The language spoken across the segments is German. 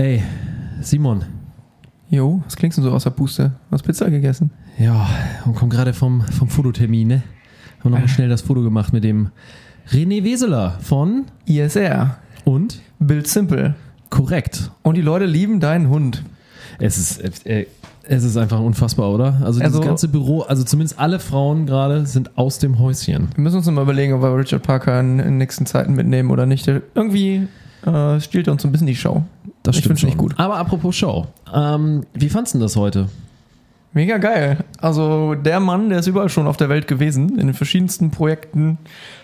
Ey, Simon. Jo, was klingst du so aus der Puste? Du hast Pizza gegessen? Ja, und komm gerade vom, vom Fototermin, ne? Haben noch mal schnell das Foto gemacht mit dem René Weseler von ISR. und Bild Simple. korrekt. Und die Leute lieben deinen Hund. Es ist, äh, es ist einfach unfassbar, oder? Also dieses Also- ganze Büro, also zumindest alle Frauen gerade sind aus dem Häuschen. Wir müssen uns noch mal überlegen, ob wir Richard Parker in, in den nächsten Zeiten mitnehmen oder nicht. Irgendwie äh, stiehlt er uns so ein bisschen die Show. Das Ich stimmt find's nicht gut. Aber apropos Show. Ähm, wie fandst du das heute? Mega geil. Also der Mann, der ist überall schon auf der Welt gewesen, in den verschiedensten Projekten.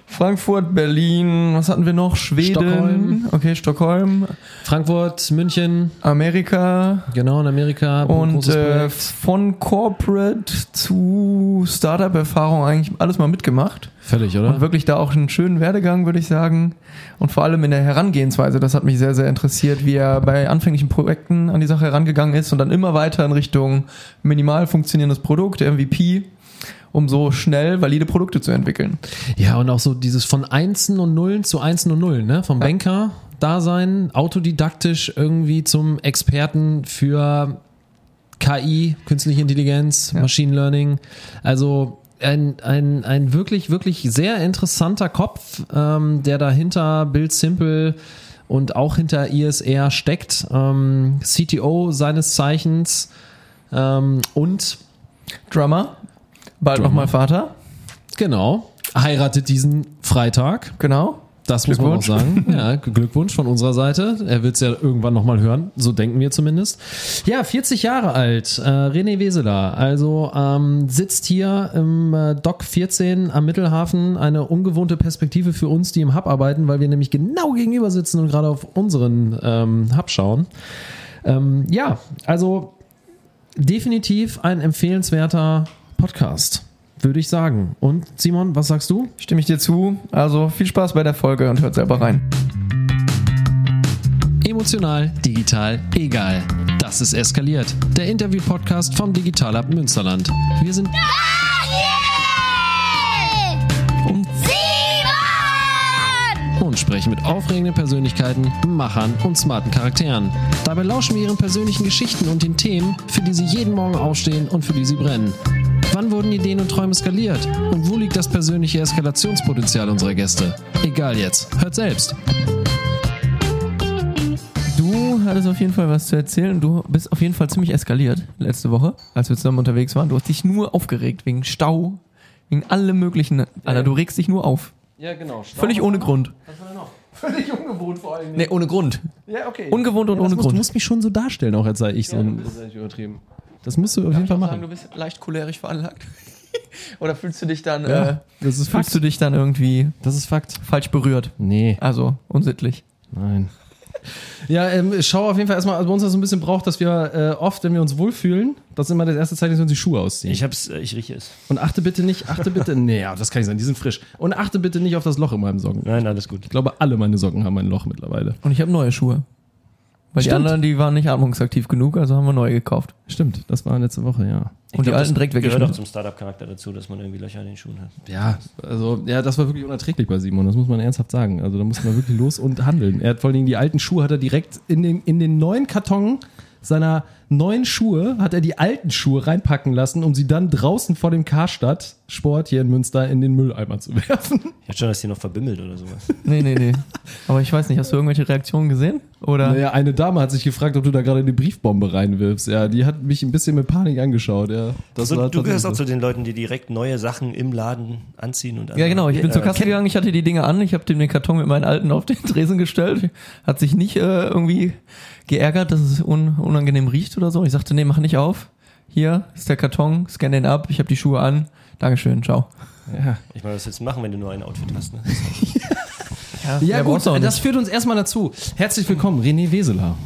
Frankfurt, Berlin, was hatten wir noch? Schweden. Stockholm. Okay, Stockholm, Frankfurt, München, Amerika. genau in Amerika. Und äh, von Corporate zu Startup-Erfahrung eigentlich alles mal mitgemacht. Völlig, oder? Und wirklich da auch einen schönen Werdegang, würde ich sagen. Und vor allem in der Herangehensweise, das hat mich sehr, sehr interessiert, wie er bei anfänglichen Projekten an die Sache herangegangen ist und dann immer weiter in Richtung minimal funktionierendes Produkt, MVP, um so schnell valide Produkte zu entwickeln. Ja, und auch so dieses von Einsen und Nullen zu Einsen und Nullen, ne? Vom Banker Dasein, autodidaktisch irgendwie zum Experten für KI, künstliche Intelligenz, Ja. Machine Learning. Also ein, ein, ein wirklich, wirklich sehr interessanter Kopf, ähm, der dahinter Build Simple und auch hinter ISR steckt. Ähm, CTO seines Zeichens ähm, und Drummer, bald nochmal Vater, genau, heiratet diesen Freitag. genau. Das muss man auch sagen. Ja, Glückwunsch von unserer Seite. Er wird es ja irgendwann nochmal hören. So denken wir zumindest. Ja, 40 Jahre alt. Äh, René Weseler. Also ähm, sitzt hier im äh, Dock 14 am Mittelhafen. Eine ungewohnte Perspektive für uns, die im Hub arbeiten, weil wir nämlich genau gegenüber sitzen und gerade auf unseren ähm, Hub schauen. Ähm, ja, also definitiv ein empfehlenswerter Podcast, würde ich sagen. Und Simon, was sagst du? Stimme ich dir zu. Also viel Spaß bei der Folge und hört selber rein. Emotional, digital, egal. Das ist eskaliert. Der Interview-Podcast vom Digital Hub Münsterland. Wir sind Und und sprechen mit aufregenden Persönlichkeiten, Machern und smarten Charakteren. Dabei lauschen wir ihren persönlichen Geschichten und den Themen, für die sie jeden Morgen aufstehen und für die sie brennen. Wann wurden Ideen und Träume skaliert? Und wo liegt das persönliche Eskalationspotenzial unserer Gäste? Egal jetzt. Hört selbst. Du hattest auf jeden Fall was zu erzählen. Du bist auf jeden Fall ziemlich eskaliert letzte Woche, als wir zusammen unterwegs waren. Du hast dich nur aufgeregt wegen Stau, wegen allem möglichen. Alter, du regst dich nur auf. Ja, genau. Völlig ohne Grund. Völlig ungewohnt vor allem. Nee, ohne Grund. Ja, okay. Ungewohnt und Ja, ohne musst, Du Grund. musst mich schon so darstellen, auch als sei ich so ein. Das ist nicht übertrieben. Das musst du auf jeden Fall machen. du bist leicht cholerisch veranlagt. Oder fühlst du dich dann, Ja, äh, das ist fühlst Fakt. du dich dann irgendwie Das ist Fakt. falsch berührt? Nee, Also unsittlich. nein. Ja, ähm, schau auf jeden Fall erstmal, also bei uns ist es so ein bisschen braucht, dass wir äh, oft, wenn wir uns wohlfühlen, das ist immer das erste Zeichen, dass wir uns die Schuhe ausziehen. Ich hab's, äh, ich rieche es. Und achte bitte nicht, achte bitte, nee, ja, das kann nicht sein, die sind frisch. Und achte bitte nicht auf das Loch in meinem Socken. Nein, alles gut. Ich glaube, alle meine Socken haben ein Loch mittlerweile. Und ich habe neue Schuhe. Weil die Stimmt. anderen, die waren nicht atmungsaktiv genug, also haben wir neue gekauft. Stimmt, das war letzte Woche, ja. Ich Und die glaub, alten das direkt Gehört weggeschmissen. auch zum Startup-Charakter dazu, dass man irgendwie Löcher in den Schuhen hat. Ja, also, ja, das war wirklich unerträglich bei Simon, das muss man ernsthaft sagen. Also, da musste man wirklich los und handeln. Er hat vor allen Dingen die alten Schuhe hat er direkt in den, in den neuen Karton seiner neuen Schuhe, hat er die alten Schuhe reinpacken lassen, um sie dann draußen vor dem Karstadt Sport hier in Münster in den Mülleimer zu werfen. Ich hatte schon, dass die noch verbimmelt oder sowas. Nee, nee, nee. Aber ich weiß nicht, hast du irgendwelche Reaktionen gesehen? Oder? Naja, eine Dame hat sich gefragt, ob du da gerade eine Briefbombe reinwirfst. Ja, die hat mich ein bisschen mit Panik angeschaut, ja. Das So, war du gehörst auch zu den Leuten, die direkt neue Sachen im Laden anziehen und Ja, genau. Ich bin äh, zur Kasse gegangen, ich hatte die Dinge an, ich habe dem den Karton mit meinen alten auf den Tresen gestellt. Hat sich nicht äh, irgendwie geärgert, dass es un unangenehm riecht oder so. Ich sagte, nee, mach nicht auf. Hier ist der Karton, scan den ab, ich habe die Schuhe an. Dankeschön, ciao. Ja, Ich meine, was willst du machen, wenn du nur ein Outfit hast? Ne? Ja, ja gut, das führt uns erstmal dazu. Herzlich willkommen, René Weseler.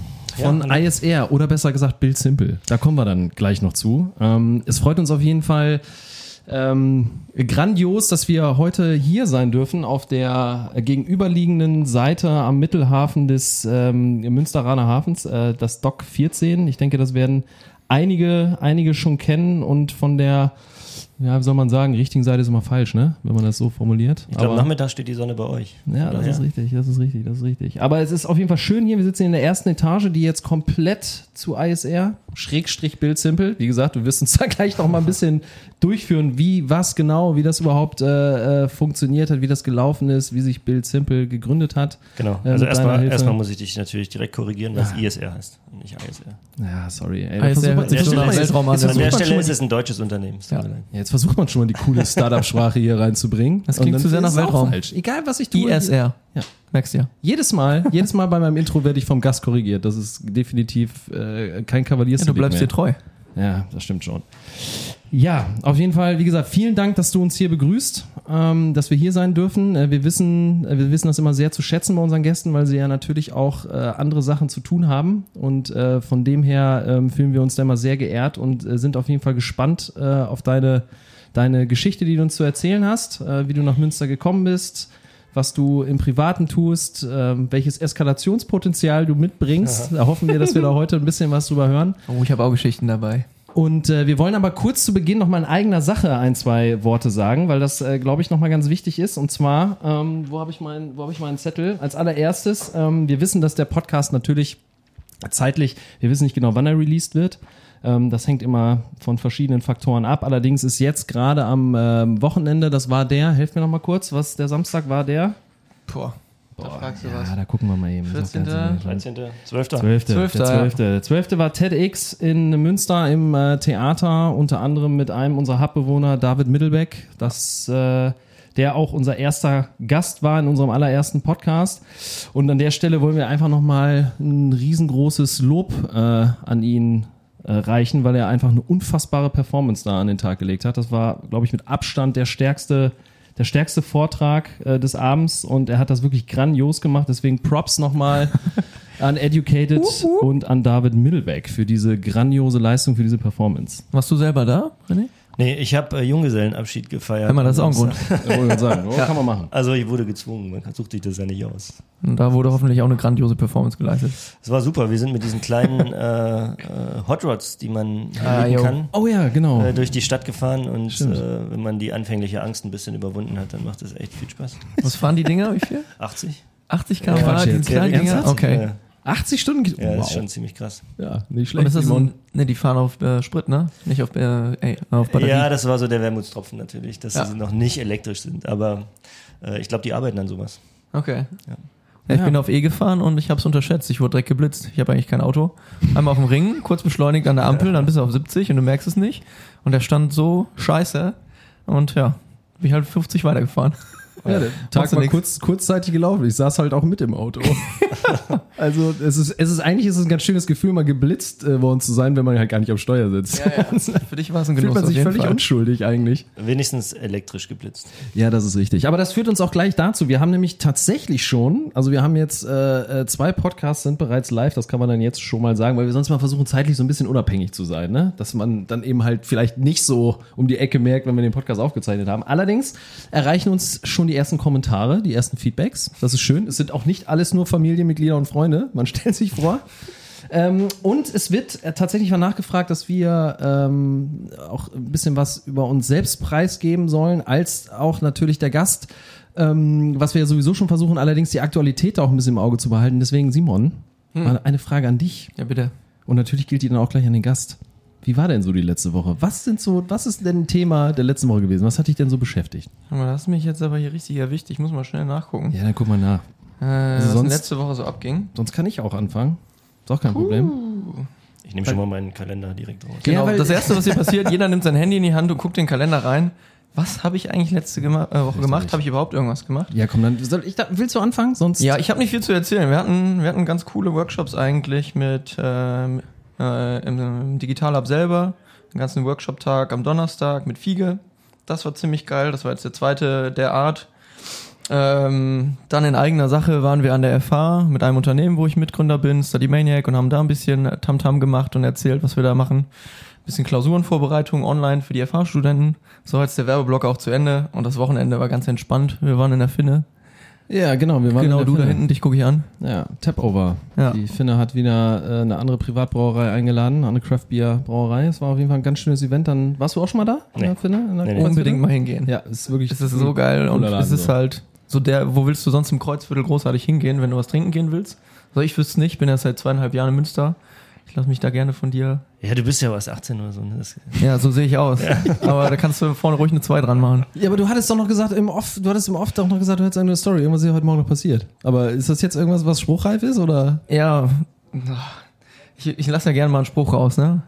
Von Ja. ISR oder besser gesagt Bild Simple. Da kommen wir dann gleich noch zu. Ähm, es freut uns auf jeden Fall ähm, grandios, dass wir heute hier sein dürfen auf der gegenüberliegenden Seite am Mittelhafen des ähm, Münsteraner Hafens, äh, das Dock 14. Ich denke, das werden einige, einige schon kennen und von der ja, wie soll man sagen, richtigen Seite ist immer falsch, ne? Wenn man das so formuliert. Ich glaube, Aber- Nachmittag steht die Sonne bei euch. Ja, das daher. ist richtig, das ist richtig, das ist richtig. Aber es ist auf jeden Fall schön hier. Wir sitzen in der ersten Etage, die jetzt komplett zu ISR, Schrägstrich Bild Simple. Wie gesagt, du wirst uns da gleich noch mal ein bisschen durchführen, wie, was genau, wie das überhaupt äh, äh, funktioniert hat, wie das gelaufen ist, wie sich Bild Simple gegründet hat. Genau. Äh, Also deiner erstmal, erstmal muss ich dich natürlich direkt korrigieren, weil es ISR heißt und nicht ISR. Ja, sorry. Ey, ISR versucht jetzt an. jetzt der Stelle ist es ein deutsches Unternehmen. Ja. Ja, Jetzt versucht man schon mal die coole Startup-Sprache hier reinzubringen. Das klingt zu sehr nach Weltraum. Falsch. Egal, was ich tue. ISR. Ja. Merkst du ja. Jedes Mal, jedes Mal bei meinem Intro werde ich vom Gast korrigiert. Das ist definitiv äh, kein ja Kavaliersdelikt du bleibst mehr. dir treu. Ja, das stimmt schon. Ja, auf jeden Fall, wie gesagt, vielen Dank, dass du uns hier begrüßt, ähm, dass wir hier sein dürfen. Äh, wir wissen, äh, wir wissen das immer sehr zu schätzen bei unseren Gästen, weil sie ja natürlich auch äh, andere Sachen zu tun haben. Und äh, von dem her ähm, fühlen wir uns da immer sehr geehrt und äh, sind auf jeden Fall gespannt äh, auf deine, deine Geschichte, die du uns zu erzählen hast, wie du nach Münster gekommen bist, was du im Privaten tust, ähm, welches Eskalationspotenzial du mitbringst. Da hoffen wir, dass wir da heute ein bisschen was drüber hören. Oh, ich habe auch Geschichten dabei. Und äh, wir wollen aber kurz zu Beginn noch mal in eigener Sache ein, zwei Worte sagen, weil das, äh, glaube ich, noch mal ganz wichtig ist. Und zwar, ähm, wo habe ich, mein, wo hab ich meinen Zettel? Als allererstes, ähm, wir wissen, dass der Podcast natürlich zeitlich, wir wissen nicht genau, wann er released wird. Ähm, das hängt immer von verschiedenen Faktoren ab. Allerdings ist jetzt gerade am ähm, Wochenende, das war der, helft mir noch mal kurz, was der Samstag war der? Boah. Da fragst du Ja, was. da gucken wir mal eben. Das ist auch 14.. ganz- 13. 12. Zwölfte, Zwölfte, der ja. zwölfte. Der zwölfte war TEDx in Münster im äh, Theater, unter anderem mit einem unserer Hubbewohner, David Mittelbeck, das, äh, der auch unser erster Gast war in unserem allerersten Podcast. Und an der Stelle wollen wir einfach nochmal ein riesengroßes Lob äh, an ihn reichen, weil er einfach eine unfassbare Performance da an den Tag gelegt hat. Das war, glaube ich, mit Abstand der stärkste der stärkste Vortrag äh, des Abends und er hat das wirklich grandios gemacht. Deswegen Props nochmal an Educated und an David Mittelbeck für diese grandiose Leistung, für diese Performance. Warst du selber da, René? Nee, ich habe äh, Junggesellenabschied gefeiert. Hör mal, das ist auch ein Grund. Ja, sagen. Oh, Kann man machen. Also ich wurde gezwungen, man sucht sich das ja nicht aus. Und da wurde hoffentlich auch eine grandiose Performance geleistet. Es war super, wir sind mit diesen kleinen äh, äh, Hot Rods, die man Ah, kann, Oh ja, genau. äh, durch die Stadt gefahren und äh, wenn man die anfängliche Angst ein bisschen überwunden hat, dann macht das echt viel Spaß. Was fahren die Dinger? Wie viel? 80? 80 Quatsch km/h, die jetzt. kleinen Ja, Dinger? Okay. Ja, 80 Stunden. ja das wow. ist schon ziemlich krass. ja, nicht Und schlecht. ist das ein, ne, die fahren auf äh, Sprit, ne? Nicht auf, äh, ey, auf Batterie. Ja, das war so der Wermutstropfen natürlich, dass Ja. sie noch nicht elektrisch sind, aber äh, ich glaube, die arbeiten an sowas. Okay. Ja. Ja, ich Ja. bin auf E gefahren und ich habe es unterschätzt. Ich wurde direkt geblitzt. Ich habe eigentlich kein Auto. Einmal auf dem Ring, kurz beschleunigt an der Ampel, dann bist du auf 70 und du merkst es nicht. Und der stand so scheiße. Und ja, bin ich halt 50 weitergefahren. Ja, der Tag war nix. kurz, kurzzeitig gelaufen. Ich saß halt auch mit im Auto. also es ist, es ist eigentlich ist es ein ganz schönes Gefühl, mal geblitzt äh, worden zu sein, wenn man halt gar nicht am Steuer sitzt. Für dich war es ein Fühlt Genuss man auf sich jeden völlig Fall. unschuldig eigentlich. Wenigstens elektrisch geblitzt. Ja, das ist richtig. Aber das führt uns auch gleich dazu. Wir haben nämlich tatsächlich schon, also wir haben jetzt äh, äh, zwei Podcasts sind bereits live, das kann man dann jetzt schon mal sagen, weil wir sonst mal versuchen, zeitlich so ein bisschen unabhängig zu sein, ne? Dass man dann eben halt vielleicht nicht so um die Ecke merkt, wenn wir den Podcast aufgezeichnet haben. Allerdings erreichen uns schon die ersten Kommentare, die ersten Feedbacks. Das ist schön. Es sind auch nicht alles nur Familienmitglieder und Freunde. Man stellt sich vor. Ähm, und es wird äh, tatsächlich mal nachgefragt, dass wir ähm, auch ein bisschen was über uns selbst preisgeben sollen, als auch natürlich der Gast. Ähm, was wir ja sowieso schon versuchen, allerdings die Aktualität auch ein bisschen im Auge zu behalten. Deswegen, Simon, mal eine Frage an dich. Ja, bitte. Und natürlich gilt die dann auch gleich an den Gast. Wie war denn so die letzte Woche? Was sind so, was ist denn ein Thema der letzten Woche gewesen? Was hat dich denn so beschäftigt? Mal, Das ist mich jetzt aber hier richtig erwischt. Ich muss mal schnell nachgucken. Ja, dann guck mal nach. Äh, was denn sonst- letzte Woche so abging. Sonst kann ich auch anfangen. Ist auch kein Problem. Ich nehme schon mal meinen Kalender direkt raus. Genau. weil- das erste, was hier passiert, jeder nimmt sein Handy in die Hand und guckt den Kalender rein. Was habe ich eigentlich letzte gema äh, Woche gemacht? Habe ich überhaupt irgendwas gemacht? Ja, komm, dann soll ich da, willst du anfangen? Sonst Ja, ich habe nicht viel zu erzählen. Wir hatten, wir hatten ganz coole Workshops eigentlich mit ähm, äh, im, im Digital-Hub selber. Den ganzen Workshop-Tag am Donnerstag mit Fiege. Das war ziemlich geil. Das war jetzt der zweite der Art. Ähm, dann in eigener Sache waren wir an der FH mit einem Unternehmen, wo ich Mitgründer bin, Study Maniac, und haben da ein bisschen Tamtam gemacht und erzählt, was wir da machen. Bisschen Klausurenvorbereitung online für die FH-Studenten. So jetzt der Werbeblock auch zu Ende und das Wochenende war ganz entspannt. Wir waren in der Finne Ja, genau. Wir waren Genau, du da Finne. hinten, dich gucke ich an. Ja, Tapover. Ja. Die Finne hat wieder äh, eine andere Privatbrauerei eingeladen, eine Craft Beer Brauerei. Es war auf jeden Fall ein ganz schönes Event. Dann warst du auch schon mal da? In Nee. der Finne? In der Nee? Unbedingt mal hingehen. Ja, ist wirklich. Es ist so geil und Laden, es ist so. halt so der, wo willst du sonst im Kreuzviertel großartig hingehen, wenn du was trinken gehen willst? Also ich wüsste nicht, ich bin ja seit zweieinhalb Jahren in Münster. Ich lasse mich da gerne von dir. Ja, du bist ja was 18 oder so. Ne? Ja, so sehe ich aus. Aber da kannst du vorne ruhig eine 2 dran machen. Ja, aber du hattest doch noch gesagt, im Off, du hattest im Off doch noch gesagt, du hättest eine Story. Irgendwas ist ja heute Morgen noch passiert. Aber ist das jetzt irgendwas, was spruchreif ist, oder? Ja, ich, ich lasse ja gerne mal einen Spruch raus, ne?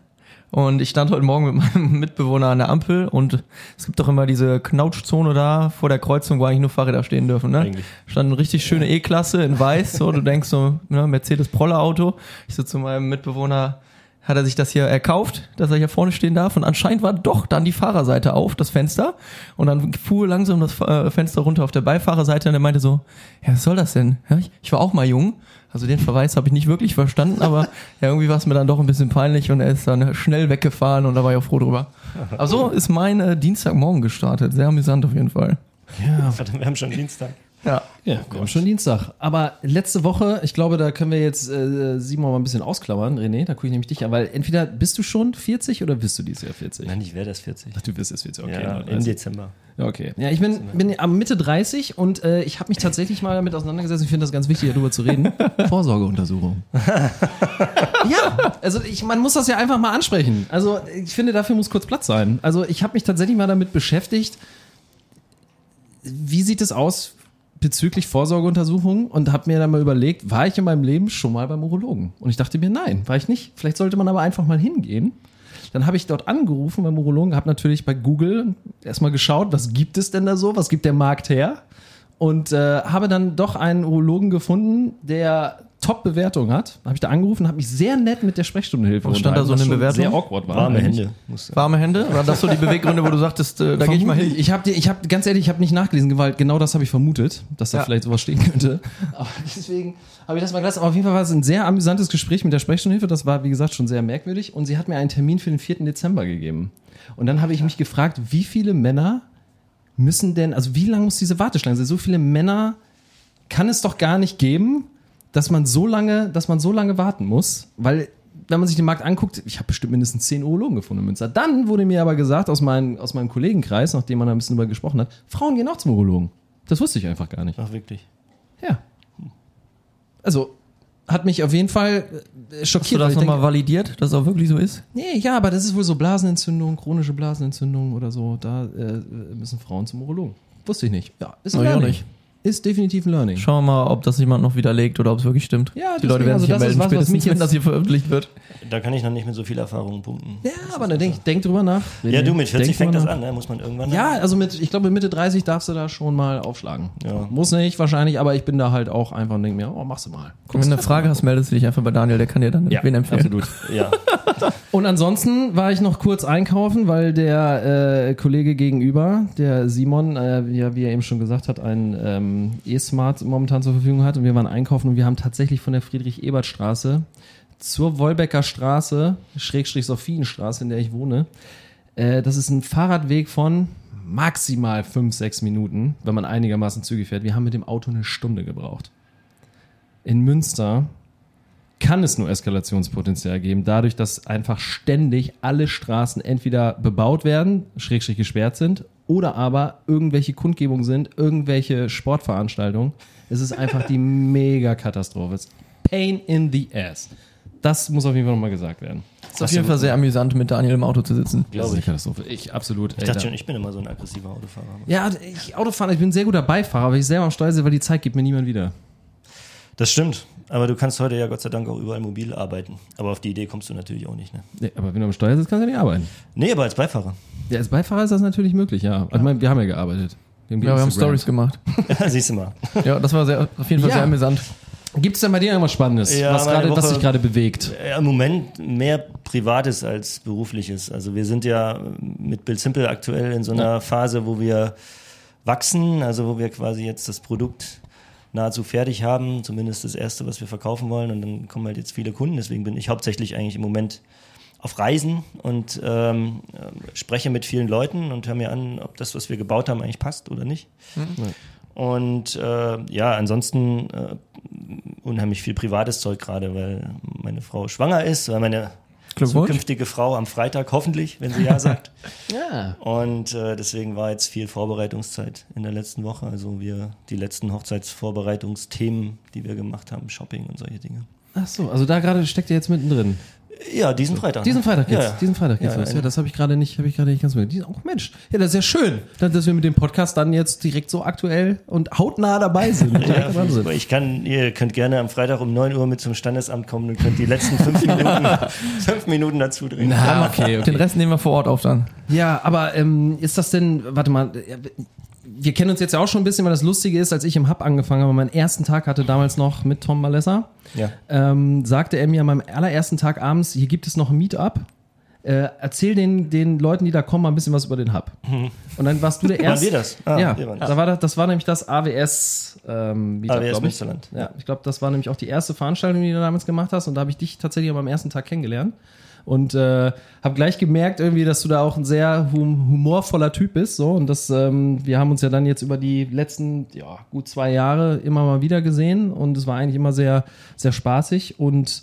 Und ich stand heute Morgen mit meinem Mitbewohner an der Ampel und es gibt doch immer diese Knautschzone da vor der Kreuzung, wo eigentlich nur Fahrräder stehen dürfen, ne? Eigentlich. Stand eine richtig schöne E-Klasse in weiß, so, du denkst so, ne, Mercedes Proller Auto. Ich so zu meinem Mitbewohner, hat er sich das hier erkauft, dass er hier vorne stehen darf und anscheinend war doch dann die Fahrerseite auf, das Fenster und dann fuhr langsam das äh, Fenster runter auf der Beifahrerseite und er meinte so, ja, was soll das denn? Ja, ich, ich war auch mal jung, also den Verweis habe ich nicht wirklich verstanden, aber ja, irgendwie war es mir dann doch ein bisschen peinlich und er ist dann schnell weggefahren und da war ich auch froh drüber. Aber so ist mein äh, Dienstagmorgen gestartet, sehr amüsant auf jeden Fall. Ja, wir haben schon Dienstag. Ja. ja wir haben schon Dienstag. Aber letzte Woche, ich glaube, da können wir jetzt äh, Simon mal ein bisschen ausklammern, René, da gucke ich nämlich dich an, weil entweder bist du schon 40 oder bist du dieses Jahr 40? Nein, ich wäre das 40. Ach, du bist jetzt 40, okay. ja, dann im. Dezember. Ja, okay. Ja, ich bin, bin am Mitte 30 und äh, ich habe mich tatsächlich mal damit auseinandergesetzt. Ich finde das ganz wichtig, darüber zu reden. Vorsorgeuntersuchung. ja, also ich, man muss das ja einfach mal ansprechen. Also ich finde, dafür muss kurz Platz sein. Also ich habe mich tatsächlich mal damit beschäftigt, wie sieht es aus bezüglich Vorsorgeuntersuchungen und habe mir dann mal überlegt, war ich in meinem Leben schon mal beim Urologen? Und ich dachte mir, nein, war ich nicht. Vielleicht sollte man aber einfach mal hingehen. Dann habe ich dort angerufen beim Urologen, habe natürlich bei Google erstmal geschaut, was gibt es denn da so, was gibt der Markt her? Und äh, habe dann doch einen Urologen gefunden, der Top-Bewertung hat. Habe ich da angerufen, habe mich sehr nett mit der Sprechstundenhilfe Was stand da so schon Bewertungen? Sehr awkward war. Warme. Hände. Warme Hände? War das so die Beweggründe, wo du sagtest, äh, da gehe ich mal hin? Ich habe ich hab, ganz ehrlich, ich habe nicht nachgelesen, weil genau das habe ich vermutet, dass da Ja. vielleicht sowas stehen könnte. Aber deswegen habe ich das mal gelassen. Aber auf jeden Fall war es ein sehr amüsantes Gespräch mit der Sprechstundenhilfe. Das war, wie gesagt, schon sehr merkwürdig. Und sie hat mir einen Termin für den 4. Dezember gegeben. Und dann habe ich mich gefragt, wie viele Männer müssen denn, also wie lang muss diese Warteschlange sein? So viele Männer kann es doch gar nicht geben, dass man so lange, dass man so lange warten muss, weil wenn man sich den Markt anguckt, ich habe bestimmt mindestens zehn Urologen gefunden in Münster. Dann wurde mir aber gesagt aus, meinem aus meinem Kollegenkreis, nachdem man da ein bisschen drüber gesprochen hat, Frauen gehen auch zum Urologen. Das wusste ich einfach gar nicht. Ach, wirklich. Ja. Also hat mich auf jeden Fall äh, Hast schockiert. du das ich nochmal validiert, dass es auch wirklich so ist? nee, ja, aber das ist wohl so Blasenentzündung, chronische Blasenentzündung oder so. Da äh, müssen Frauen zum Urologen. Wusste ich nicht. Ja, ist ja, Learning. nicht. Ist definitiv ein Learning. Schauen wir mal, ob das jemand noch widerlegt oder ob es wirklich stimmt. Ja, Die Leute werden also sich ja das melden, was, was spätestens, mich wenn das hier veröffentlicht wird. Da kann ich noch nicht mit so viel Erfahrung punkten. Ja, aber dann denk, denk drüber nach. Ja, du, mit 40 Denk fängt das an, ne? muss man irgendwann. Ja, also mit, ich glaube, Mitte 30 darfst du da schon mal aufschlagen. Ja. Muss nicht wahrscheinlich, aber ich bin da halt auch einfach und denke mir, oh, machst du mal. Wenn du eine Frage hast, meldest du dich einfach bei Daniel, der kann dir dann wen empfehlen. absolut. ja. Und ansonsten war ich noch kurz einkaufen, weil der äh, Kollege gegenüber, der Simon, äh, ja, wie er eben schon gesagt hat, ein ähm, E-Smart momentan zur Verfügung hat. Und wir waren einkaufen und wir haben tatsächlich von der Friedrich-Ebert-Straße zur Wolbecker Straße, Schrägstrich Sophienstraße, in der ich wohne. Äh, das ist ein Fahrradweg von maximal fünf, sechs Minuten, wenn man einigermaßen zügig fährt. Wir haben mit dem Auto eine Stunde gebraucht. In Münster kann es nur Eskalationspotenzial geben, dadurch, dass einfach ständig alle Straßen entweder bebaut werden, schrägstrich gesperrt sind, oder aber irgendwelche Kundgebungen sind, irgendwelche Sportveranstaltungen. Es ist einfach die Mega-Katastrophe. Es ist Pain in the ass. Das muss auf jeden Fall nochmal gesagt werden. ist auf jeden Fall sehr amüsant, mit Daniel im Auto zu sitzen. Das ist eine Katastrophe. Ich absolut. Ich dachte schon, ich bin immer so ein aggressiver Autofahrer. ja, ich Autofahren, ich bin ein sehr guter Beifahrer, aber ich selber am Steuer sitze, weil die Zeit gibt mir niemand wieder. Das stimmt. Aber du kannst heute ja Gott sei Dank auch überall mobil arbeiten. Aber auf die Idee kommst du natürlich auch nicht. Ne? Nee, aber wenn du am Steuer sitzt, kannst du ja nicht arbeiten. Nee, aber als Beifahrer. Ja, als Beifahrer ist das natürlich möglich, ja. Ich meine, wir haben ja gearbeitet. Ja, wir haben Stories gemacht. Siehst du mal. Ja, das war sehr, auf jeden Fall Ja. sehr amüsant. Gibt es denn bei dir irgendwas Spannendes, Ja, was, meine gerade, was Woche- dich gerade bewegt? Ja, Im Moment mehr Privates als Berufliches. Also wir sind ja mit Bill Simple aktuell in so einer Phase, wo wir wachsen, also wo wir quasi jetzt das Produkt nahezu fertig haben, zumindest das erste, was wir verkaufen wollen. Und dann kommen halt jetzt viele Kunden. Deswegen bin ich hauptsächlich eigentlich im Moment auf Reisen und ähm, äh, spreche mit vielen Leuten und höre mir an, ob das, was wir gebaut haben, eigentlich passt oder nicht. Und äh, ja, ansonsten äh, unheimlich viel privates Zeug gerade, weil meine Frau schwanger ist, weil meine. Zukünftige Frau am Freitag hoffentlich, wenn sie ja sagt. Ja. Und äh, deswegen war jetzt viel Vorbereitungszeit in der letzten Woche. Also wir die letzten Hochzeitsvorbereitungsthemen, die wir gemacht haben, Shopping und solche Dinge. Ach so, also da gerade steckt ihr jetzt mittendrin. Ja, diesen Freitag. Diesen Freitag jetzt. Ja, ja. Diesen Freitag geht's Ja, ein- Ja, das habe ich gerade nicht, habe ich gerade nicht ganz mit. Oh Mensch, ja, das ist ja schön, dass wir mit dem Podcast dann jetzt direkt so aktuell und hautnah dabei sind. Ja, Wahnsinn. ich kann, ihr könnt gerne am Freitag um 9 Uhr mit zum Standesamt kommen und könnt die letzten fünf Minuten, fünf Minuten dazu drehen. Na, okay, Den Rest nehmen wir vor Ort auf dann. Ja, aber ähm, ist das denn, warte mal, wir kennen uns jetzt ja auch schon ein bisschen, weil das Lustige ist, als ich im Hub angefangen habe, meinen ersten Tag hatte damals noch mit Tom Malessa, Ja. ähm, sagte er mir an meinem allerersten Tag abends, hier gibt es noch ein Meetup. Äh, erzähl den, den Leuten, die da kommen, mal ein bisschen was über den Hub. Und dann warst du der Waren erste. wir das? Ah, ja, wir waren das. da war das, das war nämlich das AWS ähm, Meetup, AWS glaub ich. Ja, ich glaube, das war nämlich auch die erste Veranstaltung, die du damals gemacht hast. Und da habe ich dich tatsächlich am ersten Tag kennengelernt. Und äh, habe gleich gemerkt irgendwie, dass du da auch ein sehr hum humorvoller Typ bist. So. Und das, ähm, wir haben uns ja dann jetzt über die letzten ja, gut zwei Jahre immer mal wieder gesehen. Und es war eigentlich immer sehr, sehr spaßig. Und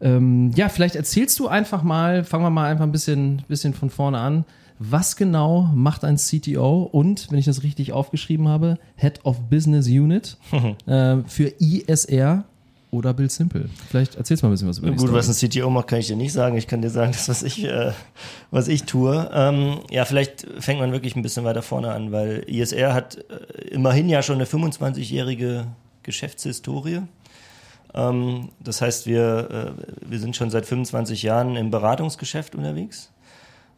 ähm, ja, vielleicht erzählst du einfach mal, fangen wir mal einfach ein bisschen, bisschen von vorne an. Was genau macht ein CTO und, wenn ich das richtig aufgeschrieben habe, Head of Business Unit äh, für ISR oder Build Simple? Vielleicht erzählst du mal ein bisschen was über die Gut, Story. was ein CTO macht, kann ich dir nicht sagen. Ich kann dir sagen, das, was ich, äh, was ich tue. Ähm, ja, vielleicht fängt man wirklich ein bisschen weiter vorne an, weil ISR hat äh, immerhin ja schon eine 25-jährige Geschäftshistorie. Ähm, das heißt, wir, äh, wir sind schon seit 25 Jahren im Beratungsgeschäft unterwegs.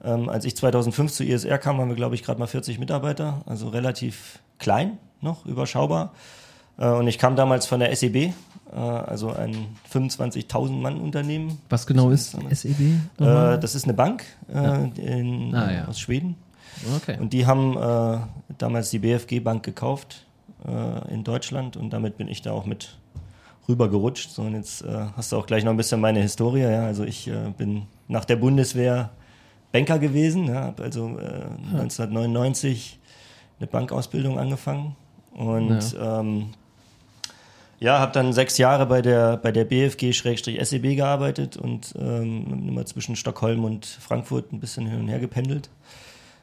Ähm, als ich 2005 zu ISR kam, waren wir, glaube ich, gerade mal 40 Mitarbeiter, also relativ klein noch, überschaubar. Äh, und ich kam damals von der SEB, also ein 25.000 Mann Unternehmen. was genau ist SEB? Äh, das ist eine Bank äh, in, Ah, ja. aus Schweden. okay. Und die haben äh, damals die BFG Bank gekauft äh, in Deutschland und damit bin ich da auch mit rübergerutscht. So, und jetzt äh, hast du auch gleich noch ein bisschen meine Historie. Ja? Also ich äh, bin nach der Bundeswehr Banker gewesen, ja? habe also äh, 1999 eine Bankausbildung angefangen und ähm, ja, habe dann sechs Jahre bei der, bei der BFG-SEB gearbeitet und ähm, immer zwischen Stockholm und Frankfurt ein bisschen hin und her gependelt.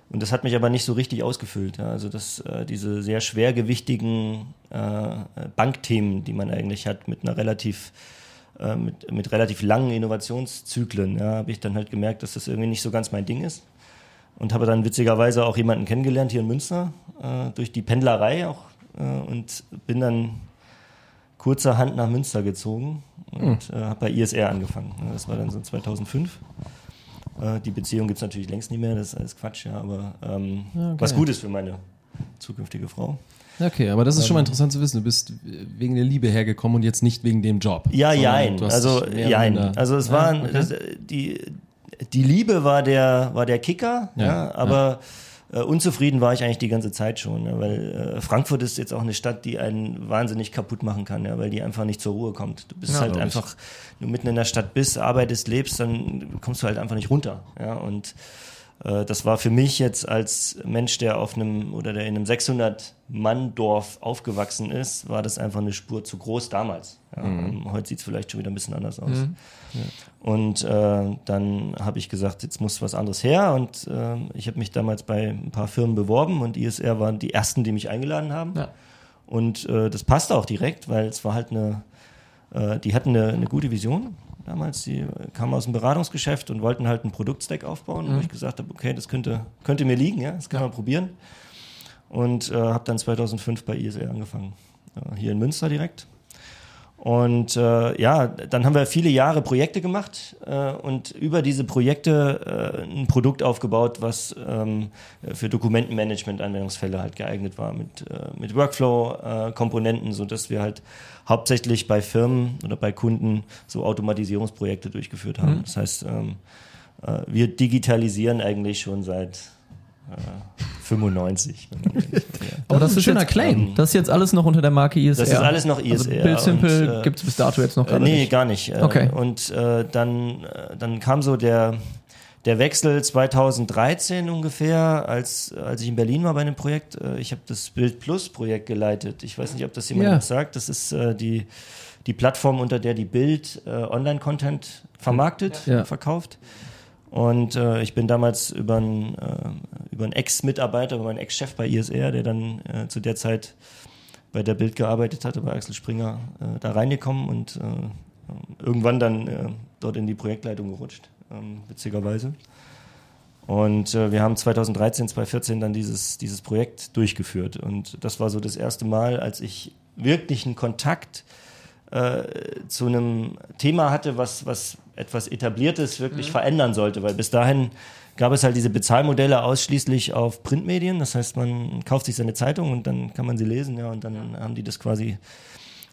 Und das hat mich aber nicht so richtig ausgefüllt. Ja. Also das, äh, diese sehr schwergewichtigen äh, Bankthemen, die man eigentlich hat, mit einer relativ äh, mit, mit relativ langen Innovationszyklen, ja, habe ich dann halt gemerkt, dass das irgendwie nicht so ganz mein Ding ist. Und habe dann witzigerweise auch jemanden kennengelernt hier in Münster, äh, durch die Pendlerei auch. Äh, und bin dann kurzerhand nach Münster gezogen und äh, habe bei ISR angefangen. Ja, Das war dann so 2005. Äh, die Beziehung gibt es natürlich längst nicht mehr, das ist alles Quatsch, ja, aber ähm, okay. was Gutes für meine zukünftige Frau. Okay, aber das ist Ähm. schon mal interessant zu wissen. Du bist wegen der Liebe hergekommen und jetzt nicht wegen dem Job. Ja, jein. Also, jein. Also, es Ja, war okay. äh, die, die Liebe war der, war der Kicker, Ja, ja, aber Äh, unzufrieden war ich eigentlich die ganze Zeit schon, ja, weil äh, Frankfurt ist jetzt auch eine Stadt, die einen wahnsinnig kaputt machen kann, ja, weil die einfach nicht zur Ruhe kommt. Du bist Ja, halt ich. einfach, du mitten in der Stadt bist, arbeitest, lebst, dann kommst du halt einfach nicht runter. Ja, und das war für mich jetzt als Mensch, der auf einem oder der in einem 600-Mann-Dorf aufgewachsen ist, war das einfach eine Spur zu groß damals. Ja, ähm, Heute sieht es vielleicht schon wieder ein bisschen anders aus. Und äh, dann habe ich gesagt, jetzt muss was anderes her. Und äh, ich habe mich damals bei ein paar Firmen beworben und ISR waren die ersten, die mich eingeladen haben. Ja. Und äh, das passte auch direkt, weil es war halt eine, äh, die hatten eine, eine gute Vision damals. Die kamen aus dem Beratungsgeschäft und wollten halt einen Produktstack aufbauen. Und ich gesagt habe, okay, das könnte, könnte mir liegen, ja, das kann man probieren. Und äh, habe dann 2005 bei ISR angefangen, äh, hier in Münster direkt. Und äh, ja, dann haben wir viele Jahre Projekte gemacht äh, und über diese Projekte äh, ein Produkt aufgebaut, was ähm, für Dokumentenmanagement-Anwendungsfälle halt geeignet war mit, äh, mit Workflow-Komponenten, so dass wir halt hauptsächlich bei Firmen oder bei Kunden so Automatisierungsprojekte durchgeführt haben. Das heißt, ähm, äh, wir digitalisieren eigentlich schon seit äh, 95. wenn man ehrlich ist, ja. Aber das, ist ein schöner jetzt, Claim. Das ist jetzt alles noch unter der Marke ISR. Das ist alles noch ISR. Also Build Simple äh, gibt es bis dato jetzt noch Äh, gerade nee, nicht. gar nicht. Äh, Okay. Und äh, dann, äh, dann kam so der, der Wechsel 2013 ungefähr, als, als ich in Berlin war bei einem Projekt, äh, ich habe das Bild Plus Projekt geleitet. Ich weiß nicht, ob das jemand Ja. sagt. Das ist äh, die, die Plattform, unter der die Bild äh, Online-Content vermarktet, Ja. verkauft. Und äh, ich bin damals über einen, äh, über einen Ex-Mitarbeiter, über meinen Ex-Chef bei ISR, der dann äh, zu der Zeit bei der Bild gearbeitet hatte, bei Axel Springer, äh, da reingekommen und äh, irgendwann dann äh, dort in die Projektleitung gerutscht, ähm, witzigerweise. Und wir haben 2013, 2014 dann dieses, dieses Projekt durchgeführt. Und das war so das erste Mal, als ich wirklich einen Kontakt zu einem Thema hatte, was, was etwas Etabliertes wirklich verändern sollte. Weil bis dahin gab es halt diese Bezahlmodelle ausschließlich auf Printmedien. Das heißt, man kauft sich seine Zeitung und dann kann man sie lesen, ja, und dann haben die das quasi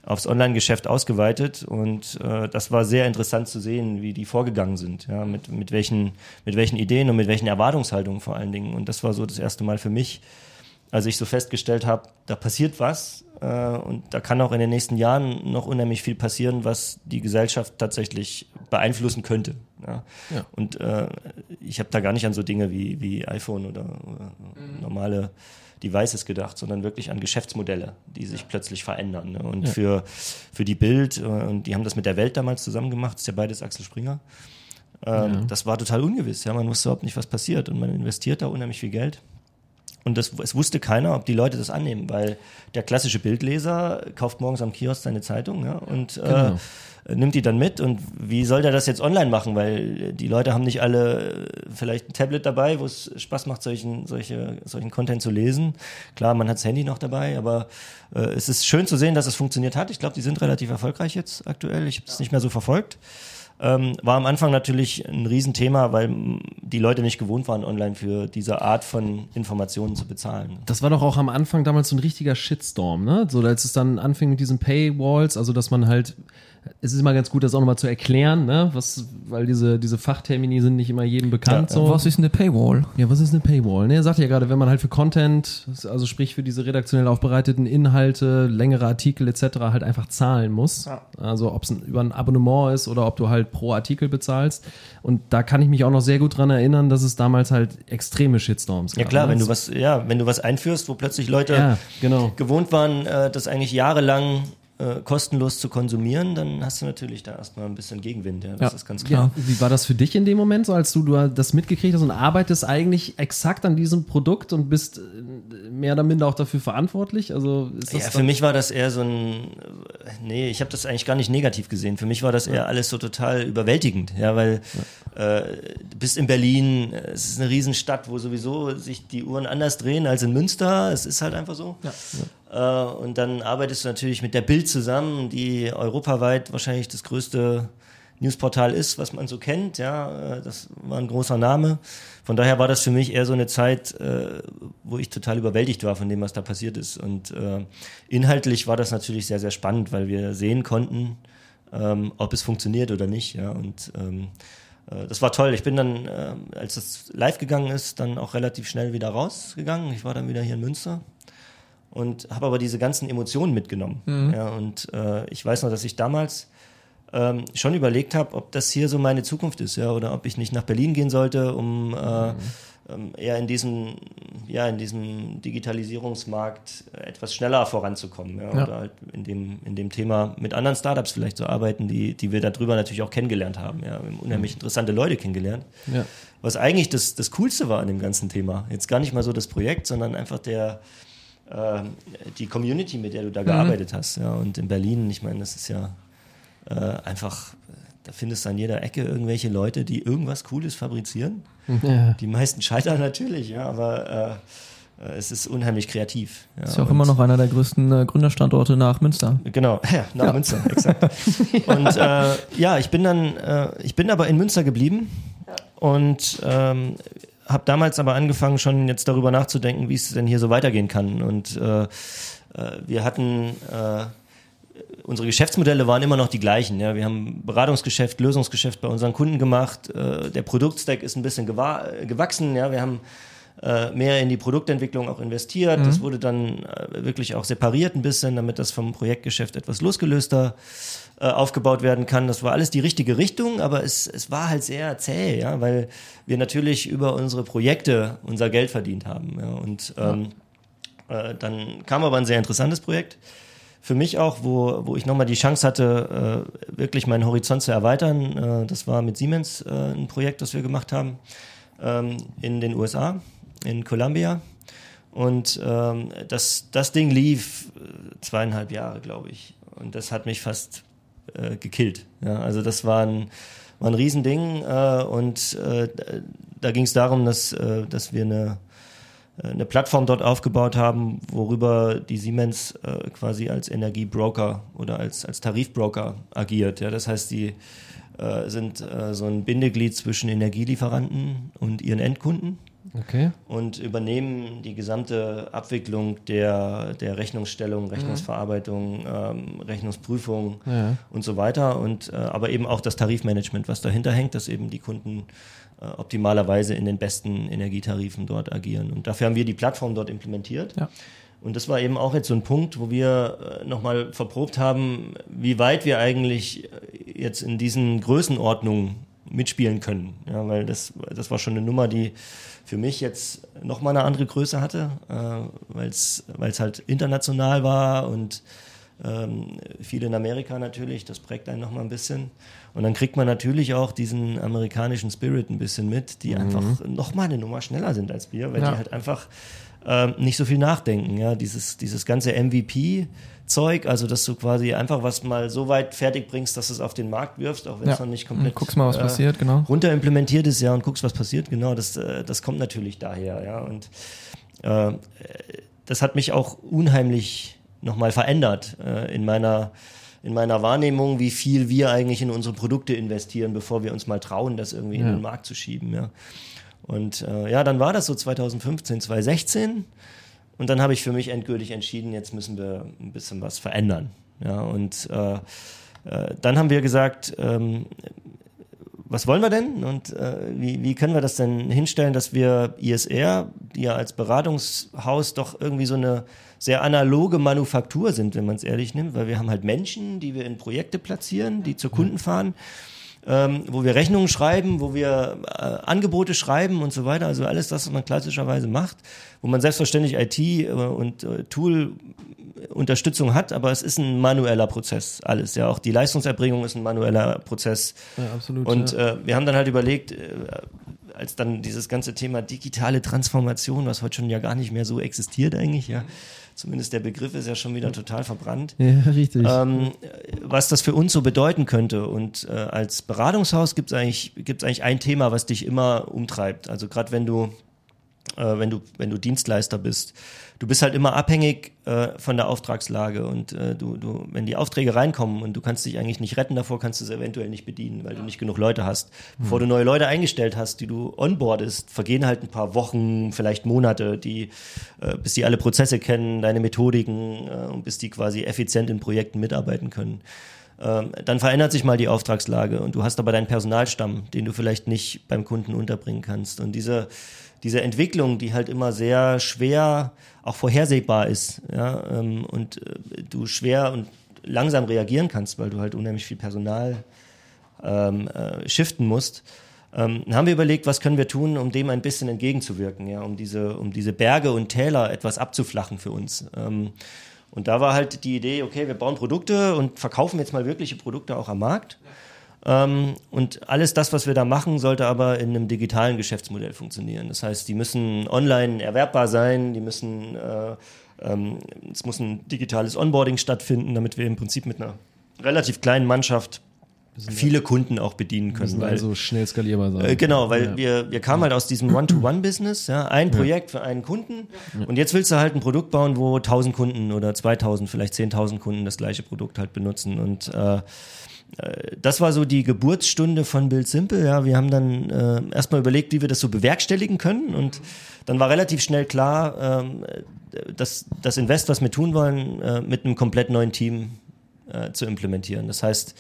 aufs Online-Geschäft ausgeweitet und äh, das war sehr interessant zu sehen, wie die vorgegangen sind, ja, mit, mit, welchen, mit welchen Ideen und mit welchen Erwartungshaltungen vor allen Dingen. Und das war so das erste Mal für mich, als ich so festgestellt habe, da passiert was und da kann auch in den nächsten Jahren noch unheimlich viel passieren, was die Gesellschaft tatsächlich beeinflussen könnte. Ja. Ja. Und äh, ich habe da gar nicht an so Dinge wie, wie iPhone oder, oder normale Devices gedacht, sondern wirklich an Geschäftsmodelle, die sich plötzlich verändern. Ne? Und für, für die Bild, äh, und die haben das mit der Welt damals zusammen gemacht, das ist ja beides Axel Springer. Ähm, Das war total ungewiss. Ja, man wusste überhaupt nicht, was passiert. Und man investiert da unheimlich viel Geld. Und das, es wusste keiner, ob die Leute das annehmen, weil der klassische Bildleser kauft morgens am Kiosk seine Zeitung ja, und äh, nimmt die dann mit. Und wie soll der das jetzt online machen? Weil die Leute haben nicht alle äh, vielleicht ein Tablet dabei, wo es Spaß macht, solchen, solche, solchen Content zu lesen. Klar, man hat das Handy noch dabei, aber äh, es ist schön zu sehen, dass es funktioniert hat. Ich glaube, die sind relativ erfolgreich jetzt aktuell. Ich habe es nicht mehr so verfolgt. Ähm, war am Anfang natürlich ein Riesenthema, weil die Leute nicht gewohnt waren, online für diese Art von Informationen zu bezahlen. Das war doch auch am Anfang damals so ein richtiger Shitstorm, ne? So, als es dann anfing mit diesen Paywalls, also dass man halt, es ist immer ganz gut, das auch nochmal zu erklären, ne? Was, weil diese, diese Fachtermini sind nicht immer jedem bekannt. Ja, so. Was ist eine Paywall? Ja, was ist eine Paywall? Ne, er sagt ja gerade, wenn man halt für Content, also sprich für diese redaktionell aufbereiteten Inhalte, längere Artikel etc. halt einfach zahlen muss. Also ob es über ein Abonnement ist oder ob du halt pro Artikel bezahlst. Und da kann ich mich auch noch sehr gut dran erinnern, dass es damals halt extreme Shitstorms Ja gab. klar, ne? wenn du was, ja, wenn du was einführst, wo plötzlich Leute Ja, genau. gewohnt waren, äh, das eigentlich jahrelang äh, kostenlos zu konsumieren, dann hast du natürlich da erstmal ein bisschen Gegenwind. Ja, das Ja. ist ganz klar. Ja, wie war das für dich in dem Moment, so als du, du das mitgekriegt hast und arbeitest eigentlich exakt an diesem Produkt und bist äh, mehr oder minder auch dafür verantwortlich? Also ist das Ja, für mich war das eher so ein, nee, ich habe das eigentlich gar nicht negativ gesehen. Für mich war das eher alles so total überwältigend, ja, weil äh, du bist in Berlin, äh, es ist eine Riesenstadt, wo sowieso sich die Uhren anders drehen als in Münster. Es ist halt einfach so. Äh, und dann arbeitest du natürlich mit der Bild zusammen, die europaweit wahrscheinlich das größte Newsportal ist, was man so kennt. Ja, äh, das war ein großer Name. Von daher war das für mich eher so eine Zeit, äh, wo ich total überwältigt war von dem, was da passiert ist. Und äh, inhaltlich war das natürlich sehr, sehr spannend, weil wir sehen konnten, ähm, ob es funktioniert oder nicht. Ja, und ähm, äh, das war toll. Ich bin dann, äh, als das live gegangen ist, dann auch relativ schnell wieder rausgegangen. Ich war dann wieder hier in Münster und habe aber diese ganzen Emotionen mitgenommen. Ja, und äh, ich weiß noch, dass ich damals ähm, schon überlegt habe, ob das hier so meine Zukunft ist, ja, oder ob ich nicht nach Berlin gehen sollte, um äh, ähm, eher in diesem, ja, in diesem Digitalisierungsmarkt etwas schneller voranzukommen, ja, Ja. oder halt in dem, in dem Thema mit anderen Startups vielleicht zu arbeiten, die, die wir darüber natürlich auch kennengelernt haben. Ja, wir haben unheimlich interessante Leute kennengelernt. Ja. Was eigentlich das, das Coolste war an dem ganzen Thema. Jetzt gar nicht mal so das Projekt, sondern einfach der, äh, die Community, mit der du da gearbeitet hast. Ja, und in Berlin, ich meine, das ist ja äh, einfach, da findest du an jeder Ecke irgendwelche Leute, die irgendwas Cooles fabrizieren. Ja. Die meisten scheitern natürlich, ja, aber äh, es ist unheimlich kreativ. Ja, Ist ja auch und- immer noch einer der größten äh, Gründerstandorte nach Münster. Genau, ja, nach Ja. Münster, exakt. Und äh, ja, ich bin dann, äh, ich bin aber in Münster geblieben und ähm, habe damals aber angefangen, schon jetzt darüber nachzudenken, wie es denn hier so weitergehen kann. Und äh, äh, wir hatten äh, unsere Geschäftsmodelle waren immer noch die gleichen. Ja. Wir haben Beratungsgeschäft, Lösungsgeschäft bei unseren Kunden gemacht. Äh, der Produktstack ist ein bisschen äh, gewachsen. Ja. Wir haben äh, mehr in die Produktentwicklung auch investiert. Das wurde dann äh, wirklich auch separiert ein bisschen, damit das vom Projektgeschäft etwas losgelöster äh, aufgebaut werden kann. Das war alles die richtige Richtung, aber es, es war halt sehr zäh, ja, weil wir natürlich über unsere Projekte unser Geld verdient haben. Ja, und ähm, äh, dann kam aber ein sehr interessantes Projekt für mich auch, wo, wo ich nochmal die Chance hatte, äh, wirklich meinen Horizont zu erweitern. Äh, das war mit Siemens äh, ein Projekt, das wir gemacht haben ähm, in den USA, in Columbia. Und ähm, das, das Ding lief äh, zweieinhalb Jahre, glaube ich. Und das hat mich fast äh, gekillt. Ja, also das war ein, war ein Riesending. Äh, und äh, da ging es darum, dass, äh, dass wir eine äh, eine Plattform dort aufgebaut haben, worüber die Siemens äh, quasi als Energiebroker oder als, als Tarifbroker agiert. Ja, das heißt, die äh, sind äh, so ein Bindeglied zwischen Energielieferanten und ihren Endkunden Okay. und übernehmen die gesamte Abwicklung der, der Rechnungsstellung, Rechnungsverarbeitung, ähm, Rechnungsprüfung Ja. und so weiter. Und äh, aber eben auch das Tarifmanagement, was dahinter hängt, dass eben die Kunden äh, optimalerweise in den besten Energietarifen dort agieren. Und dafür haben wir die Plattform dort implementiert. Ja. Und das war eben auch jetzt so ein Punkt, wo wir äh, nochmal verprobt haben, wie weit wir eigentlich äh, jetzt in diesen Größenordnungen mitspielen können. Ja, weil das, das war schon eine Nummer, die für mich jetzt nochmal eine andere Größe hatte, äh, weil es halt international war und ähm, viel in Amerika natürlich, das prägt einen nochmal ein bisschen. Und dann kriegt man natürlich auch diesen amerikanischen Spirit ein bisschen mit, die einfach nochmal eine Nummer schneller sind als wir, weil Ja. die halt einfach ähm, nicht so viel nachdenken. Ja, dieses, dieses ganze MVP-Zeug, also dass du quasi einfach was mal so weit fertig bringst, dass du es auf den Markt wirfst, auch wenn es Ja. noch nicht komplett Und guckst mal, was äh, passiert, genau. runter implementiert ist, ja, und guckst, was passiert, genau, das, äh, das kommt natürlich daher, ja. Und äh, das hat mich auch unheimlich nochmal verändert äh, in meiner in meiner Wahrnehmung, wie viel wir eigentlich in unsere Produkte investieren, bevor wir uns mal trauen, das irgendwie in Ja. den Markt zu schieben, ja. Und äh, ja, dann war das so 2015, 2016. Und dann habe ich für mich endgültig entschieden, jetzt müssen wir ein bisschen was verändern. Ja, und äh, äh, dann haben wir gesagt, ähm, was wollen wir denn und äh, wie, wie können wir das denn hinstellen, dass wir ISR, die ja als Beratungshaus doch irgendwie so eine sehr analoge Manufaktur sind, wenn man es ehrlich nimmt, weil wir haben halt Menschen, die wir in Projekte platzieren, die zu Kunden fahren, ähm, wo wir Rechnungen schreiben, wo wir äh, Angebote schreiben und so weiter. Also alles das, was man klassischerweise macht, wo man selbstverständlich IT äh, und äh, Tool Unterstützung hat, aber es ist ein manueller Prozess, alles. Ja, auch die Leistungserbringung ist ein manueller Prozess. Ja, absolut. Und ja. äh, wir haben dann halt überlegt, äh, als dann dieses ganze Thema digitale Transformation, was heute schon ja gar nicht mehr so existiert eigentlich, ja, zumindest der Begriff ist ja schon wieder total verbrannt, ja, richtig. ähm, was das für uns so bedeuten könnte. Und äh, als Beratungshaus gibt es eigentlich, gibt's eigentlich ein Thema, was dich immer umtreibt. Also gerade wenn du äh, wenn du wenn du Dienstleister bist, du bist halt immer abhängig äh, von der Auftragslage und äh, du du wenn die Aufträge reinkommen und du kannst dich eigentlich nicht retten davor, kannst du es eventuell nicht bedienen, weil du nicht genug Leute hast. Bevor du neue Leute eingestellt hast, die du onboardest, vergehen halt ein paar Wochen, vielleicht Monate, die äh, bis die alle Prozesse kennen, deine Methodiken äh, und bis die quasi effizient in Projekten mitarbeiten können. Ähm, dann verändert sich mal die Auftragslage und du hast aber deinen Personalstamm, den du vielleicht nicht beim Kunden unterbringen kannst. Und diese, diese Entwicklung, die halt immer sehr schwer auch vorhersehbar ist, ja, ähm, und äh, du schwer und langsam reagieren kannst, weil du halt unheimlich viel Personal ähm, äh, shiften musst. Ähm, dann haben wir überlegt, was können wir tun, um dem ein bisschen entgegenzuwirken, ja, um diese, um diese Berge und Täler etwas abzuflachen für uns. Ähm, und da war halt die Idee, okay, wir bauen Produkte und verkaufen jetzt mal wirkliche Produkte auch am Markt. Ähm, und alles das, was wir da machen, sollte aber in einem digitalen Geschäftsmodell funktionieren. Das heißt, die müssen online erwerbbar sein, die müssen, äh, ähm, es muss ein digitales Onboarding stattfinden, damit wir im Prinzip mit einer relativ kleinen Mannschaft viele Kunden auch bedienen können. weil- also schnell skalierbar sein. äh, genau, weil Ja. wir, wir kamen halt aus diesem One-to-One-Business, ja, ein Projekt für einen Kunden und jetzt willst du halt ein Produkt bauen, wo 1000 Kunden oder 2000, vielleicht 10.000 Kunden das gleiche Produkt halt benutzen und äh, das war so die Geburtsstunde von Build Simple. Ja, wir haben dann äh, erstmal überlegt, wie wir das so bewerkstelligen können und dann war relativ schnell klar, ähm, dass das Invest, was wir tun wollen, äh, mit einem komplett neuen Team äh, zu implementieren. Das heißt,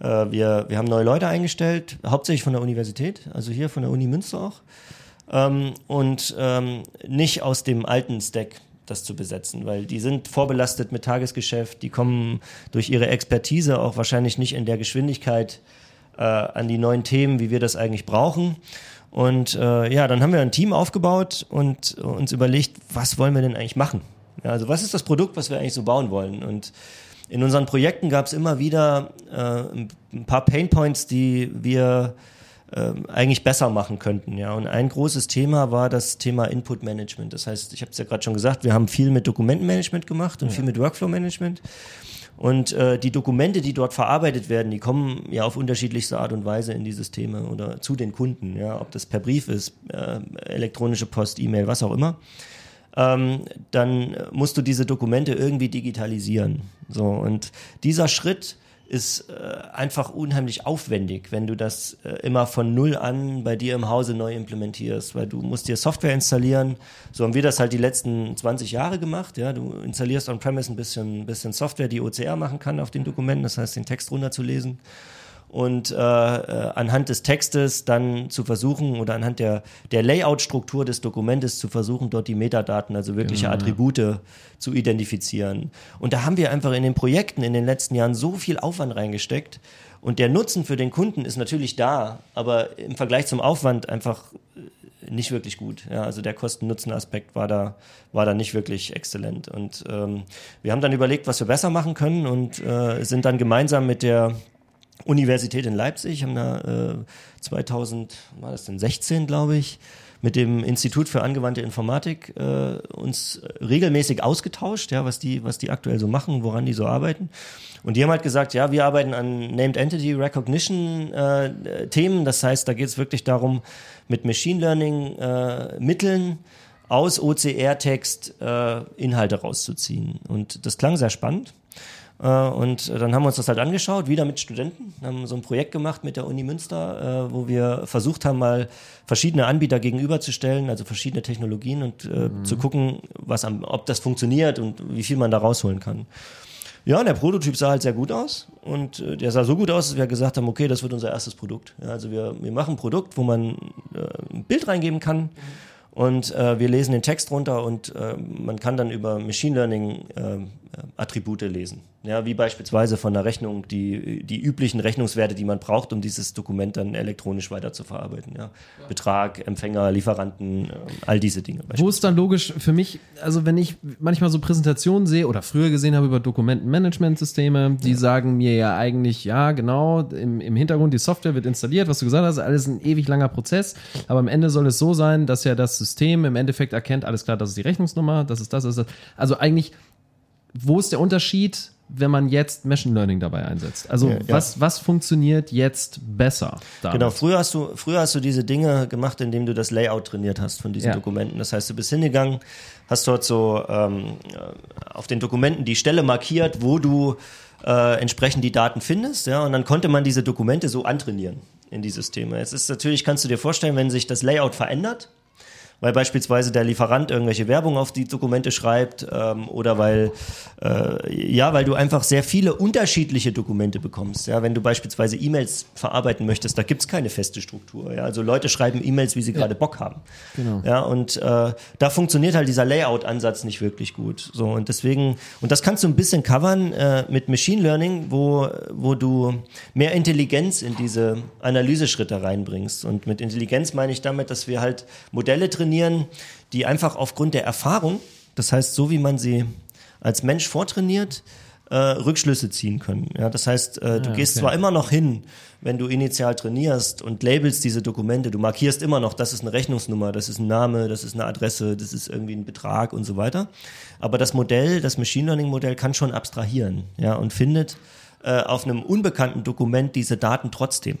äh, wir, wir haben neue Leute eingestellt, hauptsächlich von der Universität, also hier von der Uni Münster auch. ähm, und ähm, nicht aus dem alten Stack das zu besetzen, weil die sind vorbelastet mit Tagesgeschäft, die kommen durch ihre Expertise auch wahrscheinlich nicht in der Geschwindigkeit äh, an die neuen Themen, wie wir das eigentlich brauchen. Und äh, ja, dann haben wir ein Team aufgebaut und uns überlegt, was wollen wir denn eigentlich machen? Ja, also was ist das Produkt, was wir eigentlich so bauen wollen? Und in unseren Projekten gab es immer wieder äh, ein paar Painpoints, die wir äh, eigentlich besser machen könnten. Ja, und ein großes Thema war das Thema Input Management. Das heißt, ich habe es ja gerade schon gesagt, wir haben viel mit Dokumentenmanagement gemacht und ja. viel mit Workflow Management. Und äh, die Dokumente, die dort verarbeitet werden, die kommen ja auf unterschiedlichste Art und Weise in die Systeme oder zu den Kunden, ja, ob das per Brief ist, äh, elektronische Post, E-Mail, was auch immer. Ähm, dann musst du diese Dokumente irgendwie digitalisieren. So und dieser Schritt ist äh, einfach unheimlich aufwendig, wenn du das äh, immer von null an bei dir im Hause neu implementierst, weil du musst dir Software installieren. So haben wir das halt die letzten 20 Jahre gemacht. Ja, du installierst on-premise ein bisschen, bisschen Software, die OCR machen kann auf den Dokumenten, das heißt den Text runterzulesen und äh, äh, anhand des Textes dann zu versuchen oder anhand der, der Layout-Struktur des Dokumentes zu versuchen, dort die Metadaten, also wirkliche genau, Attribute ja. zu identifizieren. Und da haben wir einfach in den Projekten in den letzten Jahren so viel Aufwand reingesteckt. Und der Nutzen für den Kunden ist natürlich da, aber im Vergleich zum Aufwand einfach äh, nicht wirklich gut. Ja, also der Kosten-Nutzen-Aspekt war da, war da nicht wirklich exzellent. Und ähm, wir haben dann überlegt, was wir besser machen können und äh, sind dann gemeinsam mit der Universität in Leipzig, haben da äh, 2000, war das denn 16, glaube ich, mit dem Institut für angewandte Informatik äh, uns regelmäßig ausgetauscht, ja, was die, was die aktuell so machen, woran die so arbeiten. Und die haben halt gesagt, ja, wir arbeiten an Named Entity Recognition äh, Themen. Das heißt, da geht es wirklich darum, mit Machine Learning äh, Mitteln aus OCR-Text äh, Inhalte rauszuziehen. Und das klang sehr spannend. Äh, und dann haben wir uns das halt angeschaut, wieder mit Studenten, haben so ein Projekt gemacht mit der Uni Münster, äh, wo wir versucht haben, mal verschiedene Anbieter gegenüberzustellen, also verschiedene Technologien und äh, mhm. zu gucken, was am, ob das funktioniert und wie viel man da rausholen kann. Ja, und der Prototyp sah halt sehr gut aus und äh, der sah so gut aus, dass wir gesagt haben, okay, das wird unser erstes Produkt. Also wir, wir machen ein Produkt, wo man äh, ein Bild reingeben kann. Mhm und äh, wir lesen den Text runter und äh, man kann dann über Machine Learning äh, Attribute lesen. Ja, wie beispielsweise von der Rechnung die, die üblichen Rechnungswerte, die man braucht, um dieses Dokument dann elektronisch weiter zu verarbeiten. Ja. ja. Betrag, Empfänger, Lieferanten, äh, all diese Dinge. Wo ist dann logisch für mich, also wenn ich manchmal so Präsentationen sehe oder früher gesehen habe über Dokumentenmanagementsysteme, die ja. sagen mir ja eigentlich, ja, genau, im, im Hintergrund die Software wird installiert, was du gesagt hast, alles ein ewig langer Prozess, aber am Ende soll es so sein, dass ja das System im Endeffekt erkennt, alles klar, das ist die Rechnungsnummer, das ist das, das ist das. Also eigentlich wo ist der Unterschied, wenn man jetzt Machine Learning dabei einsetzt? Also ja, was, ja. was funktioniert jetzt besser? Damit? Genau, früher hast du, früher hast du diese Dinge gemacht, indem du das Layout trainiert hast von diesen ja. Dokumenten. Das heißt, du bist hingegangen, hast dort so ähm, auf den Dokumenten die Stelle markiert, wo du äh, entsprechend die Daten findest, ja, und dann konnte man diese Dokumente so antrainieren in die Systeme. Jetzt ist natürlich, kannst du dir vorstellen, wenn sich das Layout verändert, weil beispielsweise der Lieferant irgendwelche Werbung auf die Dokumente schreibt ähm, oder weil äh, ja, weil du einfach sehr viele unterschiedliche Dokumente bekommst. Ja, wenn du beispielsweise E-Mails verarbeiten möchtest, da gibt's keine feste Struktur. Ja, also Leute schreiben E-Mails, wie sie ja. gerade Bock haben. Genau. Ja, und äh, da funktioniert halt dieser Layout-Ansatz nicht wirklich gut. So und deswegen und das kannst du ein bisschen covern äh, mit Machine Learning, wo wo du mehr Intelligenz in diese Analyseschritte reinbringst. Und mit Intelligenz meine ich damit, dass wir halt Modelle drin trainieren, die einfach aufgrund der Erfahrung, das heißt, so wie man sie als Mensch vortrainiert, äh, Rückschlüsse ziehen können. Ja, das heißt, äh, du ja, gehst okay. zwar immer noch hin, wenn du initial trainierst und labelst diese Dokumente, du markierst immer noch, das ist eine Rechnungsnummer, das ist ein Name, das ist eine Adresse, das ist irgendwie ein Betrag und so weiter. Aber das Modell, das Machine Learning Modell kann schon abstrahieren, ja, und findet äh, auf einem unbekannten Dokument diese Daten trotzdem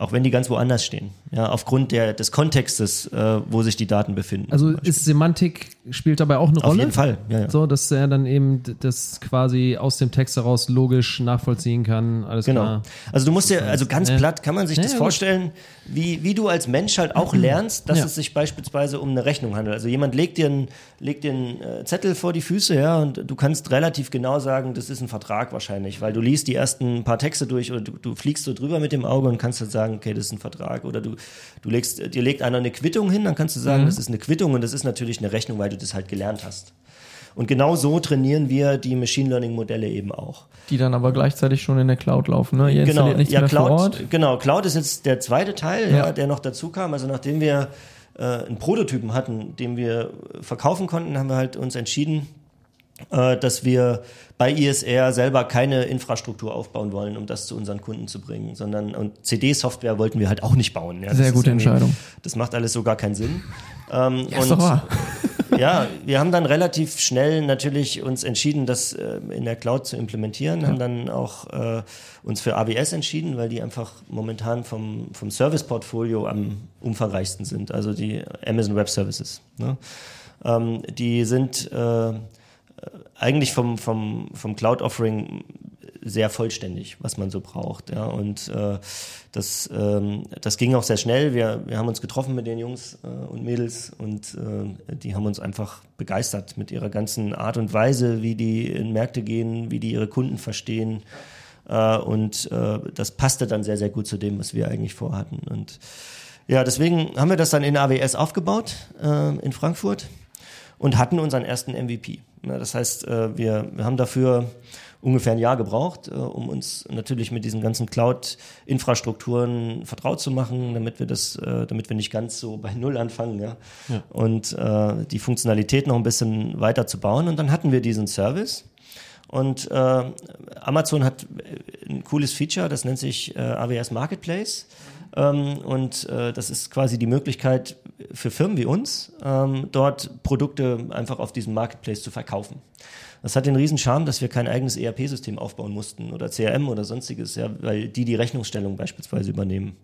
auch wenn die ganz woanders stehen. Ja, aufgrund der, des Kontextes, äh, wo sich die Daten befinden. Also ist Semantik spielt dabei auch eine Rolle? Auf jeden Fall, ja, ja. So, dass er dann eben das quasi aus dem Text heraus logisch nachvollziehen kann. Alles genau. Klar. Also du musst dir, also ganz ja. platt kann man sich das vorstellen, wie, wie du als Mensch halt auch mhm. lernst, dass es sich beispielsweise um eine Rechnung handelt. Also jemand legt dir einen, legt dir einen äh, Zettel vor die Füße, ja, und du kannst relativ genau sagen, das ist ein Vertrag wahrscheinlich, weil du liest die ersten paar Texte durch oder du, du fliegst so drüber mit dem Auge und kannst sagen, okay, das ist ein Vertrag. Oder du, du legst, dir legt einer eine Quittung hin, dann kannst du sagen, das ist eine Quittung und das ist natürlich eine Rechnung, weil du das halt gelernt hast. Und genau so trainieren wir die Machine Learning Modelle eben auch. Die dann aber gleichzeitig schon in der Cloud laufen, ne? Ihr Genau, ja, mehr vor Cloud, Ort. genau, Cloud ist jetzt der zweite Teil, ja. Ja. der noch dazu kam. Also nachdem wir äh, einen Prototypen hatten, den wir verkaufen konnten, haben wir halt uns entschieden, dass wir bei ISR selber keine Infrastruktur aufbauen wollen, um das zu unseren Kunden zu bringen, sondern und CD-Software wollten wir halt auch nicht bauen. Ja, Sehr gute Entscheidung. Das macht alles so gar keinen Sinn. Ähm, Ja, doch wahr. ja, wir haben dann relativ schnell natürlich uns entschieden, das äh, in der Cloud zu implementieren, haben dann auch äh, uns für AWS entschieden, weil die einfach momentan vom, vom Service-Portfolio am umfangreichsten sind, also die Amazon Web Services. Ne? Ähm, die sind äh, eigentlich vom, vom, vom Cloud-Offering sehr vollständig, was man so braucht. Ja. Und äh, das, ähm, das ging auch sehr schnell. Wir, wir haben uns getroffen mit den Jungs äh, und Mädels und äh, die haben uns einfach begeistert mit ihrer ganzen Art und Weise, wie die in Märkte gehen, wie die ihre Kunden verstehen. Äh, und äh, das passte dann sehr, sehr gut zu dem, was wir eigentlich vorhatten. Und ja, deswegen haben wir das dann in AWS aufgebaut äh, in Frankfurt und hatten unseren ersten MVP. Ja, das heißt, äh, wir, wir haben dafür ungefähr ein Jahr gebraucht, äh, um uns natürlich mit diesen ganzen Cloud-Infrastrukturen vertraut zu machen, damit wir das, äh, damit wir nicht ganz so bei Null anfangen, ja. Und äh, die Funktionalität noch ein bisschen weiter zu bauen. Und dann hatten wir diesen Service. Und äh, Amazon hat ein cooles Feature, das nennt sich äh, AWS Marketplace. Ähm, und äh, das ist quasi die Möglichkeit für Firmen wie uns, ähm, dort Produkte einfach auf diesem Marketplace zu verkaufen. Das hat den riesen Charme, dass wir kein eigenes ERP-System aufbauen mussten oder CRM oder sonstiges, ja, weil die die Rechnungsstellung beispielsweise übernehmen.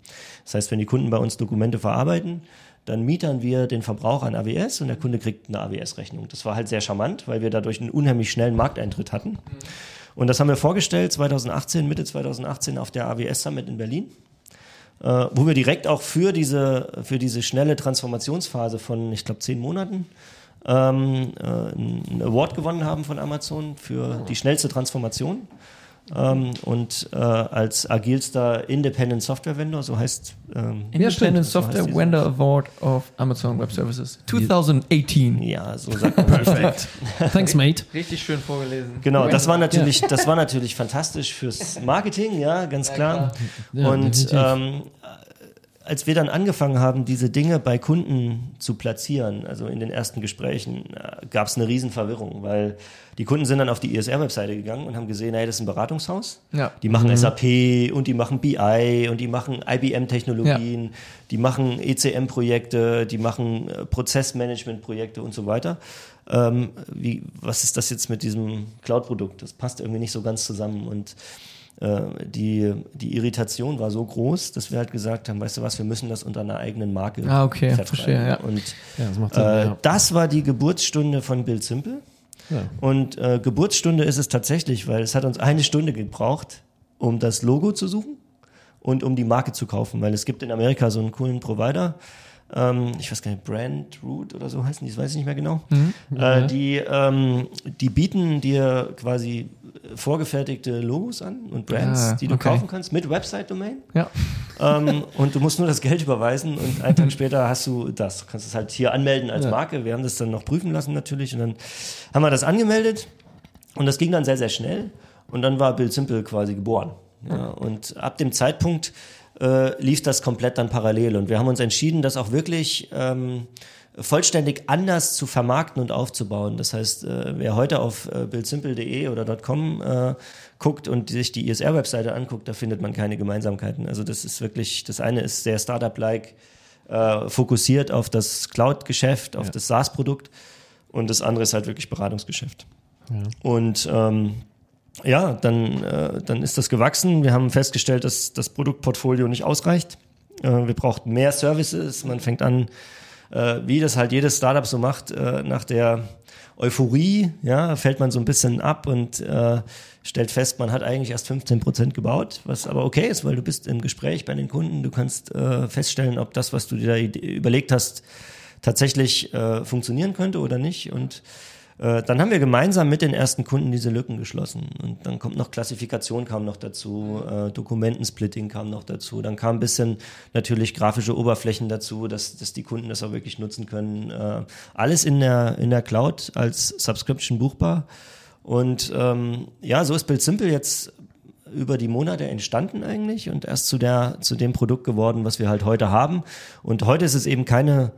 Das heißt, wenn die Kunden bei uns Dokumente verarbeiten, dann mietern wir den Verbrauch an AWS und der Kunde kriegt eine AWS-Rechnung. Das war halt sehr charmant, weil wir dadurch einen unheimlich schnellen Markteintritt hatten. Und das haben wir vorgestellt 2018, Mitte 2018 auf der AWS Summit in Berlin äh, wo wir direkt auch für diese, für diese schnelle Transformationsphase von, ich glaube, zehn Monaten ähm, äh, einen Award gewonnen haben von Amazon für die schnellste Transformation. Ähm, und äh, als agilster Independent Software Vendor, so heißt ähm, Independent So heißt Software diese- Vendor Award of Amazon Web Services 2018. Ja, so sagt man Perfekt. Thanks, mate. Richtig schön vorgelesen. Genau, das war natürlich, das war natürlich fantastisch fürs Marketing, ja, ganz klar. Ja, Und ähm, als wir dann angefangen haben, diese Dinge bei Kunden zu platzieren, also in den ersten Gesprächen, gab es eine Riesenverwirrung, weil die Kunden sind dann auf die ISR-Webseite gegangen und haben gesehen, hey, das ist ein Beratungshaus. Ja. Die machen SAP und die machen BI und die machen IBM-Technologien, die machen ECM-Projekte, die machen äh, Prozessmanagement-Projekte und so weiter. Ähm, wie, was ist das jetzt mit diesem Cloud-Produkt? Das passt irgendwie nicht so ganz zusammen und äh, die, die Irritation war so groß, dass wir halt gesagt haben, weißt du was, wir müssen das unter einer eigenen Marke Ah, okay, vertreiben. verstehe, ja. Und Ja, das macht Sinn. äh, ja. das war die Geburtsstunde von Bild Simple. Ja. Und äh, Geburtsstunde ist es tatsächlich, weil es hat uns eine Stunde gebraucht, um das Logo zu suchen und um die Marke zu kaufen, weil es gibt in Amerika so einen coolen Provider, ähm, ich weiß gar nicht, Brand Root oder so heißen die, das weiß ich nicht mehr genau. Äh, die, ähm, die bieten dir quasi vorgefertigte Logos an und Brands, Ah, die du okay. kaufen kannst mit Website-Domain. Ja. ähm, und du musst nur das Geld überweisen und einen Tag später hast du das. Du kannst es halt hier anmelden als Ja. Marke. Wir haben das dann noch prüfen lassen natürlich und dann haben wir das angemeldet und das ging dann sehr, sehr schnell und dann war Bill Simple quasi geboren. Ja, und ab dem Zeitpunkt äh, lief das komplett dann parallel und wir haben uns entschieden, das auch wirklich ähm, vollständig anders zu vermarkten und aufzubauen. Das heißt, äh, wer heute auf äh, buildsimple.de oder .com äh, guckt und sich die ISR-Webseite anguckt, da findet man keine Gemeinsamkeiten. Also das ist wirklich, das eine ist sehr Startup-like, äh, fokussiert auf das Cloud-Geschäft, auf das SaaS-Produkt und das andere ist halt wirklich Beratungsgeschäft. Und ähm, ja, dann, äh, dann ist das gewachsen. Wir haben festgestellt, dass das Produktportfolio nicht ausreicht. Äh, wir brauchten mehr Services. Man fängt an, äh, wie das halt jedes Startup so macht, äh, nach der Euphorie, ja, fällt man so ein bisschen ab und äh, stellt fest, man hat eigentlich erst 15 Prozent gebaut, was aber okay ist, weil du bist im Gespräch bei den Kunden, du kannst äh, feststellen, ob das, was du dir da überlegt hast, tatsächlich äh, funktionieren könnte oder nicht. Und Äh, dann haben wir gemeinsam mit den ersten Kunden diese Lücken geschlossen. Und dann kommt noch Klassifikation kam noch dazu, äh, Dokumentensplitting kam noch dazu. Dann kam ein bisschen natürlich grafische Oberflächen dazu, dass, dass die Kunden das auch wirklich nutzen können. Äh, alles in der, in der Cloud als Subscription buchbar. Und ähm, ja, so ist Build Simple jetzt über die Monate entstanden eigentlich und erst zu der zu dem Produkt geworden, was wir halt heute haben. Und heute ist es eben keine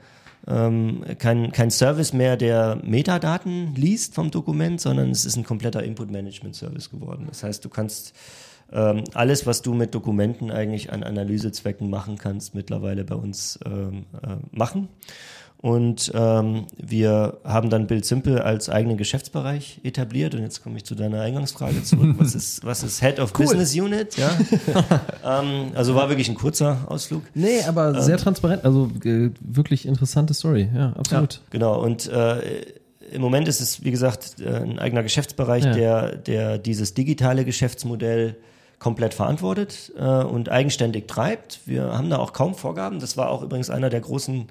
ähm, kein, kein Service mehr, der Metadaten liest vom Dokument, sondern es ist ein kompletter Input-Management-Service geworden. Das heißt, du kannst ähm, alles, was du mit Dokumenten eigentlich an Analysezwecken machen kannst, mittlerweile bei uns ähm, äh, machen. Und ähm, wir haben dann Build Simple als eigenen Geschäftsbereich etabliert. Und jetzt komme ich zu deiner Eingangsfrage zurück. Was ist, was ist Head of cool. Business Unit? Ja. ähm, also war wirklich ein kurzer Ausflug. Nee, aber ähm, sehr transparent. Also äh, wirklich interessante Story. Ja, absolut. Ja, genau. Und äh, im Moment ist es, wie gesagt, äh, ein eigener Geschäftsbereich, ja. der, der dieses digitale Geschäftsmodell komplett verantwortet äh, und eigenständig treibt. Wir haben da auch kaum Vorgaben. Das war auch übrigens einer der großen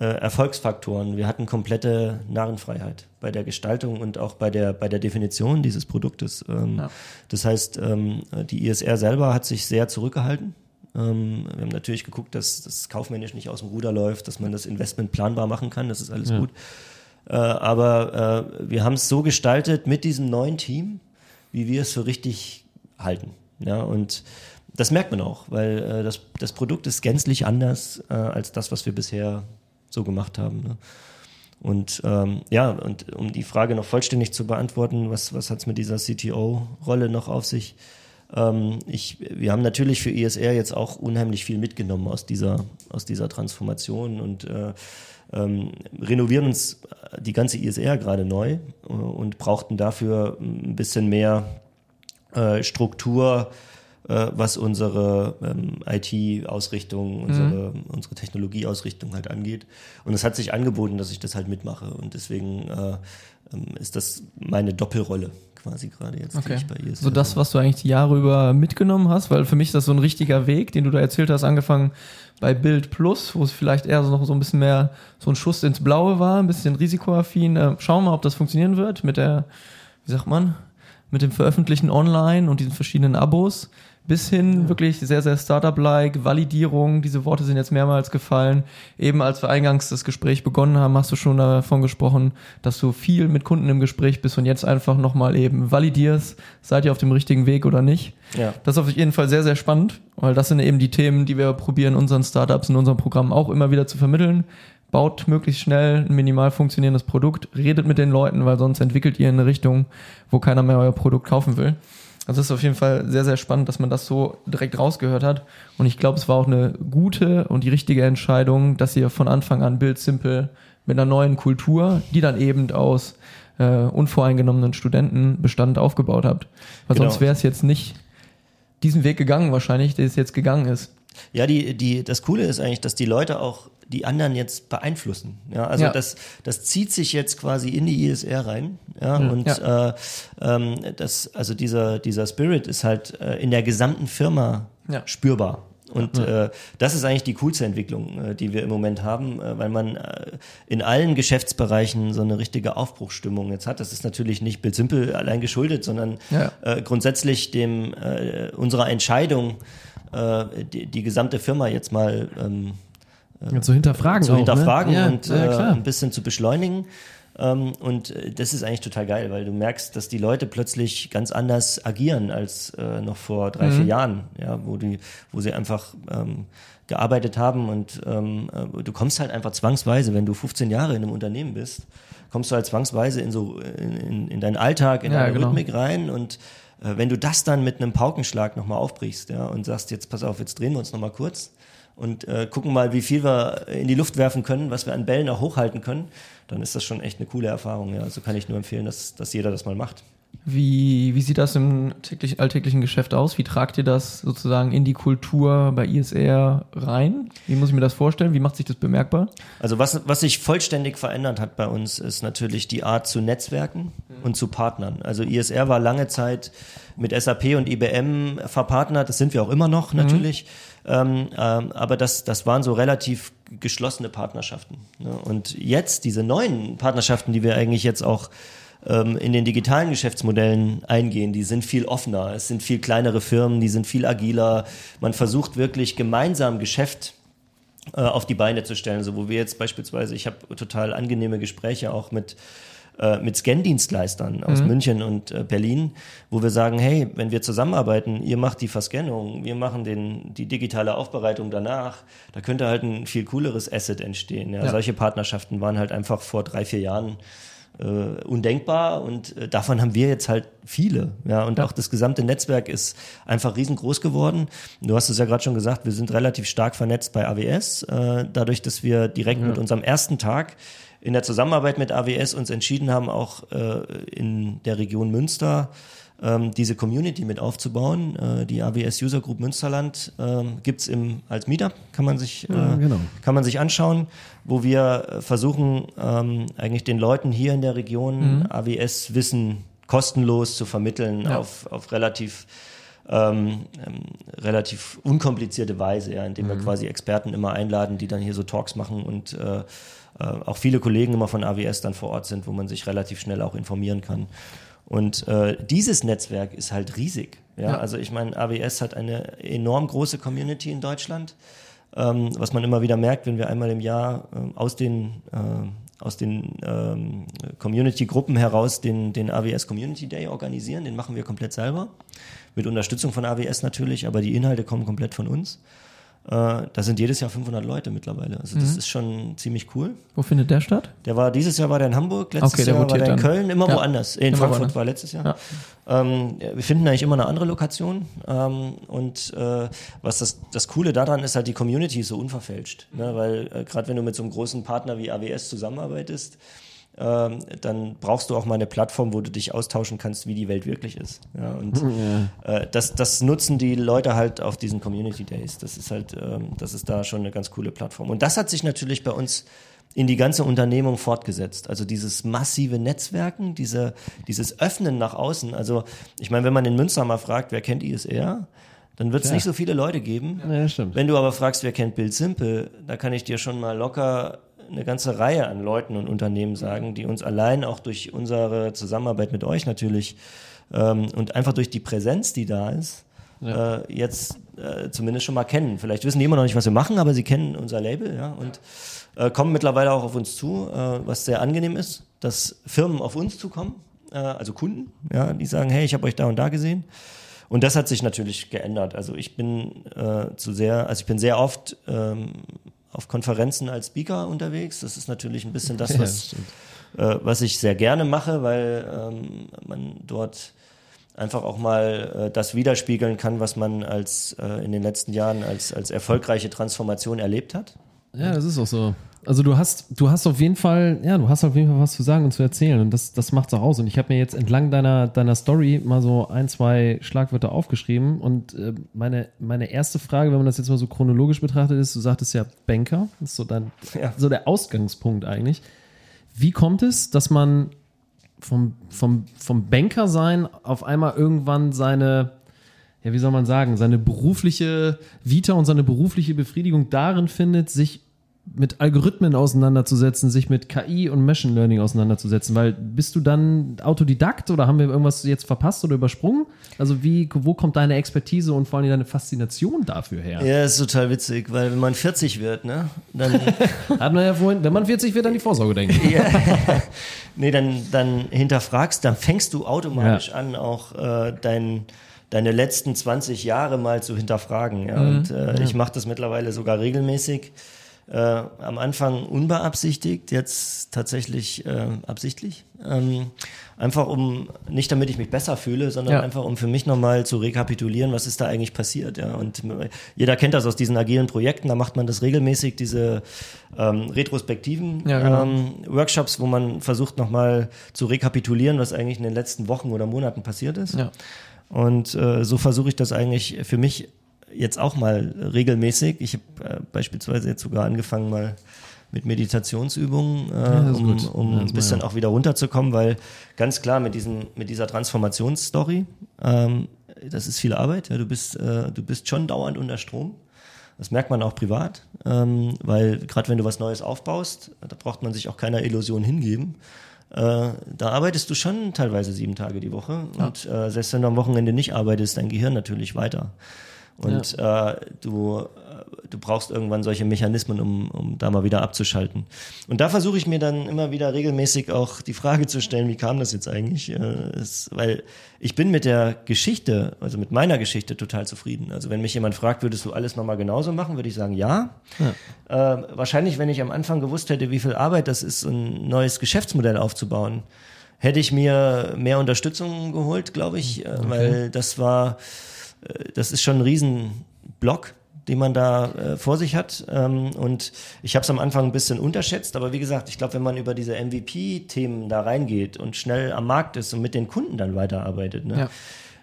äh, Erfolgsfaktoren. Wir hatten komplette Narrenfreiheit bei der Gestaltung und auch bei der, bei der Definition dieses Produktes. Ähm, ja. Das heißt, ähm, die ISR selber hat sich sehr zurückgehalten. Ähm, wir haben natürlich geguckt, dass das kaufmännisch nicht aus dem Ruder läuft, dass man das Investment planbar machen kann. Das ist alles ja. gut. Äh, aber äh, wir haben es so gestaltet mit diesem neuen Team, wie wir es für richtig halten. Ja, und das merkt man auch, weil äh, das, das Produkt ist gänzlich anders äh, als das, was wir bisher so gemacht haben. Ne? Und ähm, ja, und um die Frage noch vollständig zu beantworten, was, was hat es mit dieser CTO-Rolle noch auf sich? Ähm, ich, wir haben natürlich für ISR jetzt auch unheimlich viel mitgenommen aus dieser, aus dieser Transformation und äh, ähm, renovieren uns die ganze ISR gerade neu äh, und brauchten dafür ein bisschen mehr äh, Struktur, äh, was unsere ähm, IT-Ausrichtung, unsere, mhm. unsere Technologieausrichtung halt angeht. Und es hat sich angeboten, dass ich das halt mitmache. Und deswegen äh, ähm, ist das meine Doppelrolle quasi gerade jetzt, okay. die ich bei ihr So das, was du eigentlich die Jahre über mitgenommen hast, weil für mich ist das so ein richtiger Weg, den du da erzählt hast, angefangen bei Bild Plus, wo es vielleicht eher so noch so ein bisschen mehr so ein Schuss ins Blaue war, ein bisschen risikoaffin. Äh, schauen wir mal, ob das funktionieren wird mit der, wie sagt man, mit dem Veröffentlichen online und diesen verschiedenen Abos bis hin wirklich sehr, sehr Startup-like, Validierung, diese Worte sind jetzt mehrmals gefallen. Eben als wir eingangs das Gespräch begonnen haben, hast du schon davon gesprochen, dass du viel mit Kunden im Gespräch bist und jetzt einfach nochmal eben validierst, seid ihr auf dem richtigen Weg oder nicht. Ja. Das ist auf jeden Fall sehr, sehr spannend, weil das sind eben die Themen, die wir probieren, unseren Startups in unserem Programm auch immer wieder zu vermitteln. Baut möglichst schnell ein minimal funktionierendes Produkt, redet mit den Leuten, weil sonst entwickelt ihr in eine Richtung, wo keiner mehr euer Produkt kaufen will. Also es ist auf jeden Fall sehr, sehr spannend, dass man das so direkt rausgehört hat. Und ich glaube, es war auch eine gute und die richtige Entscheidung, dass ihr von Anfang an Build Simple mit einer neuen Kultur, die dann eben aus äh, unvoreingenommenen Studentenbestand aufgebaut habt. Weil genau. sonst wäre es jetzt nicht diesen Weg gegangen wahrscheinlich, der es jetzt gegangen ist. Ja, die, die, das Coole ist eigentlich, dass die Leute auch die anderen jetzt beeinflussen. Ja, also ja. das, das zieht sich jetzt quasi in die ISR rein. Ja, mhm, und ja. Äh, ähm, das, also dieser, dieser Spirit ist halt äh, in der gesamten Firma ja. spürbar. Und ja. äh, das ist eigentlich die coolste Entwicklung, äh, die wir im Moment haben, äh, weil man äh, in allen Geschäftsbereichen so eine richtige Aufbruchsstimmung jetzt hat. Das ist natürlich nicht Bild Simple allein geschuldet, sondern ja. äh, grundsätzlich dem äh, unserer Entscheidung, äh, die, die gesamte Firma jetzt mal ähm, ja, zu hinterfragen, zu hinterfragen ne? und ja, äh, ein bisschen zu beschleunigen. Ähm, und äh, das ist eigentlich total geil, weil du merkst, dass die Leute plötzlich ganz anders agieren als äh, noch vor drei, mhm. vier Jahren, ja, wo die, wo sie einfach ähm, gearbeitet haben und ähm, äh, du kommst halt einfach zwangsweise, wenn du 15 Jahre in einem Unternehmen bist, kommst du halt zwangsweise in so in, in, in deinen Alltag, in ja, deine genau. Rhythmik rein und äh, wenn du das dann mit einem Paukenschlag nochmal aufbrichst, ja, und sagst, jetzt pass auf, jetzt drehen wir uns nochmal kurz, und äh, gucken mal, wie viel wir in die Luft werfen können, was wir an Bällen auch hochhalten können, dann ist das schon echt eine coole Erfahrung. Ja. Also kann ich nur empfehlen, dass, dass jeder das mal macht. Wie, wie sieht das im täglich, alltäglichen Geschäft aus? Wie tragt ihr das sozusagen in die Kultur bei ISR rein? Wie muss ich mir das vorstellen? Wie macht sich das bemerkbar? Also was, was sich vollständig verändert hat bei uns, ist natürlich die Art zu Netzwerken und zu Partnern. Also ISR war lange Zeit mit SAP und IBM verpartnert, das sind wir auch immer noch natürlich. Ähm, ähm, aber das, das waren so relativ geschlossene Partnerschaften. Ne? Und jetzt diese neuen Partnerschaften, die wir eigentlich jetzt auch ähm, in den digitalen Geschäftsmodellen eingehen, die sind viel offener. Es sind viel kleinere Firmen, die sind viel agiler. Man versucht wirklich gemeinsam Geschäft äh, auf die Beine zu stellen. So wo wir jetzt beispielsweise, ich habe total angenehme Gespräche auch mit äh, mit Scan-Dienstleistern aus München und äh, Berlin, wo wir sagen, hey, wenn wir zusammenarbeiten, ihr macht die Verscannung, wir machen den, die digitale Aufbereitung danach, da könnte halt ein viel cooleres Asset entstehen. Ja? Ja. Solche Partnerschaften waren halt einfach vor drei, vier Jahren äh, undenkbar und äh, davon haben wir jetzt halt viele. Ja, und auch das gesamte Netzwerk ist einfach riesengroß geworden. Du hast es ja gerade schon gesagt, wir sind relativ stark vernetzt bei AWS, äh, dadurch, dass wir direkt mit unserem ersten Tag in der Zusammenarbeit mit AWS uns entschieden haben, auch äh, in der Region Münster ähm, diese Community mit aufzubauen. Äh, die AWS User Group Münsterland ähm, gibt's im als Meetup, kann man sich äh, Ja, genau. kann man sich anschauen, wo wir äh, versuchen, ähm, eigentlich den Leuten hier in der Region AWS Wissen kostenlos zu vermitteln Ja. auf, auf relativ ähm, ähm, relativ unkomplizierte Weise, ja, indem wir quasi Experten immer einladen, die dann hier so Talks machen und äh, äh, auch viele Kollegen immer von AWS dann vor Ort sind, wo man sich relativ schnell auch informieren kann. Und äh, dieses Netzwerk ist halt riesig. Ja? Ja. Also ich meine, AWS hat eine enorm große Community in Deutschland, ähm, was man immer wieder merkt, wenn wir einmal im Jahr ähm, aus den äh, aus den ähm, Community-Gruppen heraus den, den AWS Community Day organisieren. Den machen wir komplett selber. Mit Unterstützung von AWS natürlich, aber die Inhalte kommen komplett von uns. Äh, da sind jedes Jahr 500 Leute mittlerweile. Also das ist schon ziemlich cool. Wo findet der statt? Der war dieses Jahr war der in Hamburg, letztes Okay, Jahr war der in. Köln, immer Ja. woanders. In Immer Frankfurt woanders. war letztes Jahr. Ja. Ähm, wir finden eigentlich immer eine andere Lokation. Ähm, und äh, was das, das Coole daran ist halt, die Community ist so unverfälscht. Ne? Weil äh, gerade wenn du mit so einem großen Partner wie AWS zusammenarbeitest, dann brauchst du auch mal eine Plattform, wo du dich austauschen kannst, wie die Welt wirklich ist. Ja, und äh, das, das nutzen die Leute halt auf diesen Community Days. Das ist halt, ähm, das ist da schon eine ganz coole Plattform. Und das hat sich natürlich bei uns in die ganze Unternehmung fortgesetzt. Also dieses massive Netzwerken, diese, dieses Öffnen nach außen. Also ich meine, wenn man in Münster mal fragt, wer kennt ISR, dann wird es nicht so viele Leute geben. Ja. Wenn du aber fragst, wer kennt Bild Simple, da kann ich dir schon mal locker eine ganze Reihe an Leuten und Unternehmen sagen, die uns allein auch durch unsere Zusammenarbeit mit euch natürlich ähm, und einfach durch die Präsenz, die da ist, äh, jetzt äh, zumindest schon mal kennen. Vielleicht wissen die immer noch nicht, was wir machen, aber sie kennen unser Label ja, und äh, kommen mittlerweile auch auf uns zu, äh, was sehr angenehm ist, dass Firmen auf uns zukommen, äh, also Kunden, ja, die sagen, hey, ich habe euch da und da gesehen. Und das hat sich natürlich geändert. Also ich bin äh, zu sehr, also ich bin sehr oft ähm, auf Konferenzen als Speaker unterwegs. Das ist natürlich ein bisschen das, Ja, was, stimmt. äh, was ich sehr gerne mache, weil ähm, man dort einfach auch mal äh, das widerspiegeln kann, was man als äh, in den letzten Jahren als, als erfolgreiche Transformation erlebt hat. Ja, das ist auch so. Also du hast, du hast auf jeden Fall, ja, du hast auf jeden Fall was zu sagen und zu erzählen und das, das macht's auch aus. Und ich habe mir jetzt entlang deiner, deiner Story mal so ein, zwei Schlagwörter aufgeschrieben und äh, meine, meine erste Frage, wenn man das jetzt mal so chronologisch betrachtet, ist, du sagtest ja Banker, das ist so dein, Ja. so der Ausgangspunkt eigentlich. Wie kommt es, dass man vom, vom, vom Banker sein auf einmal irgendwann seine, ja, wie soll man sagen, seine berufliche Vita und seine berufliche Befriedigung darin findet, sich mit Algorithmen auseinanderzusetzen, sich mit KI und Machine Learning auseinanderzusetzen, weil bist du dann Autodidakt oder haben wir irgendwas jetzt verpasst oder übersprungen? Also wie, wo kommt deine Expertise und vor allem deine Faszination dafür her? Ja, ist total witzig, weil wenn man 40 wird, ne, dann Hat man ja vorhin, wenn man 40 wird, an die Vorsorge denken. Nee, dann, dann hinterfragst, dann fängst du automatisch an, auch äh, dein, deine letzten 20 Jahre mal zu hinterfragen. Ja? Und äh, ich mache das mittlerweile sogar regelmäßig. Äh, am Anfang unbeabsichtigt, jetzt tatsächlich äh, absichtlich. Ähm, einfach um, nicht damit ich mich besser fühle, sondern Ja. einfach um für mich nochmal zu rekapitulieren, was ist da eigentlich passiert. Ja? Und jeder kennt das aus diesen agilen Projekten, da macht man das regelmäßig, diese ähm, retrospektiven Ja, genau. ähm, Workshops, wo man versucht nochmal zu rekapitulieren, was eigentlich in den letzten Wochen oder Monaten passiert ist. Ja. Und äh, so versuche ich das eigentlich für mich jetzt auch mal regelmäßig. Ich habe äh, beispielsweise jetzt sogar angefangen mal mit Meditationsübungen, äh, ist um, um Ja, ein bisschen wir auch wieder runterzukommen, weil ganz klar mit, diesen, mit dieser Transformationsstory, ähm, das ist viel Arbeit. Ja, du, bist, äh, du bist schon dauernd unter Strom. Das merkt man auch privat, ähm, weil gerade wenn du was Neues aufbaust, da braucht man sich auch keiner Illusion hingeben. Äh, da arbeitest du schon teilweise sieben Tage die Woche und äh, selbst wenn du am Wochenende nicht arbeitest, dein Gehirn natürlich weiter. Und äh, du, du brauchst irgendwann solche Mechanismen, um, um da mal wieder abzuschalten. Und da versuche ich mir dann immer wieder regelmäßig auch die Frage zu stellen, wie kam das jetzt eigentlich? Äh, es, weil ich bin mit der Geschichte, also mit meiner Geschichte total zufrieden. Also wenn mich jemand fragt, würdest du alles nochmal genauso machen, würde ich sagen, ja. Äh, wahrscheinlich, wenn ich am Anfang gewusst hätte, wie viel Arbeit das ist, ein neues Geschäftsmodell aufzubauen, hätte ich mir mehr Unterstützung geholt, glaube ich, äh, weil das war, äh, das ist schon ein Riesenblock, den man da äh, vor sich hat. Ähm, und ich habe es am Anfang ein bisschen unterschätzt, aber wie gesagt, ich glaube, wenn man über diese MVP-Themen da reingeht und schnell am Markt ist und mit den Kunden dann weiterarbeitet, ne,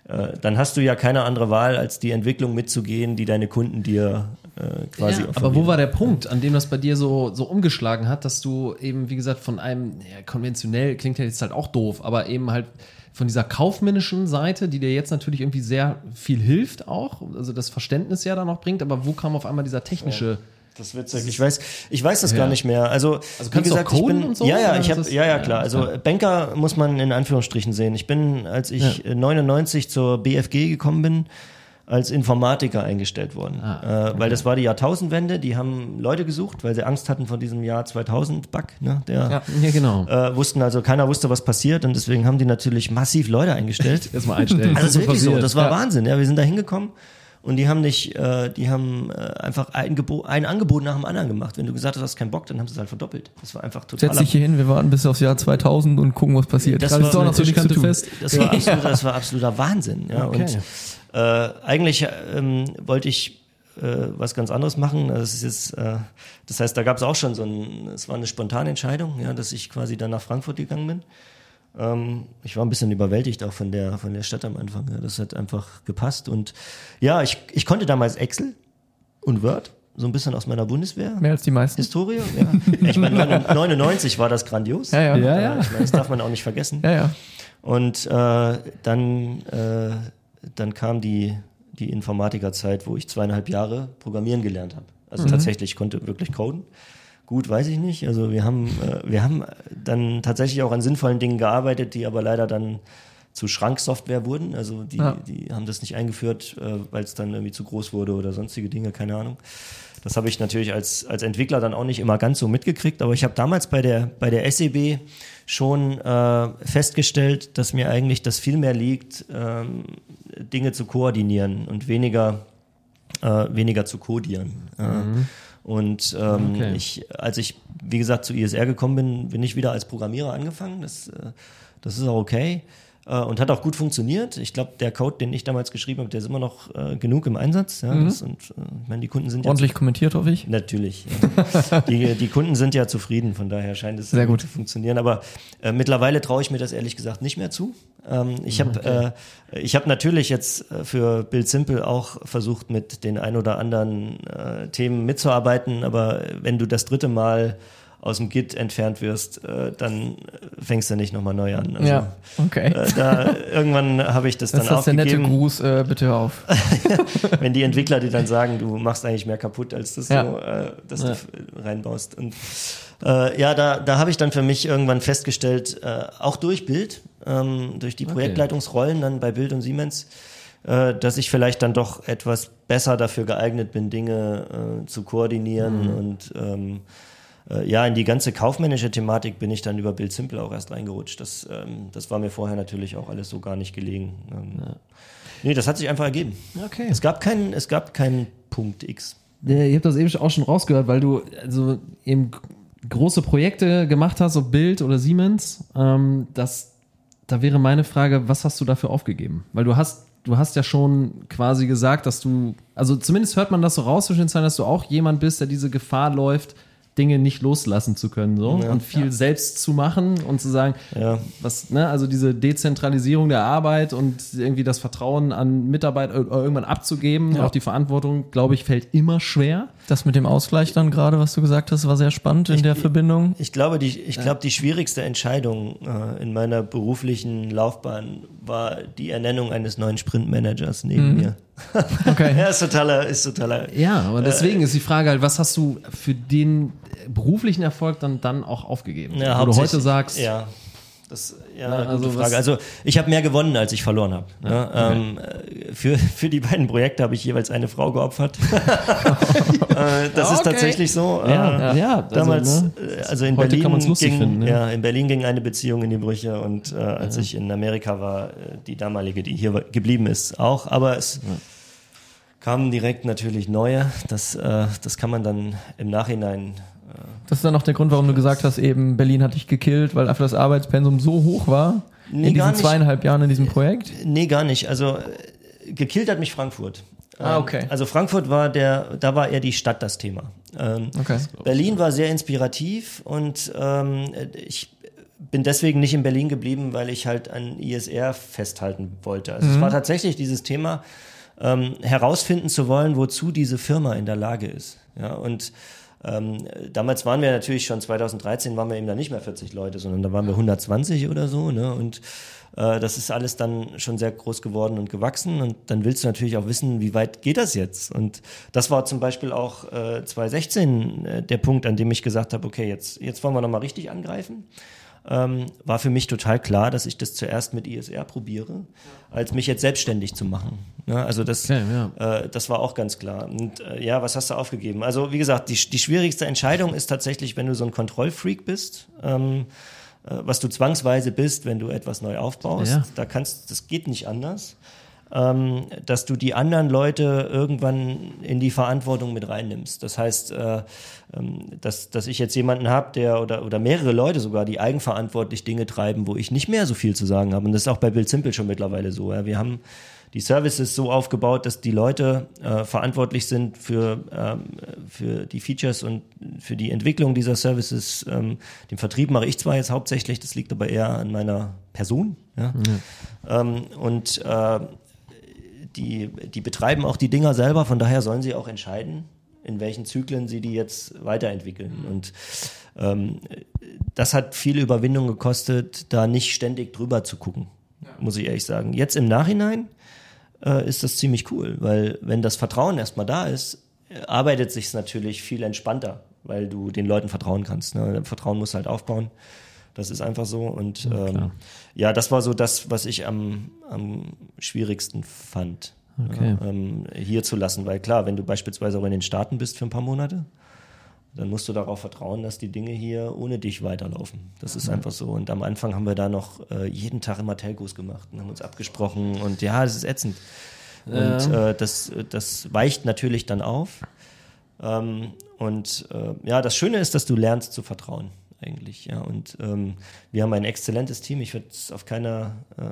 äh, dann hast du ja keine andere Wahl, als die Entwicklung mitzugehen, die deine Kunden dir äh, quasi Ja, aber wo war der Punkt, an dem das bei dir so, so umgeschlagen hat, dass du eben, wie gesagt, von einem, ja, konventionell klingt ja jetzt halt auch doof, aber eben halt von dieser kaufmännischen Seite, die dir jetzt natürlich irgendwie sehr viel hilft auch, also das Verständnis ja dann auch bringt, aber wo kam auf einmal dieser technische Das ist witzig. Ich weiß, ich weiß das Ja. gar nicht mehr. Also, Also wie gesagt, ich coden bin, und so, ja, ja, ich habe, ja, ja, ja, klar. Also ja. Banker muss man in Anführungsstrichen sehen. Ich bin, als ich äh, 99 zur BFG gekommen bin, als Informatiker eingestellt worden, Ah, äh, weil das war die Jahrtausendwende. Die haben Leute gesucht, weil sie Angst hatten vor diesem Jahr 2000 Bug. Ne, der Ja. Genau. äh, wussten also keiner wusste, was passiert und deswegen haben die natürlich massiv Leute eingestellt. Jetzt mal einstellen. Also das ist wirklich so, das war ja. Wahnsinn. Ja, wir sind da hingekommen und die haben nicht, äh, die haben äh, einfach ein, Gebo ein Angebot nach dem anderen gemacht. Wenn du gesagt hast, du hast keinen Bock, dann haben sie es halt verdoppelt. Das war einfach total. Setz dich hier hin, wir warten bis aufs Jahr 2000 und gucken, was passiert. Das Gerade war ist auch noch so Tischkante tun. fest. Das war, absoluter, das war absoluter Wahnsinn. Ja. Okay. Und äh, eigentlich ähm, wollte ich äh, was ganz anderes machen. Das ist jetzt, äh, das heißt, da gab es auch schon so ein, es war eine spontane Entscheidung, ja, dass ich quasi dann nach Frankfurt gegangen bin. Ähm, ich war ein bisschen überwältigt auch von der von der Stadt am Anfang. Ja. Das hat einfach gepasst und ja, ich, ich konnte damals Excel und Word so ein bisschen aus meiner Bundeswehr. Mehr als die meisten. Historie, ja. Ich meine, 99 war das grandios. Ja, ja. Ja, ja. Ich meine, das darf man auch nicht vergessen. Ja, ja. Und äh, dann, äh, dann kam die, die Informatikerzeit, wo ich zweieinhalb Jahre Programmieren gelernt habe. Also tatsächlich, ich konnte wirklich coden. Gut, weiß ich nicht. Also wir haben, äh, wir haben dann tatsächlich auch an sinnvollen Dingen gearbeitet, die aber leider dann zu Schranksoftware wurden. Also die, Ja. die haben das nicht eingeführt, äh, weil es dann irgendwie zu groß wurde oder sonstige Dinge, keine Ahnung. Das habe ich natürlich als, als Entwickler dann auch nicht immer ganz so mitgekriegt, aber ich habe damals bei der, bei der SEB schon äh, festgestellt, dass mir eigentlich das viel mehr liegt, ähm, Dinge zu koordinieren und weniger, äh, weniger zu codieren. Äh, Und ähm, Okay. ich, als ich, wie gesagt, zu ISR gekommen bin, bin ich wieder als Programmierer angefangen. Das, äh, das ist auch okay. Äh, und hat auch gut funktioniert. Ich glaube, der Code, den ich damals geschrieben habe, der ist immer noch äh, genug im Einsatz. Ja, das, und äh, ich meine, die Kunden sind ja Ordentlich kommentiert, hoffe ich. Natürlich. Ja. die, die Kunden sind ja zufrieden, von daher scheint es Sehr gut. zu funktionieren. Aber äh, mittlerweile traue ich mir das ehrlich gesagt nicht mehr zu. Ähm, ich habe äh, ich hab natürlich jetzt äh, für Build Simple auch versucht, mit den ein oder anderen äh, Themen mitzuarbeiten, aber wenn du das dritte Mal aus dem Git entfernt wirst, äh, dann fängst du nicht nochmal neu an. Also, ja, okay. äh, da, irgendwann habe ich das, das ist dann das der nette Gruß, äh, bitte hör auf. wenn die Entwickler dir dann sagen, du machst eigentlich mehr kaputt, als das Ja. du, äh, dass du f- reinbaust. Und äh, ja, da, da habe ich dann für mich irgendwann festgestellt, äh, auch durch Bild, ähm, durch die Projektleitungsrollen dann bei Bild und Siemens, dass ich vielleicht dann doch etwas besser dafür geeignet bin, Dinge zu koordinieren und ähm, äh, ja, in die ganze kaufmännische Thematik bin ich dann über Bild Simple auch erst reingerutscht. Das, ähm, das war mir vorher natürlich auch alles so gar nicht gelegen. Ähm, Nee, das hat sich einfach ergeben. Okay. Es gab keinen, es gab keinen Punkt X. ich habe das eben auch schon rausgehört, weil du also eben große Projekte gemacht hast, ob Bild oder Siemens. Ähm, das, da wäre meine Frage, was hast du dafür aufgegeben? Weil du hast, du hast ja schon quasi gesagt, dass du, also zumindest hört man das so raus zwischen den Zeilen, dass du auch jemand bist, der diese Gefahr läuft, Dinge nicht loslassen zu können so Ja. und viel selbst zu machen und zu sagen, Ja. was, ne, also diese Dezentralisierung der Arbeit und irgendwie das Vertrauen an Mitarbeiter äh, irgendwann abzugeben, Ja. auch die Verantwortung, glaube ich, fällt immer schwer. Das mit dem Ausgleich dann gerade, was du gesagt hast, war sehr spannend in Ich- der Verbindung. Ich glaube, die, ich glaube, die schwierigste Entscheidung äh, in meiner beruflichen Laufbahn war die Ernennung eines neuen Sprintmanagers neben mir. Okay. Ja, ist totaler, ist totaler. Ja, aber deswegen ist die Frage halt, was hast du für den beruflichen Erfolg dann, dann auch aufgegeben? Ja, Wo du heute sagst, Ja. Das, ja, Na, gute also Frage. Also ich habe mehr gewonnen, als ich verloren habe. Ja, ähm, äh, für, für die beiden Projekte habe ich jeweils eine Frau geopfert. äh, das ist Okay. tatsächlich so. Ja, äh, ja, also, damals, ne, äh, also in heute Berlin ging, finden, ne? ja, in Berlin ging eine Beziehung in die Brüche und äh, als ich in Amerika war, die damalige, die hier geblieben ist, auch. Aber es kamen direkt natürlich neue. Das, äh, das kann man dann im Nachhinein Das ist dann auch der Grund, warum du gesagt hast, eben Berlin hat dich gekillt, weil einfach das Arbeitspensum so hoch war Nee, in gar diesen zweieinhalb Jahren in diesem Projekt. Nee, gar nicht. Also äh, gekillt hat mich Frankfurt. Ah, Ähm, okay. Also Frankfurt war der, da war eher die Stadt das Thema. Ähm, Okay. Berlin war sehr inspirativ und ähm, ich bin deswegen nicht in Berlin geblieben, weil ich halt an ISR festhalten wollte. Also es war tatsächlich dieses Thema, ähm, herausfinden zu wollen, wozu diese Firma in der Lage ist. Ja, und ähm, damals waren wir natürlich schon 2013 waren wir eben dann nicht mehr 40 Leute, sondern da waren wir 120 oder so. Ne? Und äh, das ist alles dann schon sehr groß geworden und gewachsen. Und dann willst du natürlich auch wissen, wie weit geht das jetzt? Und das war zum Beispiel auch äh, 2016 äh, der Punkt, an dem ich gesagt habe, okay, jetzt, jetzt wollen wir nochmal richtig angreifen ähm, war für mich total klar, dass ich das zuerst mit ISR probiere, als mich jetzt selbstständig zu machen. Ja, also das, Okay, äh, das war auch ganz klar. Und äh, ja, was hast du aufgegeben? Also wie gesagt, die, die schwierigste Entscheidung ist tatsächlich, wenn du so ein Kontrollfreak bist. Ähm, äh, was du zwangsweise bist, wenn du etwas neu aufbaust. Ja. Da kannst, das geht nicht anders. Ähm, dass du die anderen Leute irgendwann in die Verantwortung mit reinnimmst. Das heißt, äh, ähm, dass, dass ich jetzt jemanden habe, der oder, oder mehrere Leute sogar, die eigenverantwortlich Dinge treiben, wo ich nicht mehr so viel zu sagen habe. Und das ist auch bei Build Simple schon mittlerweile so. Ja. Wir haben die Services so aufgebaut, dass die Leute äh, verantwortlich sind für, ähm, für die Features und für die Entwicklung dieser Services. Ähm, den Vertrieb mache ich zwar jetzt hauptsächlich, das liegt aber eher an meiner Person. Ja. Ähm, und äh, die, die betreiben auch die Dinger selber, von daher sollen sie auch entscheiden, in welchen Zyklen sie die jetzt weiterentwickeln. Und ähm, das hat viel Überwindung gekostet, da nicht ständig drüber zu gucken, muss ich ehrlich sagen. Jetzt im Nachhinein äh, ist das ziemlich cool, weil wenn das Vertrauen erstmal da ist, arbeitet sich natürlich viel entspannter, weil du den Leuten vertrauen kannst. Ne? Vertrauen musst du halt aufbauen. Das ist einfach so. Und ähm, ja, das war so das, was ich am, am schwierigsten fand. Okay. Ja, ähm, hier zu lassen, weil klar, wenn du beispielsweise auch in den Staaten bist für ein paar Monate, dann musst du darauf vertrauen, dass die Dinge hier ohne dich weiterlaufen. Das ist einfach so. Und am Anfang haben wir da noch äh, jeden Tag immer Telcos gemacht und haben uns abgesprochen und ja, das ist ätzend. Und äh, das, das weicht natürlich dann auf. Ähm, und äh, ja, das Schöne ist, dass du lernst zu vertrauen eigentlich. Ja, und ähm, wir haben ein exzellentes Team. Ich würde es auf keiner äh,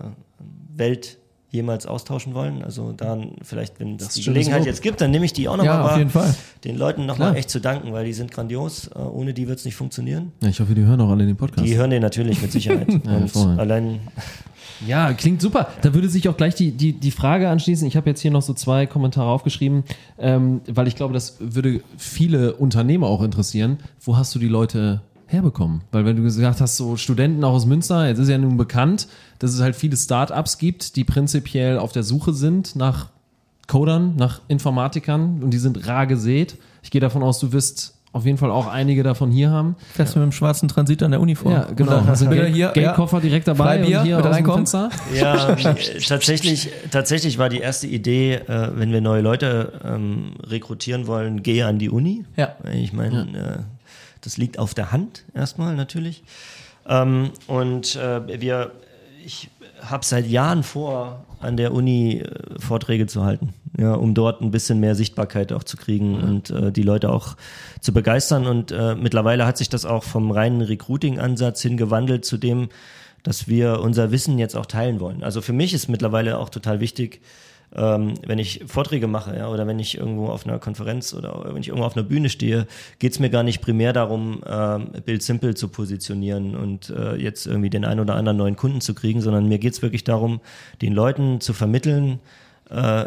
Welt jemals austauschen wollen. Also dann vielleicht, wenn es die Gelegenheit Lob. jetzt gibt, dann nehme ich die auch nochmal Ja, auf jeden Fall. den Leuten nochmal echt zu danken, weil die sind grandios. Äh, ohne die wird es nicht funktionieren. Ja, ich hoffe, die hören auch alle den Podcast. Die hören den natürlich mit Sicherheit. hervorragend. allein Ja, klingt super. Da würde sich auch gleich die, die, die Frage anschließen. Ich habe jetzt hier noch so zwei Kommentare aufgeschrieben, ähm, weil ich glaube, das würde viele Unternehmer auch interessieren. Wo hast du die Leute herbekommen? Weil wenn du gesagt hast, so Studenten auch aus Münster, jetzt ist ja nun bekannt, dass es halt viele Startups gibt, die prinzipiell auf der Suche sind nach Codern, nach Informatikern und die sind rar gesät. Ich gehe davon aus, du wirst auf jeden Fall auch einige davon hier haben. Fährst du mit dem schwarzen Transit an der Uniform? Ja, genau. Dann Also Geld, hier, Geldkoffer direkt dabei Freibier, und hier aus dem. Fenster. Ja, tatsächlich, tatsächlich war die erste Idee, äh, wenn wir neue Leute ähm, rekrutieren wollen, gehe an die Uni. Ja. Ich meine, äh, das liegt auf der Hand erstmal natürlich. Ähm, und äh, wir, ich habe seit Jahren vor, an der Uni äh, Vorträge zu halten. ja, um dort ein bisschen mehr Sichtbarkeit auch zu kriegen und äh, die Leute auch zu begeistern. Und äh, mittlerweile hat sich das auch vom reinen Recruiting-Ansatz hingewandelt zu dem, dass wir unser Wissen jetzt auch teilen wollen. Also für mich ist mittlerweile auch total wichtig, ähm, wenn ich Vorträge mache ja, oder wenn ich irgendwo auf einer Konferenz oder wenn ich irgendwo auf einer Bühne stehe, geht es mir gar nicht primär darum, ähm, Bild Simple zu positionieren und äh, jetzt irgendwie den einen oder anderen neuen Kunden zu kriegen, sondern mir geht es wirklich darum, den Leuten zu vermitteln, äh,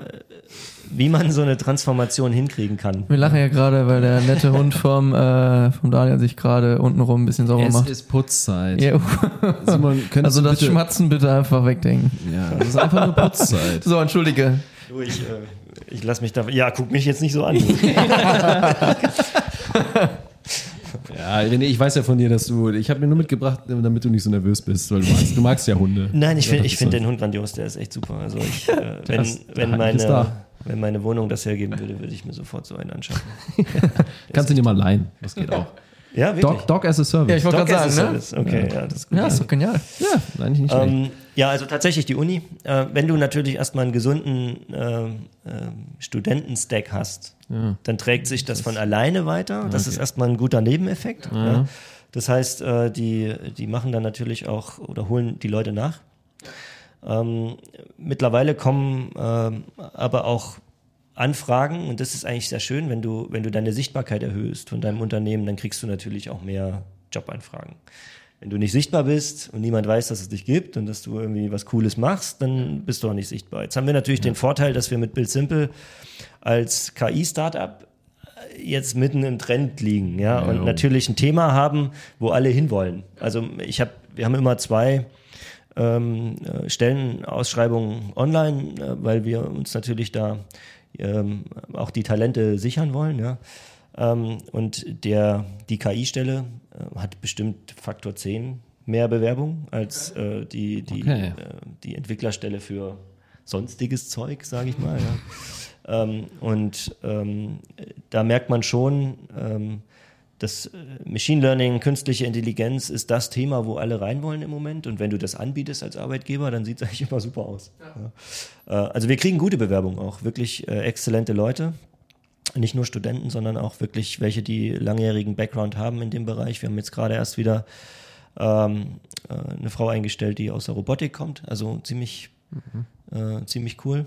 wie man so eine Transformation hinkriegen kann. Wir lachen ja gerade, weil der nette Hund vom, äh, vom Daniel sich gerade untenrum ein bisschen sauber Es macht. ist Putzzeit. Ja, Simon, also das bitte, Schmatzen bitte einfach wegdenken. Ja, das ist einfach nur Putzzeit. So, entschuldige. Du, ich, äh, ich lass mich da. Ja, guck mich jetzt nicht so an. Ja, René, ich weiß ja von dir, dass du. Ich habe mir nur mitgebracht, damit du nicht so nervös bist, weil du magst, du magst ja Hunde. Nein, ich finde find den Hund grandios, der ist echt super. Also ich, äh, wenn, wenn, der Hund ist meine, da. Wenn meine Wohnung das hergeben würde, würde ich mir sofort so einen anschaffen. Kannst du dir mal leihen. Das geht auch. Ja, wirklich. Dog, Dog as a Service. Ja, ich wollte gerade as a sagen, ne? Service. Okay, ja. das ist gut. Ja, ist doch genial. ja, eigentlich nicht schlecht. Ähm, ja, also tatsächlich die Uni. Äh, wenn du natürlich erstmal einen gesunden ähm, ähm, Studentenstack hast, dann trägt sich das von alleine weiter. Das ist erstmal ein guter Nebeneffekt. Ja. Das heißt, äh, die, die machen dann natürlich auch oder holen die Leute nach. Ähm, mittlerweile kommen ähm, aber auch Anfragen und das ist eigentlich sehr schön, wenn du, wenn du deine Sichtbarkeit erhöhst von deinem Unternehmen, dann kriegst du natürlich auch mehr Jobanfragen. Wenn du nicht sichtbar bist und niemand weiß, dass es dich gibt und dass du irgendwie was Cooles machst, dann bist du auch nicht sichtbar. Jetzt haben wir natürlich den Vorteil, dass wir mit Build Simple als KI-Startup jetzt mitten im Trend liegen, ja, und Ja. natürlich ein Thema haben, wo alle hinwollen. Also ich habe, wir haben immer zwei ähm, äh, Stellenausschreibungen online, äh, weil wir uns natürlich da ähm, auch die Talente sichern wollen, ja. Ähm, und der, die KI-Stelle äh, hat bestimmt Faktor 10 mehr Bewerbung als äh, die, die, Okay. äh, die Entwicklerstelle für sonstiges Zeug, sage ich mal. Ja. ähm, und ähm, da merkt man schon, ähm, das äh, Machine Learning, künstliche Intelligenz ist das Thema, wo alle rein wollen im Moment. Und wenn du das anbietest als Arbeitgeber, dann sieht es eigentlich immer super aus. Ja. Äh, also wir kriegen gute Bewerbungen auch, wirklich äh, exzellente Leute. Nicht nur Studenten, sondern auch wirklich welche, die langjährigen Background haben in dem Bereich. Wir haben jetzt gerade erst wieder ähm, äh, eine Frau eingestellt, die aus der Robotik kommt. Also ziemlich, äh, ziemlich cool.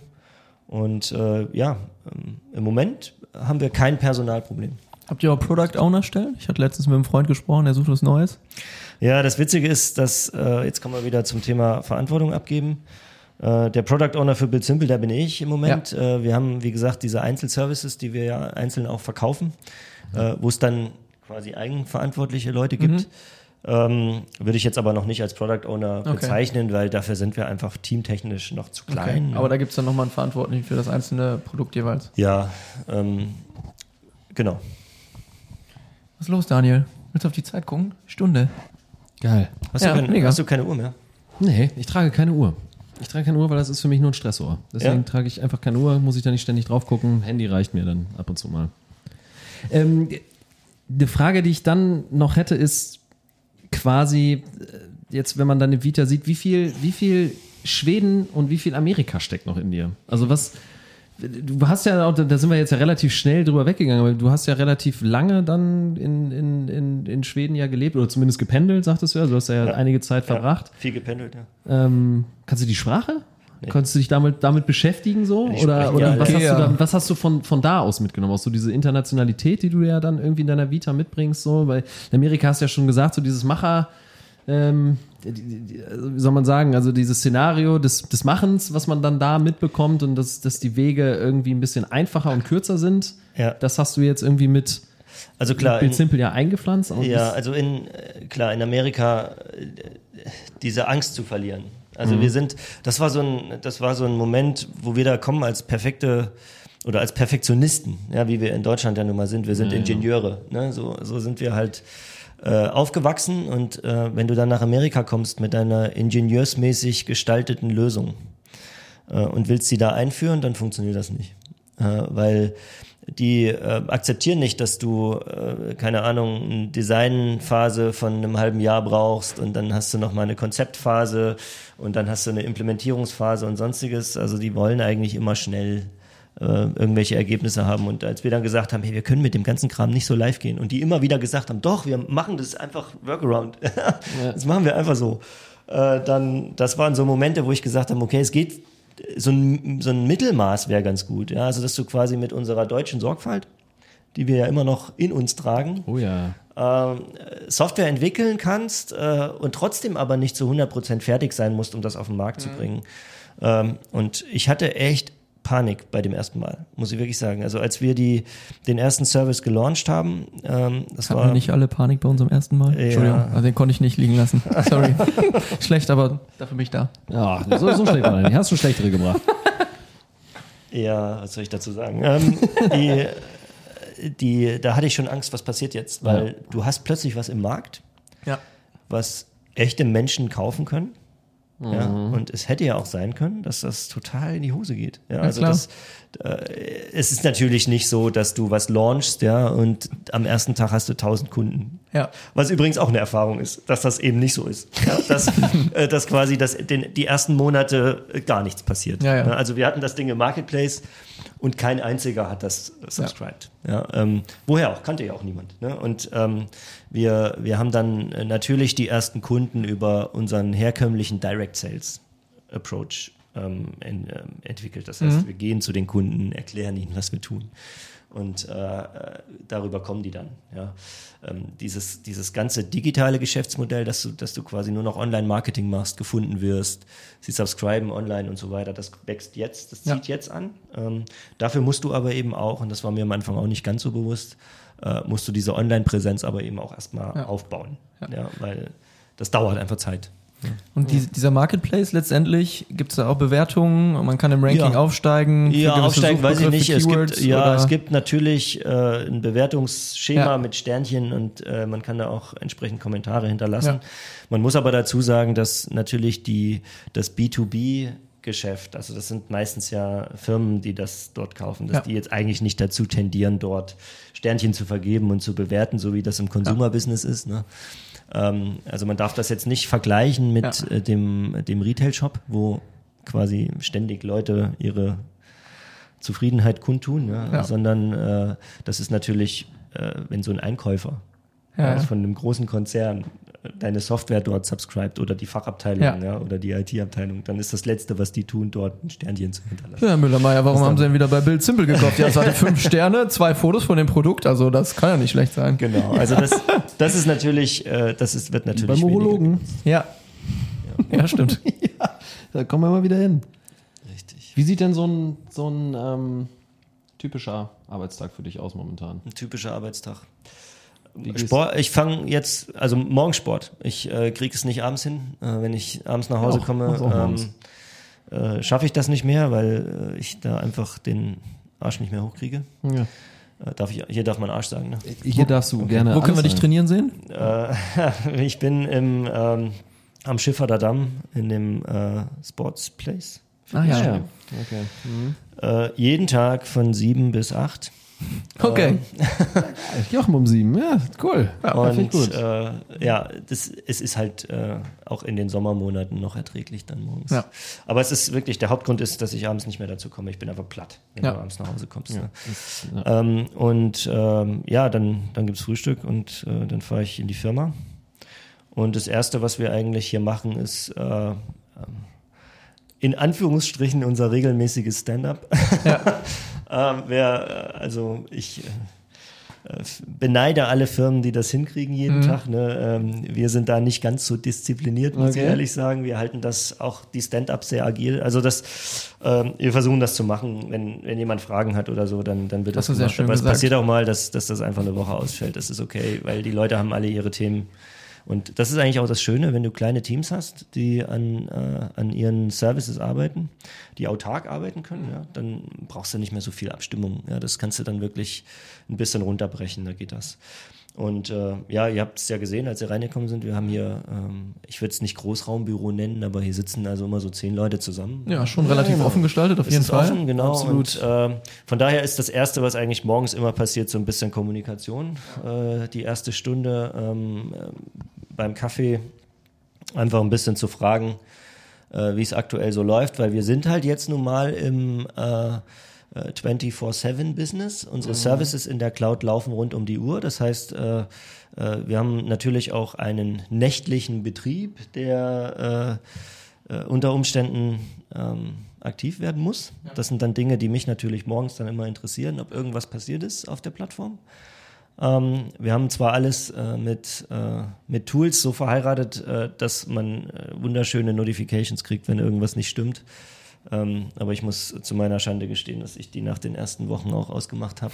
Und äh, ja, ähm, im Moment haben wir kein Personalproblem. Habt ihr auch Product Owner Stellen? Ich hatte letztens mit einem Freund gesprochen, der sucht was Neues. Ja, das Witzige ist, dass äh, jetzt kommen wir wieder zum Thema Verantwortung abgeben. Äh, der Product Owner für Build Simple, da bin ich im Moment. Äh, wir haben, wie gesagt, diese Einzelservices, die wir ja einzeln auch verkaufen, äh, wo es dann quasi eigenverantwortliche Leute gibt. Ähm, würde ich jetzt aber noch nicht als Product Owner Okay. bezeichnen, weil dafür sind wir einfach teamtechnisch noch zu klein. Aber da gibt's dann nochmal einen Verantwortlichen für das einzelne Produkt jeweils. ja, ähm, genau. Was ist los, Daniel? Willst du auf die Zeit gucken? Stunde. Geil. Hast, Ja, du, keine, hast du keine Uhr mehr? Nee, ich trage keine Uhr. Ich trage keine Uhr, weil das ist für mich nur ein Stressohr. Deswegen Ja. trage ich einfach keine Uhr, muss ich da nicht ständig drauf gucken. Handy reicht mir dann ab und zu mal. Ähm, die Frage, die ich dann noch hätte, ist quasi, äh, jetzt, wenn man deine Vita sieht, wie viel, wie viel Schweden und wie viel Amerika steckt noch in dir? Also was, du hast ja auch, da sind wir jetzt ja relativ schnell drüber weggegangen, aber du hast ja relativ lange dann in, in, in, in Schweden ja gelebt oder zumindest gependelt, sagtest du ja. Du hast ja, Ja. einige Zeit verbracht. Ja, viel gependelt, ja. Ähm, kannst du die Sprache? Konntest du dich damit, damit beschäftigen so? Die Oder, oder ja was, hast Ja. du dann, was hast du von, von da aus mitgenommen? Auch so diese Internationalität, die du ja dann irgendwie in deiner Vita mitbringst, so, weil in Amerika hast du ja schon gesagt, so dieses Macher, ähm, also wie soll man sagen, also dieses Szenario des, des Machens, was man dann da mitbekommt und dass, dass die Wege irgendwie ein bisschen einfacher und kürzer sind, Ja. das hast du jetzt irgendwie mit, Also klar, Bild Simple ja eingepflanzt. Ja, also in, klar, in Amerika äh, diese Angst zu verlieren. Also wir sind, das war so ein, das war so ein Moment, wo wir da kommen als perfekte oder als Perfektionisten, ja, wie wir in Deutschland ja nun mal sind. Wir sind Ingenieure, ne? so, so sind wir halt äh, aufgewachsen und äh, wenn du dann nach Amerika kommst mit deiner ingenieursmäßig gestalteten Lösung äh, und willst sie da einführen, dann funktioniert das nicht. Äh, weil die äh, akzeptieren nicht, dass du, äh, keine Ahnung, eine Designphase von einem halben Jahr brauchst und dann hast du noch mal eine Konzeptphase und dann hast du eine Implementierungsphase und sonstiges. Also die wollen eigentlich immer schnell äh, irgendwelche Ergebnisse haben. Und als wir dann gesagt haben, hey, wir können mit dem ganzen Kram nicht so live gehen und die immer wieder gesagt haben, doch, wir machen das einfach Workaround. Das machen wir einfach so. Äh, dann, das waren so Momente, wo ich gesagt habe, okay, es geht, so ein, so ein Mittelmaß wäre ganz gut. Ja? Also, dass du quasi mit unserer deutschen Sorgfalt, die wir ja immer noch in uns tragen, Oh ja. ähm, Software entwickeln kannst äh, und trotzdem aber nicht zu 100% fertig sein musst, um das auf den Markt zu bringen. Ähm, und ich hatte echt Panik bei dem ersten Mal, muss ich wirklich sagen. Also als wir die, den ersten Service gelauncht haben, ähm, das Hatten war wir nicht alle Panik bei unserem ersten Mal? Ja. Entschuldigung, also den konnte ich nicht liegen lassen. Sorry. Schlecht, aber dafür bin ich da. Ja, so, so schlecht war er nicht. Hast du schlechtere gebracht. Ja, was soll ich dazu sagen? Ähm, die, die, da hatte ich schon Angst, was passiert jetzt, weil du hast plötzlich was im Markt, Ja. was echte Menschen kaufen können. Ja, und es hätte ja auch sein können, dass das total in die Hose geht. Ja, also klar. das, äh, es ist natürlich nicht so, dass du was launchst, ja, und am ersten Tag hast du 1000 Kunden. Ja. Was übrigens auch eine Erfahrung ist, dass das eben nicht so ist. Ja, dass, äh, dass quasi das, den, die ersten Monate äh, gar nichts passiert. Ja, ja. Also wir hatten das Ding im Marketplace und kein einziger hat das subscribed. Ja. ähm, woher auch? Kannte ja auch niemand. Ne? Und ähm, wir, wir haben dann äh, natürlich die ersten Kunden über unseren herkömmlichen Direct Sales Approach ähm, en, ähm, entwickelt. Das heißt, wir gehen zu den Kunden, erklären ihnen, was wir tun. Und äh, äh, darüber kommen die dann. Ja. Ähm, dieses, dieses ganze digitale Geschäftsmodell, dass du, dass du quasi nur noch Online-Marketing machst, gefunden wirst, sie subscriben online und so weiter, das wächst jetzt, das Ja. zieht jetzt an. Ähm, dafür musst du aber eben auch, und das war mir am Anfang auch nicht ganz so bewusst, äh, musst du diese Online-Präsenz aber eben auch erstmal Ja. aufbauen. Ja. weil das dauert einfach Zeit. Und die, dieser Marketplace letztendlich, gibt es da auch Bewertungen? Man kann im Ranking Ja. aufsteigen? Ja, aufsteigen weiß ich nicht. Es gibt, ja, oder- es gibt natürlich äh, ein Bewertungsschema Ja. mit Sternchen und äh, man kann da auch entsprechend Kommentare hinterlassen. Ja. Man muss aber dazu sagen, dass natürlich die, das B2B Geschäft, also das sind meistens ja Firmen, die das dort kaufen, dass Ja. die jetzt eigentlich nicht dazu tendieren, dort Sternchen zu vergeben und zu bewerten, so wie das im Consumer-Business ist. Ne? Ähm, also man darf das jetzt nicht vergleichen mit Ja. äh, dem, dem Retail-Shop, wo quasi ständig Leute ihre Zufriedenheit kundtun, ja, Ja. sondern äh, das ist natürlich, äh, wenn so ein Einkäufer Ja, von einem großen Konzern deine Software dort subscribt oder die Fachabteilung Ja. ja. oder die IT-Abteilung, dann ist das Letzte, was die tun, dort ein Sternchen zu hinterlassen. Ja, Herr Müller-Meyer, warum Was haben? Sie denn wieder bei Bild Simple gekauft? Ja, es hatte fünf Sterne, zwei Fotos von dem Produkt, also das kann ja nicht schlecht sein. Genau, also das, das ist natürlich, äh, das ist, wird natürlich Beim Urologen. genutzt. Ja. Ja, stimmt. Da kommen wir mal wieder hin. Richtig. Wie sieht denn so ein, so ein ähm, typischer Arbeitstag für dich aus momentan? Ein typischer Arbeitstag. Sport, ich fange jetzt, also morgen Sport. Ich äh, kriege es nicht abends hin. Äh, wenn ich abends nach Hause Auch, komme, ähm, äh, schaffe ich das nicht mehr, weil äh, ich da einfach den Arsch nicht mehr hochkriege. Ja. Äh, darf ich, hier darf man Arsch sagen, ne? Hier darfst du gerne. Wo können wir dich trainieren sehen? Äh, ich bin im, ähm, am Schifferder Damm in dem äh, Sports Place. Ah ja. Ja, okay. Mhm. Äh, jeden Tag von sieben bis acht. Okay. Jochen um sieben, ja, cool. Ja, Und gut. äh, ja, das, es ist halt äh, auch in den Sommermonaten noch erträglich dann morgens. Ja. Aber es ist wirklich, der Hauptgrund ist, dass ich abends nicht mehr dazu komme. Ich bin einfach platt, wenn Ja. du abends nach Hause kommst. Ne? Ja. Ähm, und ähm, ja, dann, dann gibt's Frühstück und äh, dann fahre ich in die Firma. Und das Erste, was wir eigentlich hier machen, ist äh, ähm, in Anführungsstrichen unser regelmäßiges Stand-up. ähm, wer, äh, also ich äh, äh, beneide alle Firmen, die das hinkriegen jeden Tag. Ne? Ähm, wir sind da nicht ganz so diszipliniert, muss ich Okay. ehrlich sagen. Wir halten das auch die Stand-up sehr agil. Also das, ähm, wir versuchen das zu machen. Wenn, wenn jemand Fragen hat oder so, dann, dann wird Das das, gemacht. schön Aber es gesagt. passiert auch mal, dass, dass das einfach eine Woche ausfällt. Das ist okay, weil die Leute haben alle ihre Themen. Und das ist eigentlich auch das Schöne, wenn du kleine Teams hast, die an, äh, an ihren Services arbeiten, die autark arbeiten können, ja, dann brauchst du nicht mehr so viel Abstimmung. Ja, das kannst du dann wirklich ein bisschen runterbrechen, da geht das. Und äh, ja, ihr habt es ja gesehen, als ihr reingekommen sind, wir haben hier, ähm, ich würde es nicht Großraumbüro nennen, aber hier sitzen also immer so zehn Leute zusammen. Ja, schon relativ genau. offen gestaltet, auf Es jeden ist Fall. Offen, genau. Absolut. Und, ähm, von daher ist das Erste, was eigentlich morgens immer passiert, so ein bisschen Kommunikation. Äh, die erste Stunde ähm, äh, beim Kaffee einfach ein bisschen zu fragen, äh, wie es aktuell so läuft, weil wir sind halt jetzt nun mal im, äh, äh, 24-7-Business. Unsere Services in der Cloud laufen rund um die Uhr. Das heißt, äh, äh, wir haben natürlich auch einen nächtlichen Betrieb, der äh, unter Umständen ähm, aktiv werden muss. Das sind dann Dinge, die mich natürlich morgens dann immer interessieren, ob irgendwas passiert ist auf der Plattform. Ähm, wir haben zwar alles äh, mit, äh, mit Tools so verheiratet, äh, dass man wunderschöne Notifications kriegt, wenn irgendwas nicht stimmt. Ähm, aber ich muss zu meiner Schande gestehen, dass ich die nach den ersten Wochen auch ausgemacht habe,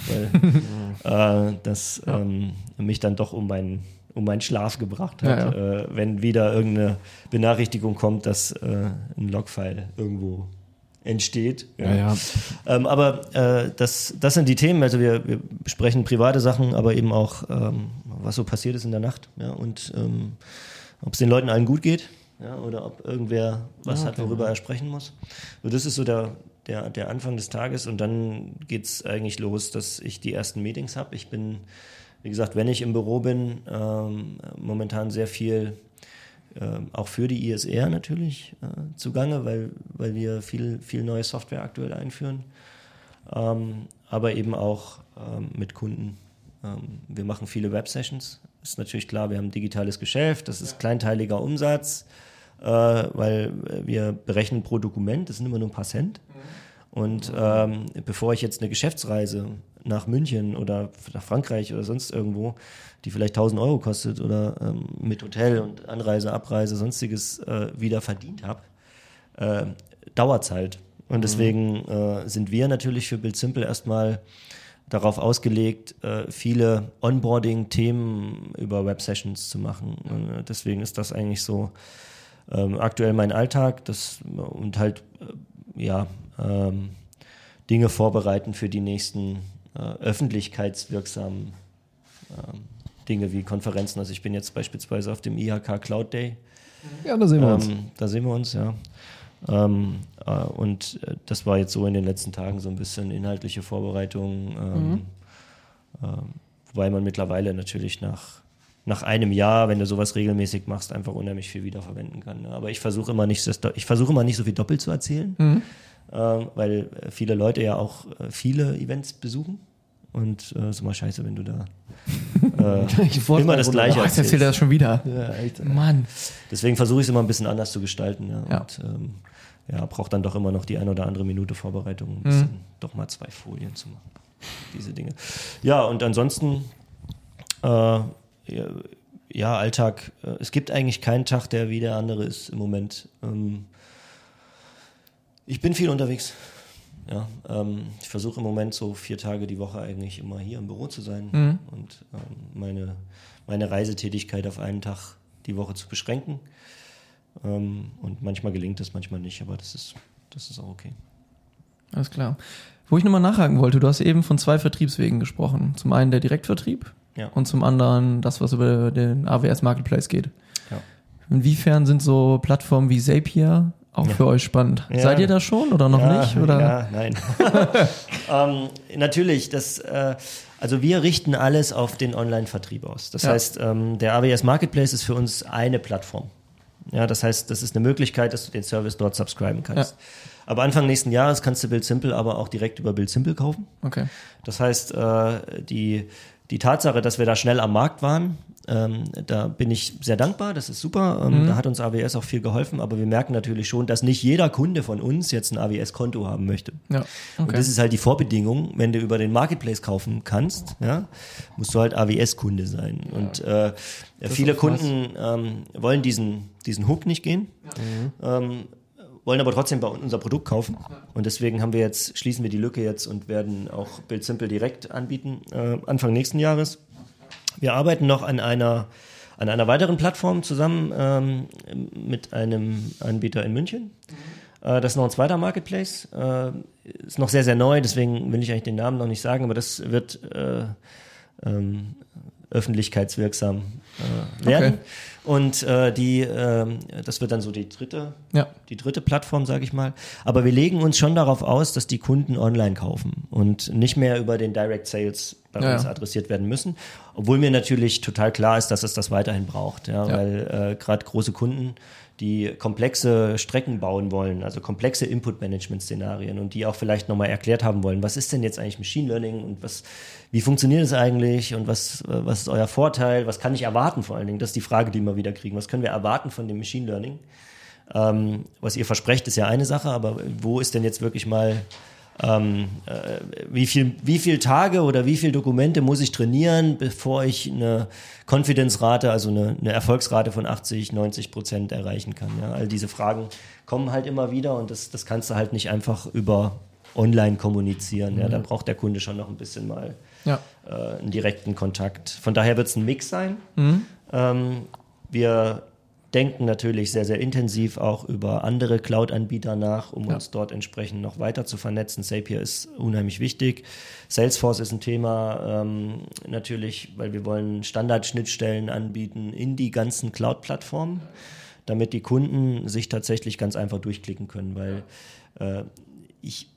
weil äh, das ähm, mich dann doch um meinen um meinen Schlaf gebracht hat, Ja, ja. Äh, wenn wieder irgendeine Benachrichtigung kommt, dass äh, ein Logfile irgendwo entsteht. Ja, ja. Ähm, aber äh, das, das sind die Themen. Also wir, wir besprechen private Sachen, aber eben auch, ähm, was so passiert ist in der Nacht. Und ähm, ob es den Leuten allen gut geht ja, oder ob irgendwer was hat, worüber er sprechen muss. So, das ist so der, der, der Anfang des Tages und dann geht's eigentlich los, dass ich die ersten Meetings habe. Ich bin, wie gesagt, wenn ich im Büro bin, ähm, momentan sehr viel ähm, auch für die ISR natürlich äh, zugange, weil, weil wir viel, viel neue Software aktuell einführen. Ähm, aber eben auch ähm, mit Kunden. Ähm, wir machen viele Web-Sessions. Ist natürlich klar, wir haben ein digitales Geschäft, das ist kleinteiliger Umsatz, äh, weil wir berechnen pro Dokument, das sind immer nur ein paar Cent. Und ähm, bevor ich jetzt eine Geschäftsreise nach München oder nach Frankreich oder sonst irgendwo, die vielleicht 1000 Euro kostet oder ähm, mit Hotel und Anreise, Abreise, sonstiges äh, wieder verdient habe, äh, dauert es halt. Und deswegen äh, sind wir natürlich für Build Simple erstmal darauf ausgelegt, äh, viele Onboarding-Themen über Web-Sessions zu machen. Und, äh, deswegen ist das eigentlich so ähm, aktuell mein Alltag das, und halt, äh, ja, ähm, Dinge vorbereiten für die nächsten äh, öffentlichkeitswirksamen ähm, Dinge wie Konferenzen. Also ich bin jetzt beispielsweise auf dem IHK Cloud Day. Ja, da sehen wir uns. Ähm, da sehen wir uns, ja. Ähm, äh, und äh, das war jetzt so in den letzten Tagen so ein bisschen inhaltliche Vorbereitung, ähm, ähm, wobei man mittlerweile natürlich nach, nach einem Jahr, wenn du sowas regelmäßig machst, einfach unheimlich viel wiederverwenden kann. Ne? Aber ich versuche immer nicht, das, ich versuche immer nicht so viel doppelt zu erzählen, ähm, weil äh, viele Leute ja auch äh, viele Events besuchen. Und äh, ist immer scheiße, wenn du da äh, immer das Gleiche Boah, jetzt erzählt er das schon wieder. Ja, echt. Mann. Deswegen versuche ich es immer ein bisschen anders zu gestalten. Ja, Ja. Und ähm, ja, braucht dann doch immer noch die ein oder andere Minute Vorbereitung, um ein bisschen doch mal zwei Folien zu machen. Diese Dinge. Ja, und ansonsten, äh, ja, Alltag. Äh, es gibt eigentlich keinen Tag, der wie der andere ist im Moment. Ähm, ich bin viel unterwegs. Ja, ähm, ich versuche im Moment so vier Tage die Woche eigentlich immer hier im Büro zu sein und ähm, meine, meine Reisetätigkeit auf einen Tag die Woche zu beschränken. Ähm, und manchmal gelingt es, manchmal nicht, aber das ist, das ist auch okay. Alles klar. Wo ich nochmal nachhaken wollte, du hast eben von zwei Vertriebswegen gesprochen. Zum einen der Direktvertrieb Ja. und zum anderen das, was über den AWS Marketplace geht. Ja. Inwiefern sind so Plattformen wie Zapier auch Ja. für euch spannend? Ja. Seid ihr da schon oder noch ja, nicht? Oder? Ja, nein. ähm, natürlich, das, äh, also wir richten alles auf den Online-Vertrieb aus. Das heißt, ähm, der AWS Marketplace ist für uns eine Plattform. Ja, das heißt, das ist eine Möglichkeit, dass du den Service dort subscriben kannst. Aber Anfang nächsten Jahres kannst du Build Simple aber auch direkt über Build Simple kaufen. Okay. Das heißt, äh, die, die Tatsache, dass wir da schnell am Markt waren, ähm, da bin ich sehr dankbar, das ist super. Ähm, Da hat uns AWS auch viel geholfen, aber wir merken natürlich schon, dass nicht jeder Kunde von uns jetzt ein AWS-Konto haben möchte. Ja. Und Okay. das ist halt die Vorbedingung, wenn du über den Marketplace kaufen kannst, ja, musst du halt AWS-Kunde sein. Und äh, viele. Kunden ähm, wollen diesen, diesen Hook nicht gehen. Ähm, wollen aber trotzdem bei uns unser Produkt kaufen. Und deswegen haben wir jetzt, schließen wir die Lücke jetzt und werden auch Build Simple direkt anbieten, äh, Anfang nächsten Jahres. Wir arbeiten noch an einer, an einer weiteren Plattform zusammen ähm, mit einem Anbieter in München. Äh, das ist noch ein zweiter Marketplace. Äh, ist noch sehr, sehr neu, deswegen will ich eigentlich den Namen noch nicht sagen, aber das wird äh, ähm, öffentlichkeitswirksam äh, werden. Und äh, die, ähm, das wird dann so die dritte, Ja. die dritte Plattform, sage ich mal. Aber wir legen uns schon darauf aus, dass die Kunden online kaufen und nicht mehr über den Direct Sales bei Ja, uns adressiert werden müssen. Obwohl mir natürlich total klar ist, dass es das weiterhin braucht, ja, Ja. weil äh, gerade große Kunden die komplexe Strecken bauen wollen, also komplexe Input-Management-Szenarien und die auch vielleicht nochmal erklärt haben wollen, was ist denn jetzt eigentlich Machine Learning und was, wie funktioniert es eigentlich und was, was ist euer Vorteil, was kann ich erwarten vor allen Dingen, das ist die Frage, die wir wieder kriegen, was können wir erwarten von dem Machine Learning? Ähm, was ihr versprecht, ist ja eine Sache, aber wo ist denn jetzt wirklich mal ähm, äh, wie viel, wie viel Tage oder wie viel Dokumente muss ich trainieren, bevor ich eine Confidence-Rate, also eine, eine Erfolgsrate von 80, 90 Prozent erreichen kann. Ja? All diese Fragen kommen halt immer wieder und das, das kannst du halt nicht einfach über online kommunizieren. Ja? Da braucht der Kunde schon noch ein bisschen mal Ja. äh, einen direkten Kontakt. Von daher wird es ein Mix sein. Ähm, wir denken natürlich sehr, sehr intensiv auch über andere Cloud-Anbieter nach, um uns dort entsprechend noch weiter zu vernetzen. Zapier ist unheimlich wichtig. Salesforce ist ein Thema, ähm, natürlich, weil wir wollen Standardschnittstellen anbieten in die ganzen Cloud-Plattformen, damit die Kunden sich tatsächlich ganz einfach durchklicken können, weil äh, ich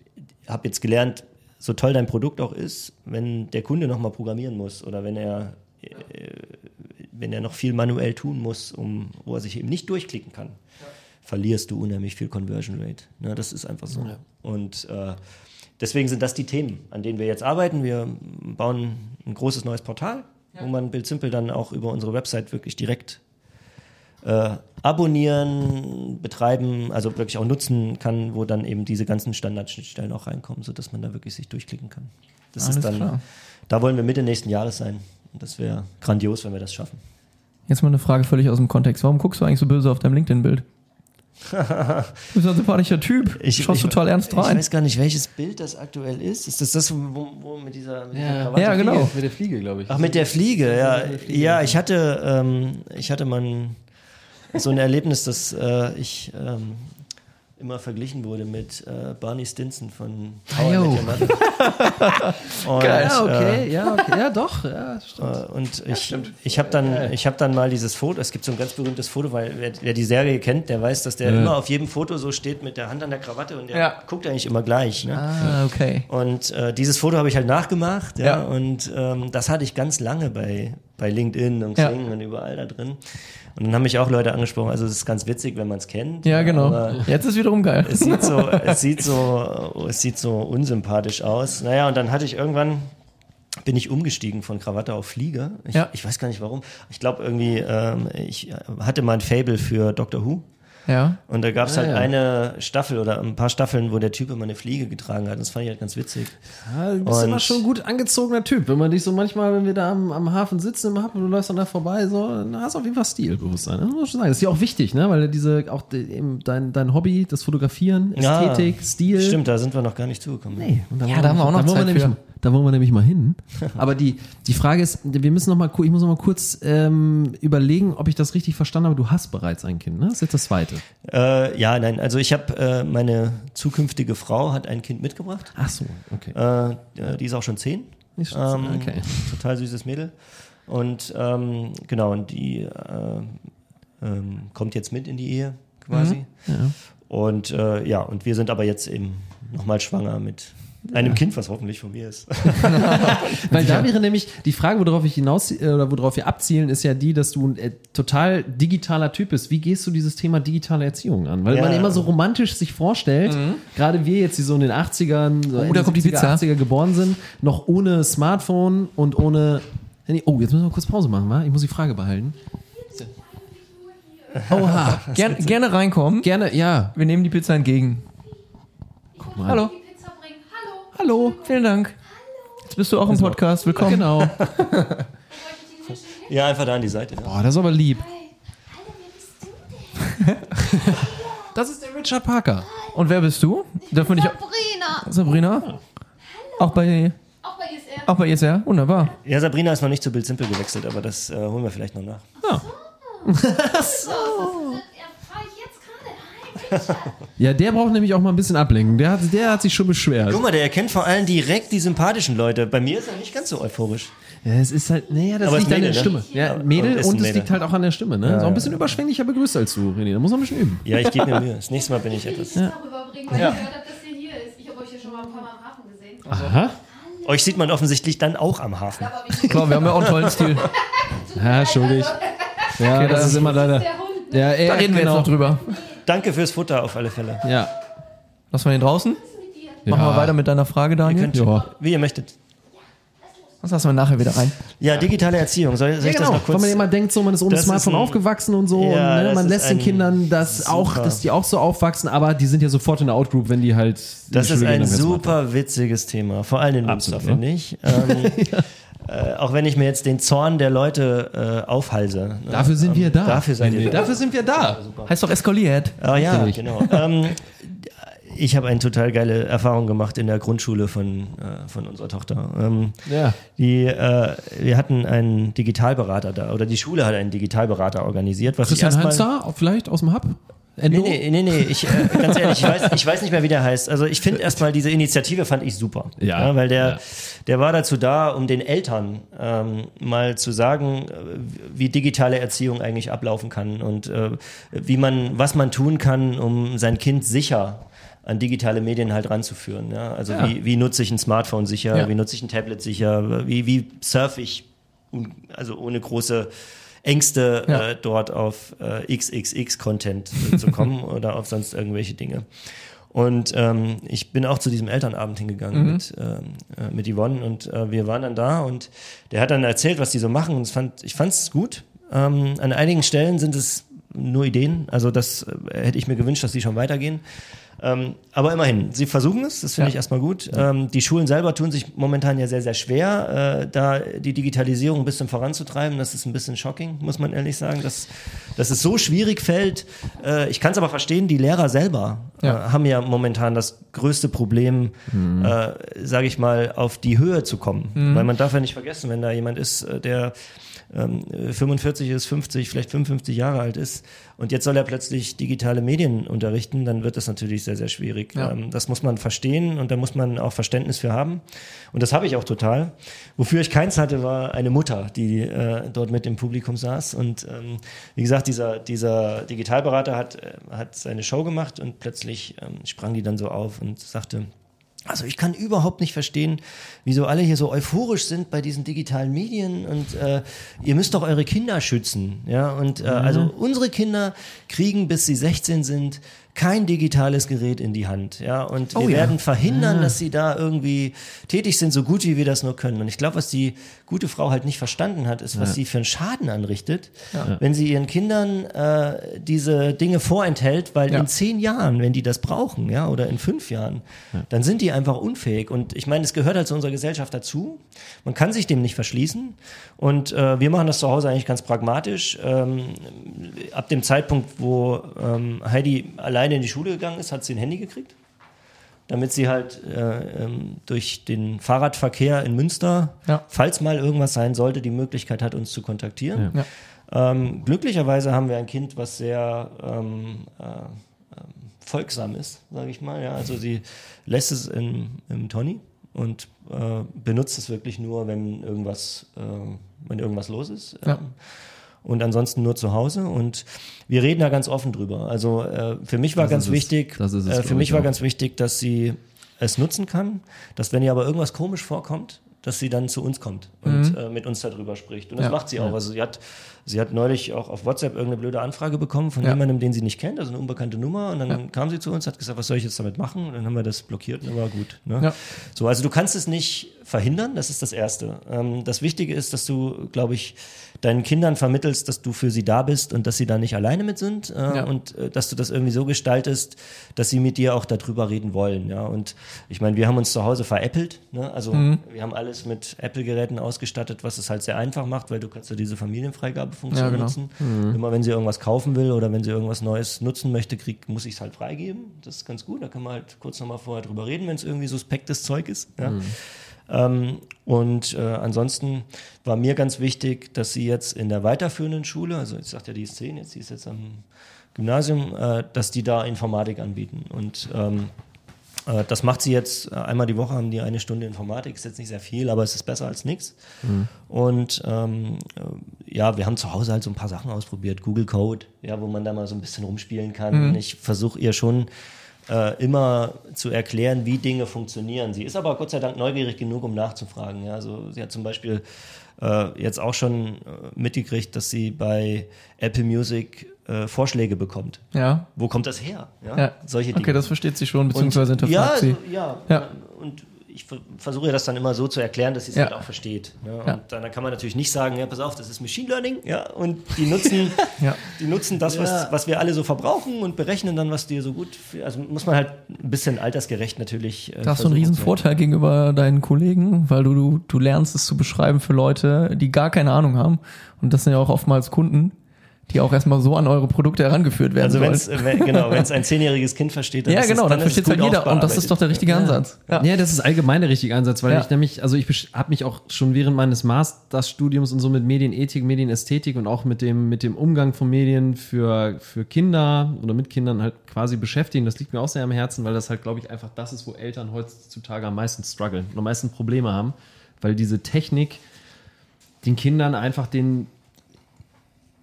habe jetzt gelernt, so toll dein Produkt auch ist, wenn der Kunde nochmal programmieren muss oder wenn er, äh, wenn er noch viel manuell tun muss, um, wo er sich eben nicht durchklicken kann, verlierst du unheimlich viel Conversion Rate. Ne, das ist einfach so. Und äh, deswegen sind das die Themen, an denen wir jetzt arbeiten. Wir bauen ein großes neues Portal, wo man Bild Simple dann auch über unsere Website wirklich direkt äh, abonnieren, betreiben, also wirklich auch nutzen kann, wo dann eben diese ganzen Standardschnittstellen auch reinkommen, sodass man da wirklich sich durchklicken kann. Das Alles ist dann, klar. da wollen wir Mitte nächsten Jahres sein. Und das wäre grandios, wenn wir das schaffen. Jetzt mal eine Frage völlig aus dem Kontext. Warum guckst du eigentlich so böse auf deinem LinkedIn-Bild? Du bist ein sympathischer Typ. Ich, Schaust ich, total ernst Ich rein. weiß gar nicht, welches Bild das aktuell ist. Ist das das, wo, wo mit dieser, mit dieser Krawatte? Ja, genau. Mit der Fliege, glaube ich. Ach, mit der Fliege, ja. Ja, ich hatte, ähm, ich hatte mal ein, so ein Erlebnis, dass äh, ich ähm, immer verglichen wurde mit äh, Barney Stinson von How I jo. Met Your Mother. Ja, okay, ja, okay, ja, doch, ja, stimmt. Äh, und ich, ich habe dann, ich hab dann mal dieses Foto, es gibt so ein ganz berühmtes Foto, weil wer, wer die Serie kennt, der weiß, dass der immer auf jedem Foto so steht mit der Hand an der Krawatte und der Ja. guckt eigentlich immer gleich. Ne? Ah, okay. Und äh, dieses Foto habe ich halt nachgemacht, ja, Ja. und ähm, das hatte ich ganz lange bei, bei LinkedIn und Ja. Xing und überall da drin. Und dann haben mich auch Leute angesprochen, also es ist ganz witzig, wenn man es kennt. Ja, genau. Jetzt ist wiederum geil. es sieht so, es sieht so, es sieht so unsympathisch aus. Naja, und dann hatte ich irgendwann bin ich umgestiegen von Krawatte auf Fliege. Ich, Ja. ich weiß gar nicht warum. Ich glaube irgendwie, ähm, ich hatte mal ein Fable für Doctor Who. Ja. Und da gab es Ah, halt ja. eine Staffel oder ein paar Staffeln, wo der Typ immer eine Fliege getragen hat. Das fand ich halt ganz witzig. Ja, du bist Und- immer schon ein gut angezogener Typ. Wenn man dich so manchmal, wenn wir da am, am Hafen sitzen im Hafen und du läufst dann da vorbei, so, dann hast du auf jeden Fall Stilbewusstsein. Das muss man schon sagen. Das ist ja auch wichtig, ne? Weil diese, auch die- eben dein, dein Hobby, das Fotografieren, Ja, Ästhetik, Stil. Stimmt, da sind wir noch gar nicht zugekommen. Nee, und Ja, da haben wir auch noch Zeit nämlich, für. Da wollen wir nämlich mal hin. Aber die, die Frage ist, wir müssen noch mal, ich muss noch mal kurz ähm, überlegen, ob ich das richtig verstanden habe. Du hast bereits ein Kind, ne? Das ist jetzt das zweite. Äh, ja, nein, also ich habe, äh, meine zukünftige Frau hat ein Kind mitgebracht. Ach so, okay. Äh, äh, die ist auch schon zehn. Nicht schon- Ähm, okay. Total süßes Mädel. Und ähm, genau, und die äh, ähm, kommt jetzt mit in die Ehe quasi. Ja. Und äh, ja, und wir sind aber jetzt eben nochmal schwanger mit einem Kind, was hoffentlich von mir ist. Weil da wäre nämlich die Frage, worauf ich hinaus äh, oder worauf wir abzielen, ist ja die, dass du ein äh, total digitaler Typ bist. Wie gehst du dieses Thema digitale Erziehung an? Weil Ja. man immer so romantisch sich vorstellt, gerade wir jetzt, die so in den 80ern, so Oh, da kommt die 70er, Pizza. 80er geboren sind, noch ohne Smartphone und ohne Handy. Oh, jetzt müssen wir kurz Pause machen, wa? Ich muss die Frage behalten. Oha. Gern, gerne reinkommen. Gerne, ja. Wir nehmen die Pizza entgegen. Guck mal. Hallo. Hallo. Vielen Dank. Jetzt bist du auch im Podcast. Willkommen. Genau. Ja, einfach da an die Seite. Ja. Boah, das ist aber lieb. Hey, hallo, wer bist du denn? Das ist der Richard Parker. Und wer bist du? Dürfen wir dich Sabrina. Sabrina? Auch bei, Auch bei ISR. auch bei ISR? Wunderbar. ja, Sabrina ist noch nicht zu Bild Simple gewechselt, aber das äh, holen wir vielleicht noch nach. So, das ist, äh, erfahre ich jetzt gerade. Hi, Richard. Ja, der braucht nämlich auch mal ein bisschen Ablenkung. Der hat, der hat sich schon beschwert. Guck mal, der erkennt vor allem direkt die sympathischen Leute. Bei mir ist er nicht ganz so euphorisch. Ja, es ist halt, nee, das Aber liegt ist an der Mädel, Stimme. ne? Ja, Mädel und und, es Mädel. liegt halt auch an der Stimme, ne? ist auch ein bisschen überschwänglicher begrüßt als du, René. Da muss man ein bisschen üben. Ja, ich gebe mir Mühe. Das nächste Mal bin ich etwas. darüber bringen, weil ich gehört habe, dass ihr hier ist. Ich habe euch ja schon mal ein paar Mal am Hafen gesehen. Aha. Euch sieht man offensichtlich dann auch am Hafen. Klar, wir haben ja auch einen tollen Stil. Ja, schuldig. Ja, das ist immer leider. der Hund. Ja, Da reden wir jetzt noch drüber. Danke fürs Futter auf alle Fälle. Ja. Lassen wir den draußen? Machen wir weiter mit deiner Frage, Ihr Daniel. könnt, Ja. wie ihr möchtet. Das lassen wir nachher wieder rein. Ja, digitale Erziehung. Soll, soll Ja, ich genau. das noch Wenn kurz? man immer denkt, so man ist ohne Das ist Smartphone ein- aufgewachsen und so, Ja, und, ne? man lässt den Kindern das auch, super. dass die auch so aufwachsen, aber die sind ja sofort in der Outgroup, wenn die halt. die Das ist ein super witziges Thema, vor allem in Münster, Absolut, finde ich. Ähm, äh, auch wenn ich mir jetzt den Zorn der Leute äh, aufhalse. Ne? Dafür sind wir da. Dafür seid ihr René, da. Dafür sind wir da. Heißt doch eskaliert. Ah ja, genau. ähm, ich habe eine total geile Erfahrung gemacht in der Grundschule von, äh, von unserer Tochter. Ähm, Ja. die, äh, wir hatten einen Digitalberater da, oder die Schule hat einen Digitalberater organisiert, was Christian. Heinzer, vielleicht aus dem Hub? Nee, Endo? nee, nee, nee, ich, äh, ganz ehrlich, ich weiß, ich weiß nicht mehr, wie der heißt. Also ich finde erstmal diese Initiative fand ich super. Ja. weil der, Ja. der war dazu da, um den Eltern ähm, mal zu sagen, äh, wie digitale Erziehung eigentlich ablaufen kann und äh, wie man, was man tun kann, um sein Kind sicher an digitale Medien halt ranzuführen. Ja? Also Ja. wie, wie nutze ich ein Smartphone sicher, Ja. wie nutze ich ein Tablet sicher, wie, wie surfe ich also ohne große Ängste Ja. äh, dort auf äh, XXX-Content äh, zu kommen oder auf sonst irgendwelche Dinge. Und ähm, ich bin auch zu diesem Elternabend hingegangen mit, ähm, äh, mit Yvonne und äh, wir waren dann da und der hat dann erzählt, was die so machen und fand, ich fand es gut. Ähm, an einigen Stellen sind es nur Ideen, also das äh, hätte ich mir gewünscht, dass die schon weitergehen. Ähm, aber immerhin, sie versuchen es, das finde Ja. ich erstmal gut. Ähm, die Schulen selber tun sich momentan ja sehr, sehr schwer, äh, da die Digitalisierung ein bisschen voranzutreiben. Das ist ein bisschen shocking, muss man ehrlich sagen, dass, dass es so schwierig fällt. Äh, ich kann es aber verstehen, die Lehrer selber Ja. äh, haben ja momentan das größte Problem, äh, sage ich mal, auf die Höhe zu kommen. Weil man darf ja nicht vergessen, wenn da jemand ist, äh, der ähm, 45 ist, 50, vielleicht 55 Jahre alt ist und jetzt soll er plötzlich digitale Medien unterrichten, dann wird das natürlich sehr, sehr schwierig. Ja. Ähm, das muss man verstehen und da muss man auch Verständnis für haben. Und das habe ich auch total. Wofür ich keins hatte, war eine Mutter, die äh, dort mit im Publikum saß. Und ähm, wie gesagt, dieser, dieser Digitalberater hat, äh, hat seine Show gemacht und plötzlich ähm, sprang die dann so auf und sagte, also ich kann überhaupt nicht verstehen, wieso alle hier so euphorisch sind bei diesen digitalen Medien und äh, ihr müsst doch eure Kinder schützen, ja und äh, also unsere Kinder kriegen bis sie 16 sind kein digitales Gerät in die Hand, ja und wir ja. werden verhindern, dass sie da irgendwie tätig sind, so gut wie wir das nur können. Und ich glaube, was die gute Frau halt nicht verstanden hat, ist, was sie für einen Schaden anrichtet, wenn sie ihren Kindern äh, diese Dinge vorenthält, weil Ja. in zehn Jahren, wenn die das brauchen, ja, oder in fünf Jahren, dann sind die einfach unfähig. Und ich meine, es gehört halt zu unserer Gesellschaft dazu. Man kann sich dem nicht verschließen. Und äh, wir machen das zu Hause eigentlich ganz pragmatisch. Ähm, ab dem Zeitpunkt, wo ähm, Heidi alleine in die Schule gegangen ist, hat sie ein Handy gekriegt. Damit sie halt äh, ähm, durch den Fahrradverkehr in Münster, Ja. falls mal irgendwas sein sollte, die Möglichkeit hat, uns zu kontaktieren. Ja. Ähm, glücklicherweise haben wir ein Kind, was sehr ähm, äh, ähm, folgsam ist, sage ich mal. Ja, also sie lässt es im, im Tonny und äh, benutzt es wirklich nur, wenn irgendwas, äh, wenn irgendwas los ist. Ja. Ähm, und ansonsten nur zu Hause. Und wir reden da ganz offen drüber. Also äh, für mich war Das ganz es. wichtig, ist es, äh, für mich ich war auch. ganz wichtig, dass sie es nutzen kann, dass wenn ihr aber irgendwas komisch vorkommt, dass sie dann zu uns kommt und äh, mit uns darüber spricht. Und das Mhm. Ja. macht sie auch. Also sie hat, sie hat neulich auch auf WhatsApp irgendeine blöde Anfrage bekommen von Ja. jemandem, den sie nicht kennt, also eine unbekannte Nummer. Und dann kam sie zu uns, hat gesagt, was soll ich jetzt damit machen? Und dann haben wir das blockiert und war gut. Ne? Ja. So, also du kannst es nicht verhindern, das ist das Erste. Ähm, das Wichtige ist, dass du, glaube ich, deinen Kindern vermittelst, dass du für sie da bist und dass sie da nicht alleine mit sind äh, Ja. und äh, dass du das irgendwie so gestaltest, dass sie mit dir auch darüber reden wollen. Ja, und ich meine, wir haben uns zu Hause veräppelt. Ne? Also Mhm. wir haben alles mit Apple-Geräten ausgestattet, was es halt sehr einfach macht, weil du kannst ja diese Familienfreigabefunktion Ja, genau. nutzen. Immer wenn sie irgendwas kaufen will oder wenn sie irgendwas Neues nutzen möchte, krieg, muss ich es halt freigeben. Das ist ganz gut. Da kann man halt kurz nochmal vorher drüber reden, wenn es irgendwie suspektes Zeug ist. Ja? Ähm, und äh, ansonsten war mir ganz wichtig, dass sie jetzt in der weiterführenden Schule, also ich sagte ja, die ist 10, jetzt die ist jetzt am Gymnasium, äh, dass die da Informatik anbieten. Und ähm, Äh, das macht sie jetzt äh, einmal die Woche, haben die eine Stunde Informatik, ist jetzt nicht sehr viel, aber es ist besser als nichts. Und ähm, äh, ja, wir haben zu Hause halt so ein paar Sachen ausprobiert, Google Code, ja, wo man da mal so ein bisschen rumspielen kann. Und ich versuche ihr schon äh, immer zu erklären, wie Dinge funktionieren. Sie ist aber Gott sei Dank neugierig genug, um nachzufragen. Ja, also sie hat zum Beispiel äh, jetzt auch schon äh, mitgekriegt, dass sie bei Apple Music äh, Vorschläge bekommt. Ja. Wo kommt das her? Ja, ja. solche Dinge. Okay, das versteht sie schon, beziehungsweise Und- hinterfragt ja, sie. so- Ja, Ja. und ich ver- versuche ihr das dann immer so zu erklären, dass sie es Ja. halt auch versteht. Ja, Ja. Und dann kann man natürlich nicht sagen, ja, pass auf, das ist Machine Learning, ja, und die nutzen, Ja. die nutzen das, was, was wir alle so verbrauchen und berechnen dann, was dir so gut, also muss man halt ein bisschen altersgerecht natürlich. Äh, Da hast du einen versuchen riesen zu- Vorteil gegenüber deinen Kollegen, weil du, du, du lernst es zu beschreiben für Leute, die gar keine Ahnung haben. Und das sind ja auch oftmals Kunden, die auch erstmal so an eure Produkte herangeführt werden Also wenn's, äh, wenn, genau, wenn es ein zehnjähriges Kind versteht, dann ja, ist genau, es, dann dann ist es versteht halt jeder. Und das ist doch der richtige Ansatz. Ja. das ist allgemein der richtige Ansatz, weil Ja. ich nämlich, also ich habe mich auch schon während meines Masterstudiums und so mit Medienethik, Medienästhetik und auch mit dem, mit dem Umgang von Medien für, für Kinder oder mit Kindern halt quasi beschäftigen. Das liegt mir auch sehr am Herzen, weil das halt, glaube ich, einfach das ist, wo Eltern heutzutage am meisten strugglen und am meisten Probleme haben, weil diese Technik den Kindern einfach den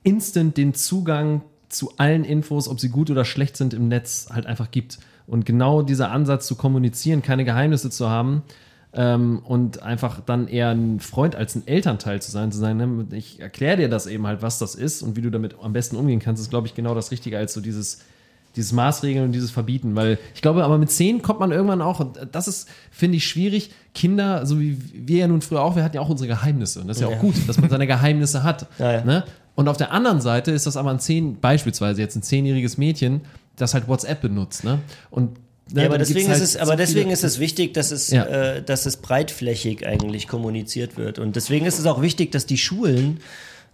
instant den Zugang zu allen Infos, ob sie gut oder schlecht sind im Netz, halt einfach gibt. Und genau dieser Ansatz zu kommunizieren, keine Geheimnisse zu haben ähm, und einfach dann eher ein Freund als ein Elternteil zu sein, zu sagen, ne, ich erkläre dir das eben halt, was das ist und wie du damit am besten umgehen kannst, ist, glaube ich, genau das Richtige als so dieses dieses Maßregeln und dieses Verbieten, weil ich glaube, aber mit zehn kommt man irgendwann auch, und das ist, finde ich, schwierig. Kinder, so wie wir ja nun früher auch, wir hatten ja auch unsere Geheimnisse. Und das ist ja, Ja. auch gut, dass man seine Geheimnisse hat. Ja, ja. Ne? Und auf der anderen Seite ist das aber ein zehn, beispielsweise jetzt ein zehnjähriges Mädchen, das halt WhatsApp benutzt. Ne? Und ne, Ja, aber deswegen, halt ist es, so aber deswegen viele- ist es wichtig, dass es, Ja. äh, dass es breitflächig eigentlich kommuniziert wird. Und deswegen ist es auch wichtig, dass die Schulen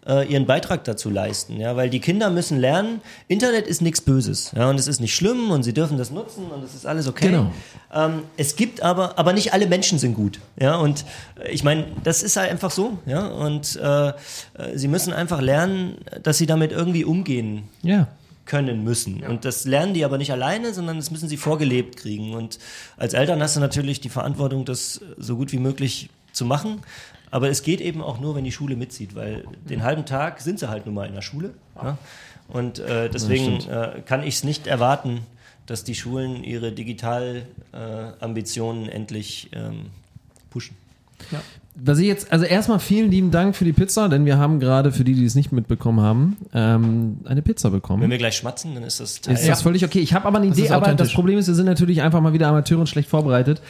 äh, ihren Beitrag dazu leisten, ja, weil die Kinder müssen lernen, Internet ist nichts Böses, ja, und es ist nicht schlimm und sie dürfen das nutzen und es ist alles okay. Genau. Ähm, es gibt aber, aber nicht alle Menschen sind gut, ja, und äh, ich meine, das ist halt einfach so, ja, und äh, äh, sie müssen einfach lernen, dass sie damit irgendwie umgehen Ja. können müssen. Und das lernen die aber nicht alleine, sondern das müssen sie vorgelebt kriegen. Und als Eltern hast du natürlich die Verantwortung, das so gut wie möglich zu machen. Aber es geht eben auch nur, wenn die Schule mitzieht, weil den halben Tag sind sie halt nun mal in der Schule. Ja? Und äh, deswegen äh, kann ich es nicht erwarten, dass die Schulen ihre Digital-Ambitionen endlich ähm, pushen. Was ich jetzt, also erstmal vielen lieben Dank für die Pizza, denn wir haben gerade, für die, die es nicht mitbekommen haben, ähm, eine Pizza bekommen. Wenn wir gleich schmatzen, dann ist das Teil. Ist das völlig okay. Ich habe aber eine Idee, ist aber das. Problem ist, wir sind natürlich einfach mal wieder Amateure und schlecht vorbereitet.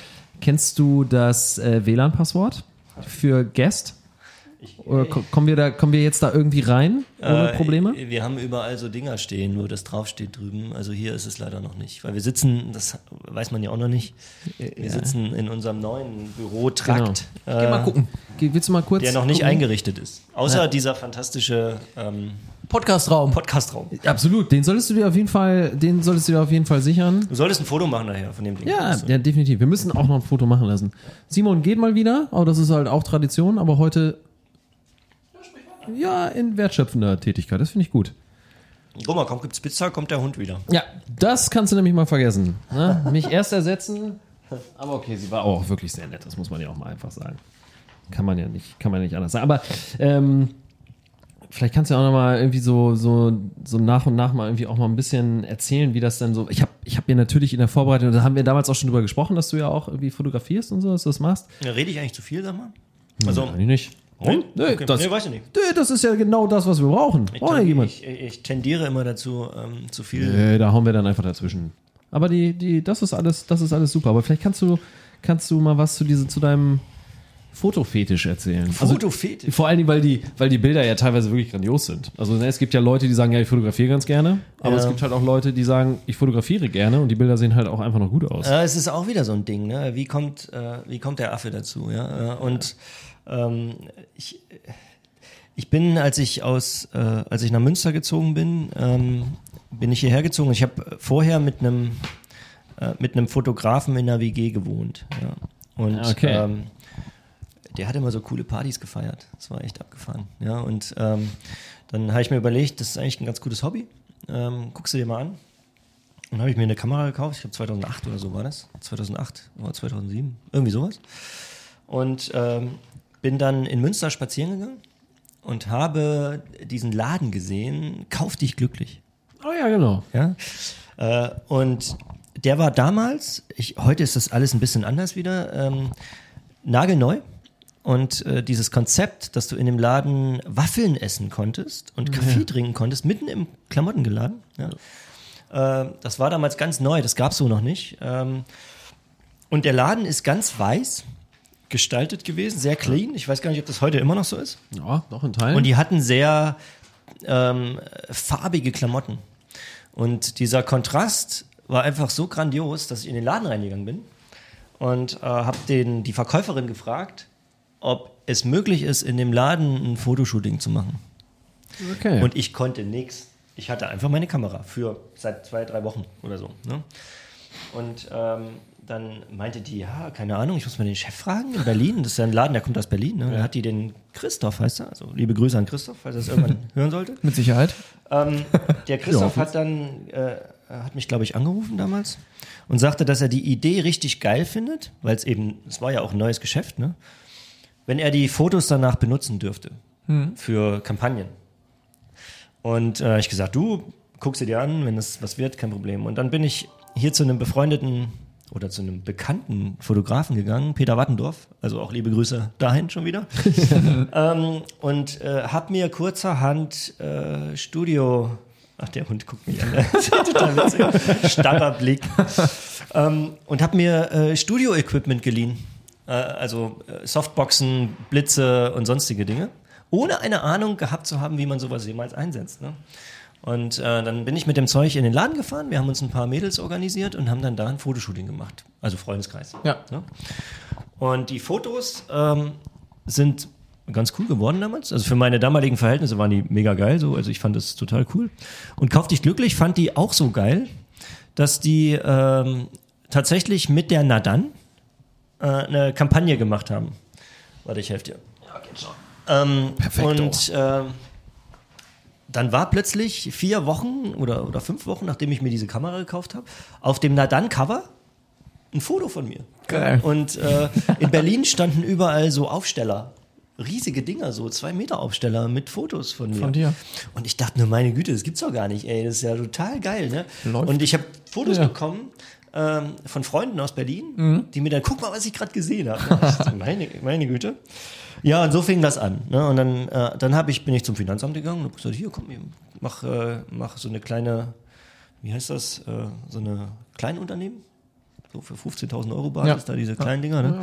Kennst du das äh, WLAN-Passwort für Guest? Oder ko- kommen wir da, kommen wir jetzt da irgendwie rein ohne Äh, Probleme? Wir haben überall so Dinger stehen, wo das draufsteht drüben. Also hier ist es leider noch nicht. Weil wir sitzen, das weiß man ja auch noch nicht, wir sitzen in unserem neuen Bürotrakt, Genau. Geh mal gucken. Geh, willst du mal kurz? der noch nicht gucken? eingerichtet ist. Außer dieser fantastische ähm, Podcastraum. Podcastraum. Absolut, den solltest du dir auf jeden Fall, den solltest du dir auf jeden Fall sichern. Du solltest ein Foto machen nachher von dem Ding. Ja, Also, ja, definitiv. Wir müssen auch noch ein Foto machen lassen. Simon geht mal wieder, aber das ist halt auch Tradition, aber heute ja in wertschöpfender Tätigkeit. Das finde ich gut. Guck mal, kommt gibt's Pizza, kommt der Hund wieder. Ja, das kannst du nämlich mal vergessen. Ne? Mich erst ersetzen, aber okay, sie war auch wirklich sehr nett. Das muss man ja auch mal einfach sagen. Kann man ja nicht, kann man ja nicht anders sagen. Aber ähm, vielleicht kannst du ja auch noch mal irgendwie so, so, so nach und nach mal irgendwie auch mal ein bisschen erzählen, wie das dann so. Ich habe, ich habe mir natürlich in der Vorbereitung, da haben wir damals auch schon drüber gesprochen, dass du ja auch irgendwie fotografierst und so, dass du das machst. Ja, Rede ich eigentlich zu viel, sag mal? Also, Eigentlich nicht. Warum? Nee, Okay. das, Nee, weiß ich nicht. nee, das ist ja genau das, was wir brauchen. ich, ja jemand. ich, ich tendiere immer dazu, ähm, zu viel. Nee, da hauen wir dann einfach dazwischen. Aber die, die, das ist alles, das ist alles super. Aber vielleicht kannst du, kannst du mal was zu diese, zu deinem Fotofetisch erzählen. Fotofetisch? Also, vor allen Dingen, weil die, weil die Bilder ja teilweise wirklich grandios sind. Also ne, es gibt ja Leute, die sagen, ja, ich fotografiere ganz gerne. Aber Ja. es gibt halt auch Leute, die sagen, ich fotografiere gerne und die Bilder sehen halt auch einfach noch gut aus. Äh, es ist auch wieder so ein Ding, ne? Wie kommt, äh, wie kommt der Affe dazu, ja? Äh, und ähm, ich, ich bin, als ich aus, äh, als ich nach Münster gezogen bin, ähm, bin ich hierher gezogen. Ich habe vorher mit einem äh, mit einem Fotografen in der WG gewohnt, ja. Und Okay. ähm, der hat immer so coole Partys gefeiert. Das war echt abgefahren, ja. Und ähm, dann habe ich mir überlegt, das ist eigentlich ein ganz gutes Hobby. Ähm, guckst du dir mal an. Dann habe ich mir eine Kamera gekauft, ich glaube 2008 oder so war das. 2008 oder 2007, irgendwie sowas. Und ähm, bin dann in Münster spazieren gegangen und habe diesen Laden gesehen, Kauf dich glücklich. Oh ja, genau. Ja? Äh, und der war damals, ich, heute ist das alles ein bisschen anders wieder, ähm, nagelneu. Und äh, dieses Konzept, dass du in dem Laden Waffeln essen konntest und Kaffee trinken konntest, mitten im Klamottengeladen, ja. äh, das war damals ganz neu, das gab's so noch nicht. Ähm, und der Laden ist ganz weiß gestaltet gewesen, sehr clean. Ich weiß gar nicht, ob das heute immer noch so ist. Ja, doch in Teilen. Und die hatten sehr ähm, farbige Klamotten. Und dieser Kontrast war einfach so grandios, dass ich in den Laden reingegangen bin und äh, habe den die Verkäuferin gefragt, ob es möglich ist, in dem Laden ein Fotoshooting zu machen. okay. Und ich konnte nichts. Ich hatte einfach meine Kamera für seit zwei, drei Wochen oder so. Ne? Und ähm, dann meinte die, ja, keine Ahnung, ich muss mal den Chef fragen in Berlin. Das ist ja ein Laden, der kommt aus Berlin. Ne? Da hat die den Christoph, heißt er. Also liebe Grüße an Christoph, falls er es irgendwann hören sollte. Mit Sicherheit. Ähm, der Christoph hat dann, äh, hat mich, glaube ich, angerufen damals und sagte, dass er die Idee richtig geil findet, weil es eben, es war ja auch ein neues Geschäft, ne? wenn er die Fotos danach benutzen dürfte für Kampagnen. Und äh, ich gesagt, du guck sie dir an, wenn es was wird, kein Problem. Und dann bin ich hier zu einem befreundeten oder zu einem bekannten Fotografen gegangen, Peter Wattendorf, also auch liebe Grüße dahin schon wieder. ähm, und äh, habe mir kurzerhand äh, Studio, ach der Hund guckt mich an, total witzig, starrer Blick, ähm, und habe mir äh, Studio-Equipment geliehen, äh, also äh, Softboxen, Blitze und sonstige Dinge, ohne eine Ahnung gehabt zu haben, wie man sowas jemals einsetzt. Ne? Und äh, dann bin ich mit dem Zeug in den Laden gefahren. Wir haben uns ein paar Mädels organisiert und haben dann da ein Fotoshooting gemacht. Also Freundeskreis. Ja. Ne? Und die Fotos ähm, sind ganz cool geworden damals. Also für meine damaligen Verhältnisse waren die mega geil. So. Also ich fand das total cool. Und Kauf dich glücklich fand die auch so geil, dass die ähm, tatsächlich mit der Nadan äh, eine Kampagne gemacht haben. Warte, ich helfe dir. Ja, geht schon. Ähm, und ähm, dann war plötzlich vier Wochen oder, oder fünf Wochen, nachdem ich mir diese Kamera gekauft habe, auf dem Nadan-Cover ein Foto von mir. Geil. Und äh, in Berlin standen überall so Aufsteller. Riesige Dinger, so zwei Meter Aufsteller mit Fotos von mir. Von dir. Und ich dachte nur, meine Güte, das gibt's doch gar nicht, ey. Das ist ja total geil, ne? Läuft. Und ich habe Fotos Ja. bekommen ähm, von Freunden aus Berlin, Mhm. die mir dann, guck mal, was ich gerade gesehen habe. Meine, meine Güte. Ja, und so fing das an. Ne? Und dann, äh, dann hab ich, bin ich zum Finanzamt gegangen und hab gesagt, hier, komm, mach, äh, mach so eine kleine, wie heißt das, äh, so eine Kleinunternehmen? So für 15.000 Euro Basis, Ja. da diese kleinen Dinger. Ne?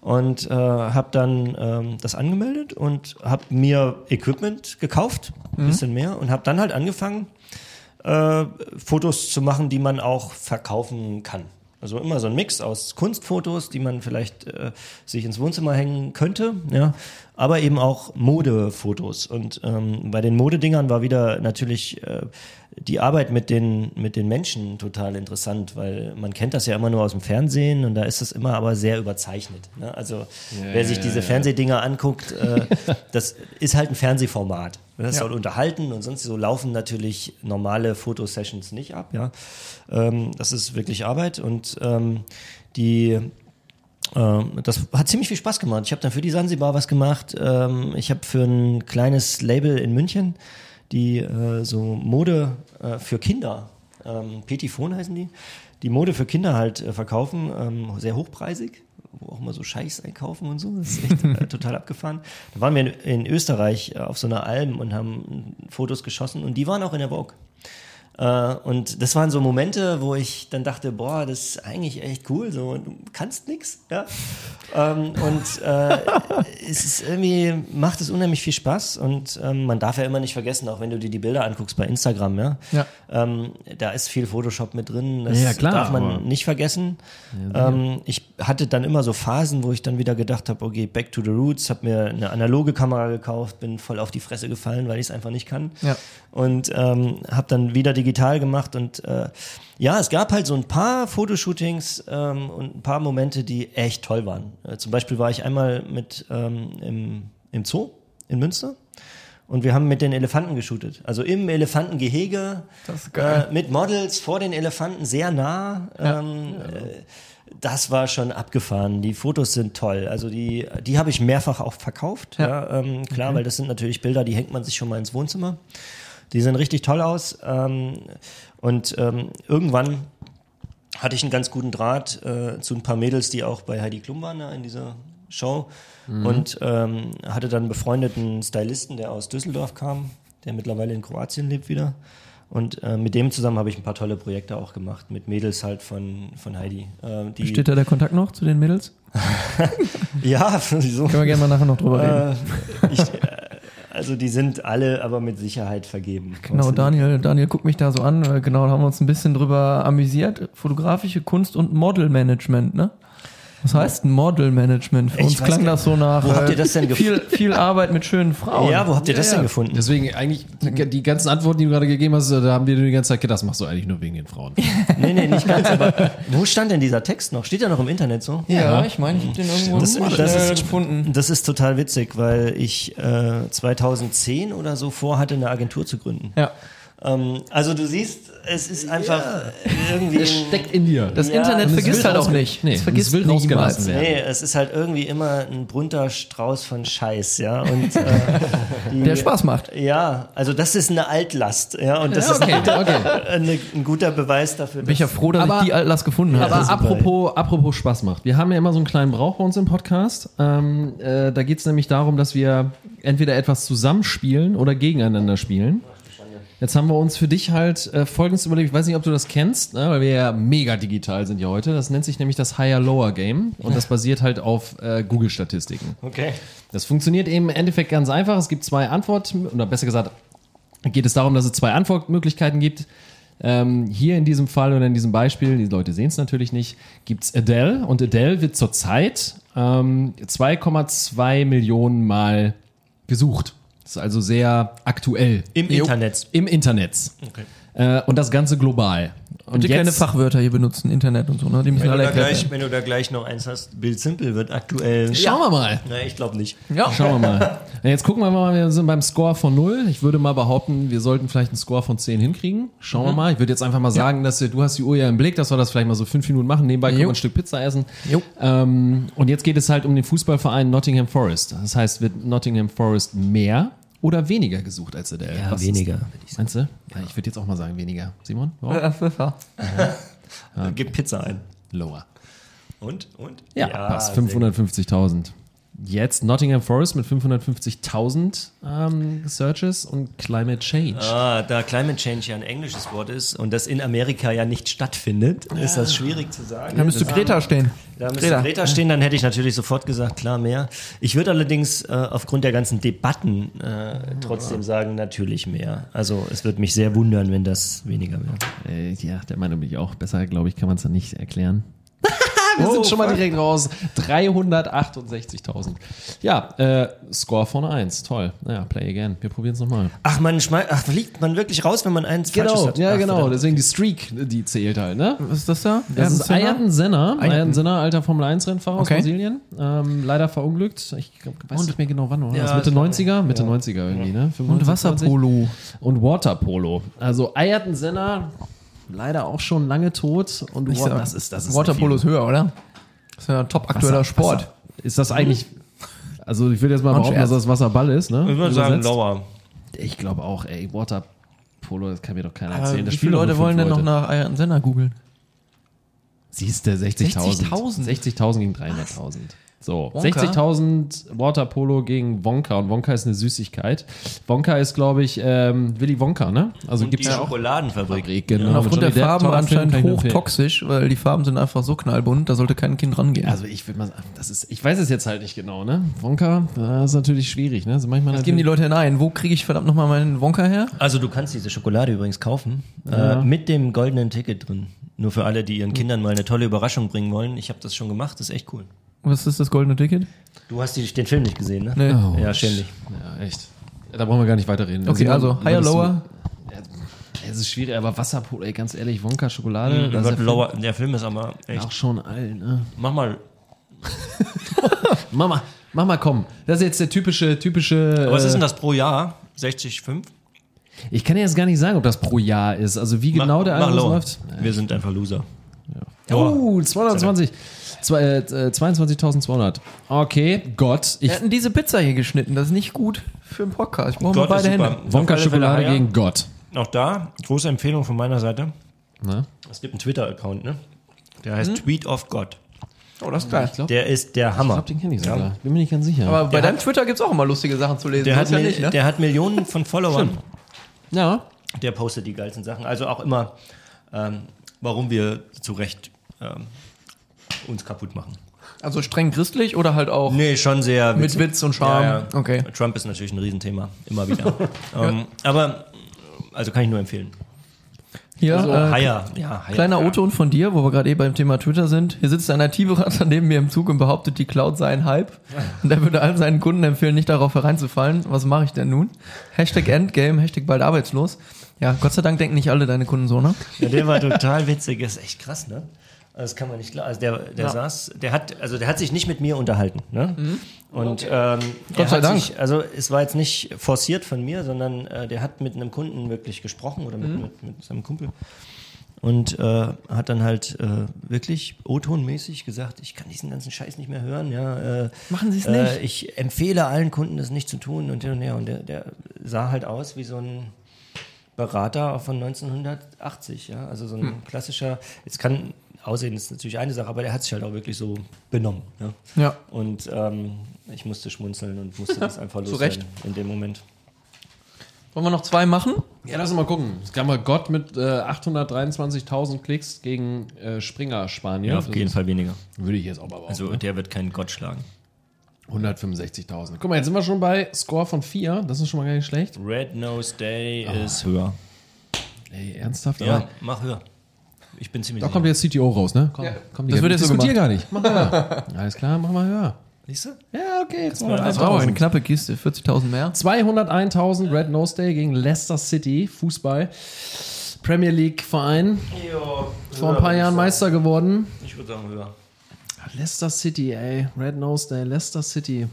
Und äh, habe dann ähm, das angemeldet und habe mir Equipment gekauft, ein bisschen mehr, und habe dann halt angefangen, äh, Fotos zu machen, die man auch verkaufen kann. Also immer so ein Mix aus Kunstfotos, die man vielleicht äh, sich ins Wohnzimmer hängen könnte, ja, aber eben auch Modefotos. Und ähm, bei den Modedingern war wieder natürlich äh, die Arbeit mit den mit den Menschen total interessant, weil man kennt das ja immer nur aus dem Fernsehen und da ist es immer aber sehr überzeichnet. Ne? Also wer sich diese Fernsehdinger anguckt, äh, das ist halt ein Fernsehformat. Das Ja. soll unterhalten und sonst so laufen natürlich normale Fotosessions nicht ab. Ja, ähm, das ist wirklich Arbeit und ähm, die ähm, das hat ziemlich viel Spaß gemacht. Ich habe dann für die Sansibar was gemacht. Ähm, ich habe für ein kleines Label in München, die äh, so Mode äh, für Kinder, ähm, Petifon heißen die, die Mode für Kinder halt äh, verkaufen, sehr hochpreisig, auch mal so Scheiß einkaufen und so. Das ist echt äh, total abgefahren. Da waren wir in, in Österreich äh, auf so einer Alm und haben Fotos geschossen und die waren auch in der Vogue. Äh, und das waren so Momente, wo ich dann dachte, boah, das ist eigentlich echt cool, so du kannst nix, ja. Ähm, und äh, es ist irgendwie macht es unheimlich viel Spaß und ähm, man darf ja immer nicht vergessen, auch wenn du dir die Bilder anguckst bei Instagram, ja, Ja. ähm, da ist viel Photoshop mit drin, das Ja, klar, darf man nicht vergessen. ähm, ich hatte dann immer so Phasen, wo ich dann wieder gedacht habe, okay, back to the roots, habe mir eine analoge Kamera gekauft, bin voll auf die Fresse gefallen, weil ich es einfach nicht kann Ja. und ähm, habe dann wieder digital gemacht und äh, ja, es gab halt so ein paar Fotoshootings ähm, und ein paar Momente, die echt toll waren. Äh, zum Beispiel war ich einmal mit ähm, im, im Zoo in Münster und wir haben mit den Elefanten geshootet. Also im Elefantengehege äh, mit Models vor den Elefanten sehr nah. Ähm, äh, das war schon abgefahren. Die Fotos sind toll. Also die, die habe ich mehrfach auch verkauft. Ja. ähm, klar, weil das sind natürlich Bilder, die hängt man sich schon mal ins Wohnzimmer. Die sehen richtig toll aus. Ähm, und ähm, irgendwann hatte ich einen ganz guten Draht äh, zu ein paar Mädels, die auch bei Heidi Klum waren da in dieser Show. Und ähm, hatte dann einen befreundeten Stylisten, der aus Düsseldorf kam, der mittlerweile in Kroatien lebt wieder. Und äh, mit dem zusammen habe ich ein paar tolle Projekte auch gemacht, mit Mädels halt von, von Heidi. Äh, die, Steht da der Kontakt noch zu den Mädels? ja, wieso? Können wir gerne mal nachher noch drüber reden. Äh, ich, also die sind alle aber mit Sicherheit vergeben. Genau, Daniel, Daniel guckt mich da so an. äh, Genau, da haben wir uns ein bisschen drüber amüsiert. Fotografische Kunst und Modelmanagement, ne? Was heißt ein Modelmanagement? Für Ich uns klang das so nach Wo habt äh, ihr das denn viel, viel Arbeit mit schönen Frauen. Ja, wo habt ihr das Ja, denn gefunden? Deswegen eigentlich, die, ganzen Antworten, die du gerade gegeben hast, da haben wir die ganze Zeit gedacht, das machst du eigentlich nur wegen den Frauen. Nee, nee, nicht ganz, aber wo stand denn dieser Text noch? Steht der noch im Internet so? Ja, ich meine, ich habe den irgendwo Das, das, schnell ist, gefunden. das ist total witzig, weil ich äh, 2010 oder so vorhatte, eine Agentur zu gründen. Ja. Ähm, also du siehst, es ist einfach irgendwie. Es steckt in dir. Das Ja, Internet vergisst halt auch nicht. Nee, es vergisst es will niemals. rausgelassen werden. Nee, es ist halt irgendwie immer ein bunter Strauß von Scheiß, ja. Und äh, die, Der Spaß macht. Ja, also das ist eine Altlast, ja. Und das Ja, okay, ist ein, okay. eine, ein guter Beweis dafür. Bin ich ja froh, dass Aber- ich die Altlast gefunden habe. Aber apropos, apropos Spaß macht. Wir haben ja immer so einen kleinen Brauch bei uns im Podcast. Ähm, äh, da geht es nämlich darum, dass wir entweder etwas zusammenspielen oder gegeneinander spielen. Jetzt haben wir uns für dich halt äh, folgendes überlegt. Ich weiß nicht, ob du das kennst, ne, weil wir ja mega digital sind ja heute. Das nennt sich nämlich das Higher-Lower-Game und das basiert halt auf äh, Google-Statistiken. okay. Das funktioniert eben im Endeffekt ganz einfach. Es gibt zwei Antworten, oder besser gesagt, geht es darum, dass es zwei Antwortmöglichkeiten gibt. Ähm, hier in diesem Fall oder in diesem Beispiel, die Leute sehen es natürlich nicht, gibt es Adele und Adele wird zurzeit ähm, 2,2 Millionen Mal gesucht. Das ist also sehr aktuell. Im Internet. Im Internet. Äh, und das Ganze global. Und Bitte keine Fachwörter hier benutzen, Internet und so, ne? Die müssen Wenn du, alle da erklärt gleich, wenn du da gleich noch eins hast, Bild Simple wird aktuell. Schauen wir mal. Na, ich glaube nicht. Ja. Schauen wir mal. Ja, Jetzt gucken wir mal, wir sind beim Score von 0. Ich würde mal behaupten, wir sollten vielleicht einen Score von 10 hinkriegen. Schauen wir mal. Ich würde jetzt einfach mal sagen, dass wir, du hast die Uhr ja im Blick, dass wir das vielleicht mal so fünf Minuten machen. Nebenbei können wir Jo. ein Stück Pizza essen. Jo. Ähm, und jetzt geht es halt um den Fußballverein Nottingham Forest. Das heißt, wird Nottingham Forest mehr oder weniger gesucht als Adele? Ja, Was weniger, Ist, ich meinst du? Ja, ich würde jetzt auch mal sagen weniger. Simon? Warum? Ja, ja, ja. Gib Pizza ein. Lower. Und? Und? Ja, passt. gut. 550.000. Jetzt Nottingham Forest mit 550.000 ähm, Searches und Climate Change. Ah, da Climate Change ja ein englisches Wort ist und das in Amerika ja nicht stattfindet, ist das schwierig zu sagen. Da müsste Greta stehen. Da müsste Greta. Greta. stehen, dann hätte ich natürlich sofort gesagt, klar, mehr. Ich würde allerdings äh, aufgrund der ganzen Debatten äh, trotzdem sagen, natürlich mehr. Also es würde mich sehr wundern, wenn das weniger wäre. Äh, ja, der Meinung bin ich auch. Besser, glaube ich, kann man es dann nicht erklären. Wir sind schon mal direkt raus. 368.000. Ja, äh, Score von 1. Toll. Naja, play again. Wir probieren es nochmal. Ach, man schmeißt, ach, fliegt man wirklich raus, wenn man eins Falsches Genau, hat? ja, Ach, genau. verdammt. Deswegen die Streak, die zählt halt, ne? Was ist das da? Das ist Ayrton Senna, Ayrton. Senna, alter Formel 1 Rennfahrer aus Okay. Brasilien. Ähm, leider verunglückt. Ich glaub, weiß nicht mehr genau wann. Oder? Ja, das Mitte das war- 90er? Mitte 90er irgendwie, ne? Und 95, Wasserpolo. Und Waterpolo. Also Ayrton Senna, leider auch schon lange tot. Und Ich sag, das ist, das ist Waterpolo ist höher, oder? Das ist ja ein top aktueller Wasser- Sport. Wasser. Ist das eigentlich, also ich würde jetzt mal behaupten, dass das Wasserball ist, ne? Ich würde sagen, lower. Ich glaube auch, ey, Waterpolo, das kann mir doch keiner Aber erzählen. Das wie viele Leute wollen denn noch nach Ayrton Senna googeln? Siehst du, 60.000. 60.000? 60.000 gegen 300.000. So, Wonka? 60.000 Waterpolo gegen Wonka und Wonka ist eine Süßigkeit. Wonka ist, glaube ich, ähm, Willy Wonka, ne? Also ja auch Schokoladenfabrik. Fabrik, genau. Und aufgrund der Farben anscheinend hochtoxisch, weil die Farben sind einfach so knallbunt, da sollte kein Kind rangehen. Also ich würde mal sagen, das ist, ich weiß es jetzt halt nicht genau, ne? Wonka, das ist natürlich schwierig, ne? Also manchmal Was geben die Leute denn ein? Wo kriege ich verdammt nochmal meinen Wonka her? Also du kannst diese Schokolade übrigens kaufen, äh, mit dem goldenen Ticket drin. Nur für alle, die ihren Kindern mal eine tolle Überraschung bringen wollen. Ich habe das schon gemacht, das ist echt cool. Was ist das goldene Ticket? Du hast die, den Film nicht gesehen, ne? Nee. Oh, Ja, schämlich. Ja, echt. Da brauchen wir gar nicht weiterreden. Okay, Simon, also higher, lower. Es ist schwierig, aber Wasserpolo, ey, ganz ehrlich, Wonka Schokolade, Mhm, das ist Gott, der Film lower, der Film ist aber echt. auch schon alt, ne? Mach mal. Mama, mach mal, komm. Das ist jetzt der typische, typische. Aber was äh, ist denn das pro Jahr? 60, 5. Ich kann ja jetzt gar nicht sagen, ob das pro Jahr ist. Also wie genau der Algorithmus läuft. Wir sind einfach Loser. Oh, 220. Zwei- äh, 22.200. Okay, Gott. Ich, Wir hätten diese Pizza hier geschnitten. Das ist nicht gut für einen Podcast. Ich brauche mal Gott ist beide super. Hände. Wonka Schokolade gegen Gott. Auch da, große Empfehlung von meiner Seite. Ne? Es gibt einen Twitter-Account, ne? Der heißt Tweet of God. Oh, das ist geil. Der ist der Ich Hammer. glaube, den kenne ich sogar. Bin mir nicht ganz sicher. Aber bei deinem Twitter gibt es auch immer lustige Sachen zu lesen. Der hat, ist ja Mil- nicht, ne? der hat Millionen von Followern. ja. Der postet die geilsten Sachen. Also auch immer, ähm, warum wir zu Recht ähm, uns kaputt machen. Also streng christlich oder halt auch Nee, schon sehr mit witzig. Witz und Charme. Ja, ja. Okay. Trump ist natürlich ein Riesenthema, immer wieder. ähm, aber, also kann ich nur empfehlen. Hier, Also, äh, Haier. Ja, Haier. kleiner O-Ton von dir, wo wir gerade eh beim Thema Twitter sind. Hier sitzt ein IT-Berater neben mir im Zug und behauptet, die Cloud sei ein Hype. Und er würde all seinen Kunden empfehlen, nicht darauf hereinzufallen. Was mache ich denn nun? Hashtag Endgame, Hashtag bald arbeitslos. Ja, Gott sei Dank denken nicht alle deine Kunden so, ne? Ja, der war total witzig. Das ist echt krass, ne? Also Das kann man nicht glauben. Also der, der Ja. saß, der hat, also der hat sich nicht mit mir unterhalten, ne? Und ähm, er Mhm. Gott sei Dank. Sich, also es war jetzt nicht forciert von mir, sondern äh, der hat mit einem Kunden wirklich gesprochen oder mit, Mhm. mit, mit seinem Kumpel und äh, hat dann halt äh, wirklich O-Ton-mäßig gesagt, ich kann diesen ganzen Scheiß nicht mehr hören. Ja, äh, Machen Sie es äh, nicht. Ich empfehle allen Kunden, das nicht zu tun und hin und her. Und der, der sah halt aus wie so ein Berater von 1980, ja, also so ein Hm. klassischer, jetzt kann Aussehen ist natürlich eine Sache, aber der hat sich halt auch wirklich so benommen. Ja? Ja. Und ähm, ich musste schmunzeln und musste das einfach Zu loswerden Recht. in dem Moment. Wollen wir noch zwei machen? Ja, lass uns mal gucken. Es gab mal Gott mit äh, 823.000 Klicks gegen äh, Springer Spanien. Ja, auf jeden Fall weniger. Würde ich jetzt auch mal behaupten. Also der wird keinen Gott schlagen. 165.000. Guck mal, jetzt sind wir schon bei Score von 4. Das ist schon mal gar nicht schlecht. Red Nose Day ist höher. Ey, ernsthaft? Ja, Aber mach höher. Ich bin ziemlich da kommt jetzt CTO raus, ne? Komm, komm Das wird jetzt so diskutier gar nicht. Mach mal höher. Alles klar, mach mal höher. Siehst du? Ja, okay. Jetzt mal Das war auch eine knappe Kiste, 40.000 mehr. 201.000 Red Nose Day gegen Leicester City, Fußball. Premier League Verein, vor ein paar Jahren Meister geworden. Ich würde sagen höher. Leicester City, ey. Red Nose Day, Leicester City.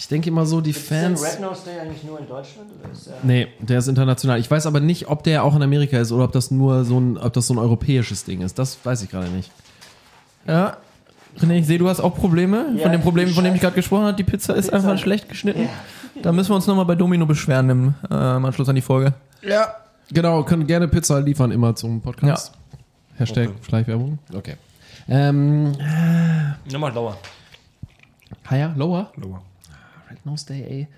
Ich denke immer so, die Fans. Nose Day eigentlich nur in Deutschland? Oder ist der Nee, der ist international. Ich weiß aber nicht, ob der auch in Amerika ist oder ob das nur so ein, ob das so ein europäisches Ding ist. Das weiß ich gerade nicht. Ja. René, ich sehe, du hast auch Probleme. von den Problemen, von denen ich gerade gesprochen habe. Die Pizza ist einfach schlecht geschnitten. Da müssen wir uns nochmal bei Domino beschweren im, äh, im Anschluss an die Folge. Ja. Genau, können gerne Pizza liefern immer zum Podcast. Hashtag Schleichwerbung. Okay. Ähm, Nochmal lower. higher, lower? Lower. Red Nose Day, ey.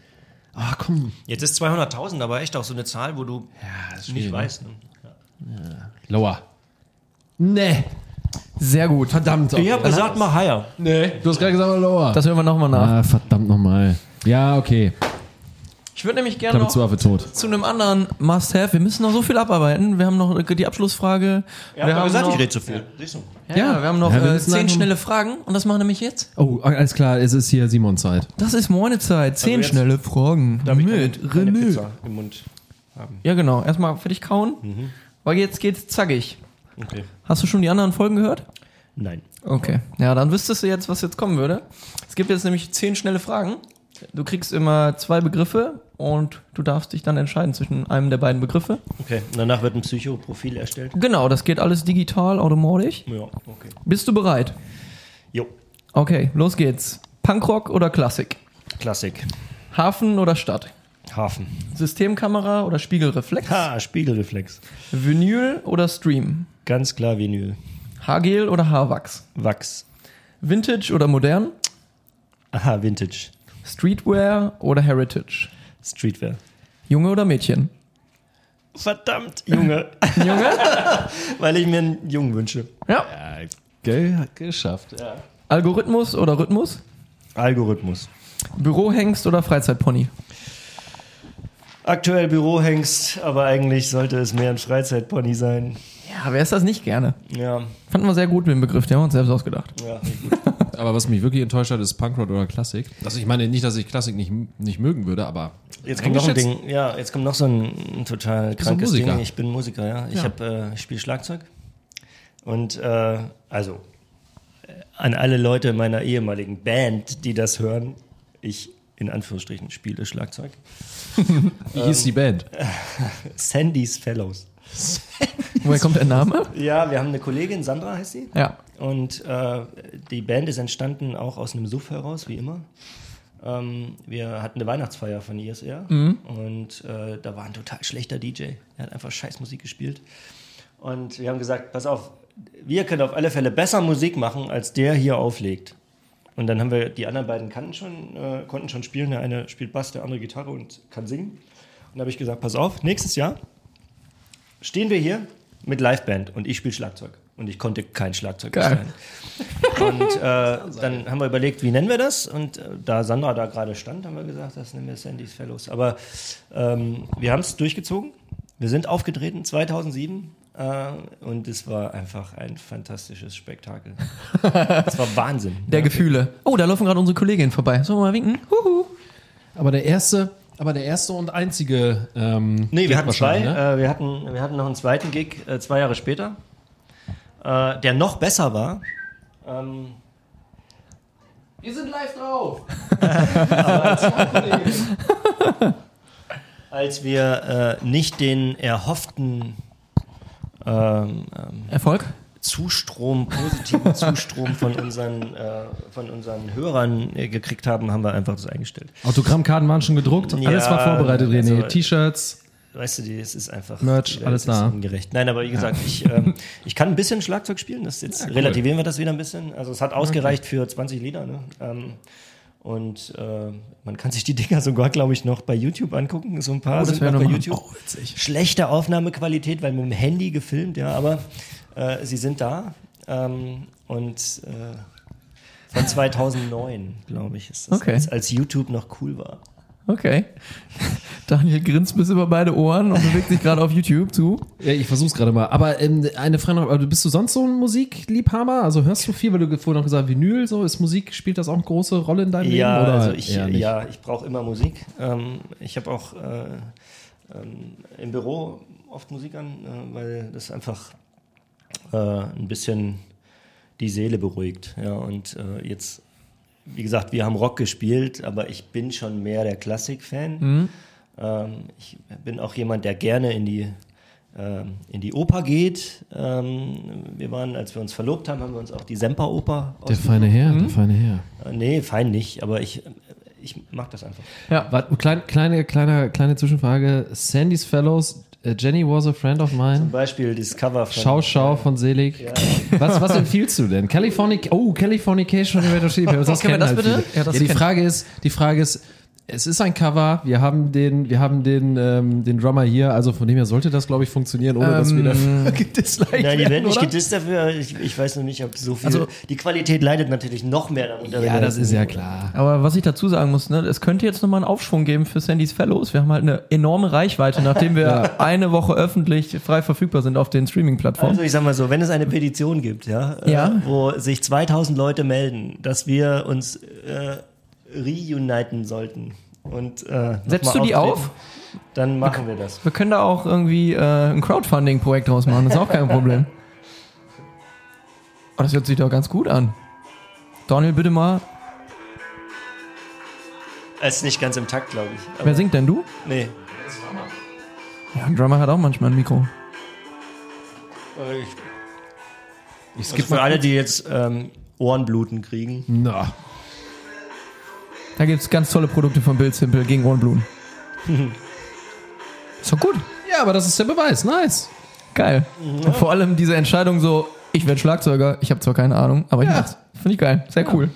Ah, komm. Jetzt ist 200.000 aber echt auch so eine Zahl, wo du Ja, das ist nicht schwierig, ne? weißt. Ne? Lower. Nee. Sehr gut. Verdammt. Ich habe gesagt, mach higher. nee. Du hast gerade gesagt, lower. Das hören wir nochmal nach. ah, verdammt nochmal. Ja, okay. Ich würde nämlich Ich gerne noch zu Affe tot. zu einem anderen Must-Have. Wir müssen noch so viel abarbeiten. Wir haben noch die Abschlussfrage. Ja, wir haben gesagt, noch, ich rede zu viel. Ja, Ja. wir haben noch Ja, wir äh, zehn schnelle Fragen und das machen wir nämlich jetzt. Oh, alles klar, es ist hier Simon Zeit. Das ist meine Zeit. Zehn jetzt schnelle Fragen Darf ich mit keine, keine René. Pizza im Mund haben? Ja, genau. Erstmal für dich kauen, Mhm. weil jetzt geht's zackig. Okay. Hast du schon die anderen Folgen gehört? Nein. Okay. Ja, dann wüsstest du jetzt, was jetzt kommen würde. Es gibt jetzt nämlich zehn schnelle Fragen. Du kriegst immer zwei Begriffe und du darfst dich dann entscheiden zwischen einem der beiden Begriffe. Okay. Und danach wird ein Psychoprofil erstellt. Genau, das geht alles digital, automatisch. Ja, okay. Bist du bereit? Jo. Okay, los geht's. Punkrock oder Klassik? Klassik. Hafen oder Stadt? Hafen. Systemkamera oder Spiegelreflex? Ha, Spiegelreflex. Vinyl oder Stream? Ganz klar Vinyl. Haargel oder Haarwachs? Wachs. Vintage oder modern? Aha, Vintage. Streetwear oder Heritage? Streetwear. Junge oder Mädchen? Verdammt, Junge. Junge? Weil ich mir einen Jungen wünsche. ja. Hat geschafft. Algorithmus oder Rhythmus? Algorithmus. Bürohengst oder Freizeitpony? Aktuell Bürohengst, aber eigentlich sollte es mehr ein Freizeitpony sein. Ja, wer ist das nicht gerne? Ja, Fanden wir sehr gut mit dem Begriff, den haben wir uns selbst ausgedacht. ja, gut. Aber was mich wirklich enttäuscht hat, ist Punkrock oder Klassik. Also ich meine nicht, dass ich Klassik nicht, nicht mögen würde, aber Jetzt kommt noch ein? Ding. Ja, jetzt kommt noch so ein total krankes Musiker? Ding. Ich bin Musiker, ja. Ich Ja. hab, äh, spiele Schlagzeug. Und äh, also äh, an alle Leute meiner ehemaligen Band, die das hören, ich in Anführungsstrichen spiele Schlagzeug. Wie hieß die Band? Sandy's Fellows. Woher kommt der Name? Ja, wir haben eine Kollegin, Sandra heißt sie. Ja. Und äh, die Band ist entstanden auch aus einem Suff heraus, wie immer. Ähm, wir hatten eine Weihnachtsfeier von ISR und äh, da war ein total schlechter DJ. Er hat einfach scheiß Musik gespielt. Und wir haben gesagt, pass auf, wir können auf alle Fälle besser Musik machen, als der hier auflegt. Und dann haben wir, die anderen beiden kannten schon, äh, konnten schon spielen. Der eine spielt Bass, der andere Gitarre und kann singen. Und da habe ich gesagt, pass auf, nächstes Jahr stehen wir hier mit Liveband und ich spiele Schlagzeug. Und ich konnte kein Schlagzeug Geil. bestellen. Und äh, dann haben wir überlegt, wie nennen wir das? Und äh, da Sandra da gerade stand, haben wir gesagt, das nennen wir Sandy's Fellows. Aber ähm, wir haben es durchgezogen. Wir sind aufgetreten 2007 äh, und es war einfach ein fantastisches Spektakel. Es war Wahnsinn. Der Gefühle. Oh, da laufen gerade unsere Kolleginnen vorbei. Sollen wir mal winken? Huhu. Aber der erste, aber der erste und einzige. Ähm, Nee, wir hatten zwei. Ne? Äh, wir, hatten, wir hatten noch einen zweiten Gig äh, zwei Jahre später, äh, der noch besser war. Ähm, Wir sind live drauf. als wir äh, nicht den erhofften ähm, ähm, Erfolg? Zustrom, positiven Zustrom von unseren, äh, von unseren Hörern äh, gekriegt haben, haben wir einfach das eingestellt. Autogrammkarten waren schon gedruckt. Ja, alles war vorbereitet, René. also- T-Shirts. Weißt du, es ist einfach Merch, äh, alles da. ungerecht. Nein, aber wie gesagt, ich, ähm, ich kann ein bisschen Schlagzeug spielen. Das jetzt relativieren wir das wieder ein bisschen. Also es hat ausgereicht für 20 Lieder. Ne? Ähm, und äh, man kann sich die Dinger sogar, glaube ich, noch bei YouTube angucken. So ein paar das sind noch bei. YouTube. Oh. Schlechte Aufnahmequalität, weil mit dem Handy gefilmt, ja, aber äh, sie sind da. Ähm, und äh, von 2009, glaube ich, ist das, Okay. als, als YouTube noch cool war. Okay. Daniel grinst bis über beide Ohren und bewegt sich gerade auf YouTube zu. Ja, ich versuch's gerade mal. Aber ähm, eine Frage noch, aber bist du sonst so ein Musikliebhaber? Also hörst du viel, weil du vorhin noch gesagt hast, Vinyl, so ist Musik, spielt das auch eine große Rolle in deinem Ja, Leben? Oder also ich, ja, ich brauche immer Musik. Ähm, ich habe auch äh, ähm, im Büro oft Musik an, äh, weil das einfach äh, ein bisschen die Seele beruhigt. Ja, und äh, jetzt, wie gesagt, wir haben Rock gespielt, aber ich bin schon mehr der Klassik-Fan. Ähm, ich bin auch jemand, der gerne in die ähm, in die Oper geht. Ähm, wir waren, als wir uns verlobt haben, haben wir uns auch die Semperoper Der feine Herr, der feine Herr. äh, Nee, fein nicht, aber ich, ich mag das einfach. Ja. Warte, klein, kleine, kleine, kleine Zwischenfrage. Sandy's Fellows, Jenny was a friend of Zum mine. Beispiel das Cover von. Schau, schau von Selig. Was, was empfiehlst du denn? Californic, oh, Californication Red Hot Chili Peppers, das Können wir kennen das halt bitte? Ja, das die kenn- Frage ist, die Frage ist, es ist ein Cover, wir haben den, wir haben den, ähm, den Drummer hier, also von dem her sollte das, glaube ich, funktionieren, ohne dass wir dafür gedisliked Nein, die werden werden, nicht gedisst dafür. Ich, ich weiß noch nicht, ob so viel. Also- die Qualität leidet natürlich noch mehr darunter. Ja, das ist ja klar. Aber was ich dazu sagen muss, ne, es könnte jetzt nochmal einen Aufschwung geben für Sandy's Fellows. Wir haben halt eine enorme Reichweite, nachdem wir eine Woche öffentlich frei verfügbar sind auf den Streaming-Plattformen. Also ich sag mal so, wenn es eine Petition gibt, ja, Ja. Äh, wo sich 2000 Leute melden, dass wir uns äh, reuniten sollten und äh, Setzt du die auf? Dann machen wir das. Wir können da auch irgendwie äh, ein Crowdfunding-Projekt draus machen, das ist auch kein Problem. Oh, das hört sich doch ganz gut an. Daniel, bitte mal. Es ist nicht ganz im Takt, glaube ich. Aber, Wer singt denn du? nee. Ja, ein Drummer hat auch manchmal ein Mikro. Äh, Ich, Ich also für alle, die jetzt ähm, Ohrenbluten kriegen. Na, Da gibt's ganz tolle Produkte von Bill Simple gegen Ohrenblumen. ist doch gut. ja, aber das ist der Beweis, nice. Geil. Und vor allem diese Entscheidung so, ich werde Schlagzeuger, ich habe zwar keine Ahnung, aber ich Ja. mach's. Finde ich geil. Sehr cool.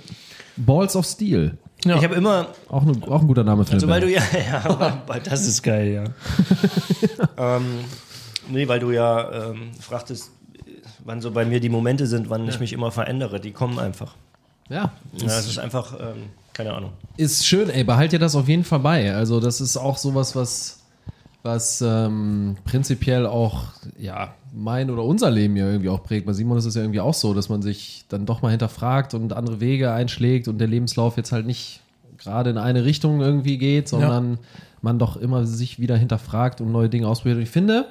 Balls of Steel. Ja. Ich habe immer, Auch, ne, auch ein guter Name für also weil du ja, ja, aber das ist geil, ja. ähm, nee, weil du ja ähm, fragtest, wann so bei mir die Momente sind, wann ich mich immer verändere. Die kommen einfach. Ja, Ja, es ist einfach, ähm, keine Ahnung. ist schön, ey, behalt dir das auf jeden Fall bei. Also das ist auch sowas, was, was ähm, prinzipiell auch, ja, mein oder unser Leben ja irgendwie auch prägt. Bei Simon ist es ja irgendwie auch so, dass man sich dann doch mal hinterfragt und andere Wege einschlägt und der Lebenslauf jetzt halt nicht gerade in eine Richtung irgendwie geht, sondern man doch immer sich wieder hinterfragt und neue Dinge ausprobiert. Und ich finde,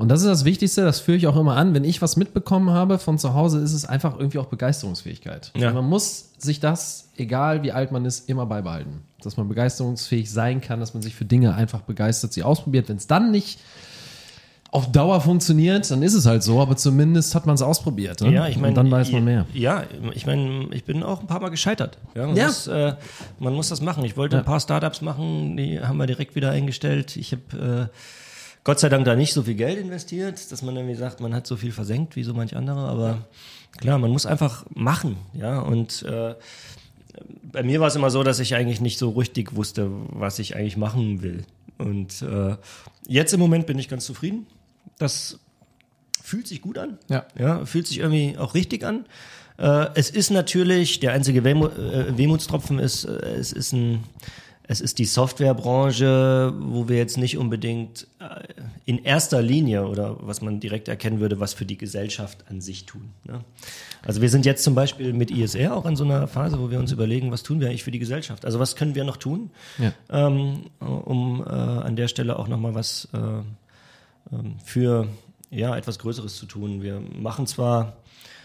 und das ist das Wichtigste, das führe ich auch immer an, wenn ich was mitbekommen habe von zu Hause, ist es einfach irgendwie auch Begeisterungsfähigkeit. Ja. Man muss sich das, egal wie alt man ist, immer beibehalten. Dass man begeisterungsfähig sein kann, dass man sich für Dinge einfach begeistert, sie ausprobiert. Wenn es dann nicht auf Dauer funktioniert, dann ist es halt so, aber zumindest hat man es ausprobiert. Ne? Ja, ich meine, und dann weiß man mehr. Ja, ich meine, ich bin auch ein paar Mal gescheitert. Ja, man, Ja. Muss, äh, man muss das machen. Ich wollte ein paar Startups machen, die haben wir direkt wieder eingestellt. Ich habe äh, Gott sei Dank da nicht so viel Geld investiert, dass man irgendwie sagt, man hat so viel versenkt wie so manch andere. Aber klar, man muss einfach machen. Ja, und äh, bei mir war es immer so, dass ich eigentlich nicht so richtig wusste, was ich eigentlich machen will. Und äh, jetzt im Moment bin ich ganz zufrieden. Das fühlt sich gut an. Ja. Ja, fühlt sich irgendwie auch richtig an. Äh, es ist natürlich, der einzige Wehmu äh, Wehmutstropfen ist, äh, es ist ein, es ist die Softwarebranche, wo wir jetzt nicht unbedingt äh, in erster Linie oder was man direkt erkennen würde, was für die Gesellschaft an sich tun. Ne? Also wir sind jetzt zum Beispiel mit ISR auch in so einer Phase, wo wir uns überlegen, was tun wir eigentlich für die Gesellschaft? Also was können wir noch tun, Ja. ähm, um äh, an der Stelle auch nochmal was äh, ähm, für ja, etwas Größeres zu tun. Wir machen zwar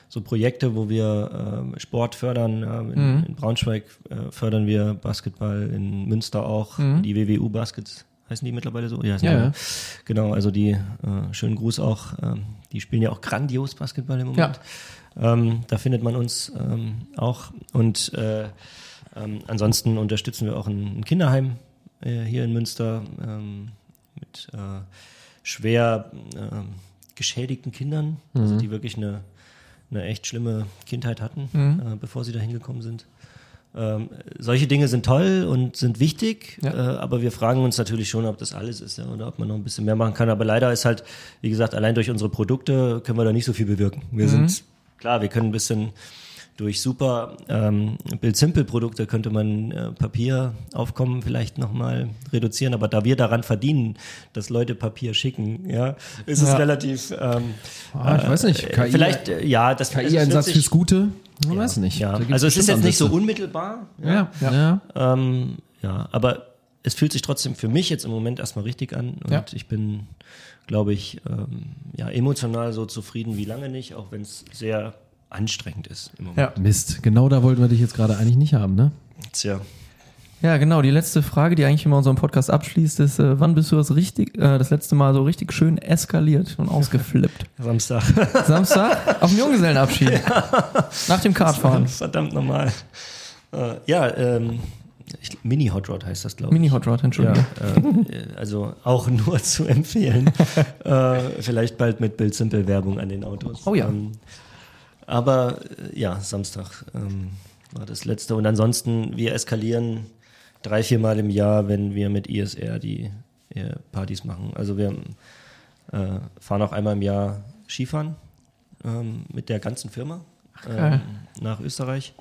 so Projekte, wo wir ähm, Sport fördern. Ja, in, in Braunschweig äh, fördern wir Basketball, in Münster auch. Die WWU Baskets heißen die mittlerweile so? Ja, Ja, die, ja. ne? genau. Also die äh, schönen Gruß auch. Ähm, die spielen ja auch grandios Basketball im Moment. Ähm, da findet man uns ähm, auch. Und äh, ähm, ansonsten unterstützen wir auch ein, ein Kinderheim äh, hier in Münster ähm, mit äh, schwer ähm, geschädigten Kindern, also die wirklich eine, eine echt schlimme Kindheit hatten, äh, bevor sie da hingekommen sind. Ähm, solche Dinge sind toll und sind wichtig, Ja. äh, aber wir fragen uns natürlich schon, ob das alles ist ja, oder ob man noch ein bisschen mehr machen kann. Aber leider ist halt, wie gesagt, allein durch unsere Produkte können wir da nicht so viel bewirken. Wir sind, klar, wir können ein bisschen durch super ähm, Bild-Simple-Produkte könnte man äh, Papieraufkommen vielleicht nochmal reduzieren, aber da wir daran verdienen, dass Leute Papier schicken, ja, ist es Ja. relativ ähm, Ah, ich weiß nicht. äh, KI, vielleicht, äh, ja, das es KI-Einsatz fürs Gute? Man weiß nicht. ja. Also es ist jetzt nicht so unmittelbar, Ja, ja. ja. ähm, ja, aber es fühlt sich trotzdem für mich jetzt im Moment erstmal richtig an und Ja. ich bin, glaube ich, ähm, ja, emotional so zufrieden wie lange nicht, auch wenn es sehr anstrengend ist im Moment. Ja. Mist, genau da wollten wir dich jetzt gerade eigentlich nicht haben, ne? Tja. Ja, genau. Die letzte Frage, die eigentlich immer unseren Podcast abschließt, ist, äh, wann bist du das richtig, äh, das letzte Mal so richtig schön eskaliert und ausgeflippt? Samstag. Samstag auf dem Junggesellenabschied. Nach dem Kartfahren. Verdammt normal. Äh, ja, ähm, ich, Mini Hot Rod heißt das, glaube ich. Mini Hot Rod, Ja, Entschuldigung. äh, also auch nur zu empfehlen. äh, vielleicht bald mit Bild Simple Werbung an den Autos. Oh ja. Ähm, aber äh, ja, Samstag ähm, war das letzte. Und ansonsten, wir eskalieren drei, vier Mal im Jahr, wenn wir mit ISR die äh, Partys machen. Also wir äh, fahren auch einmal im Jahr Skifahren ähm, mit der ganzen Firma ähm, nach Österreich.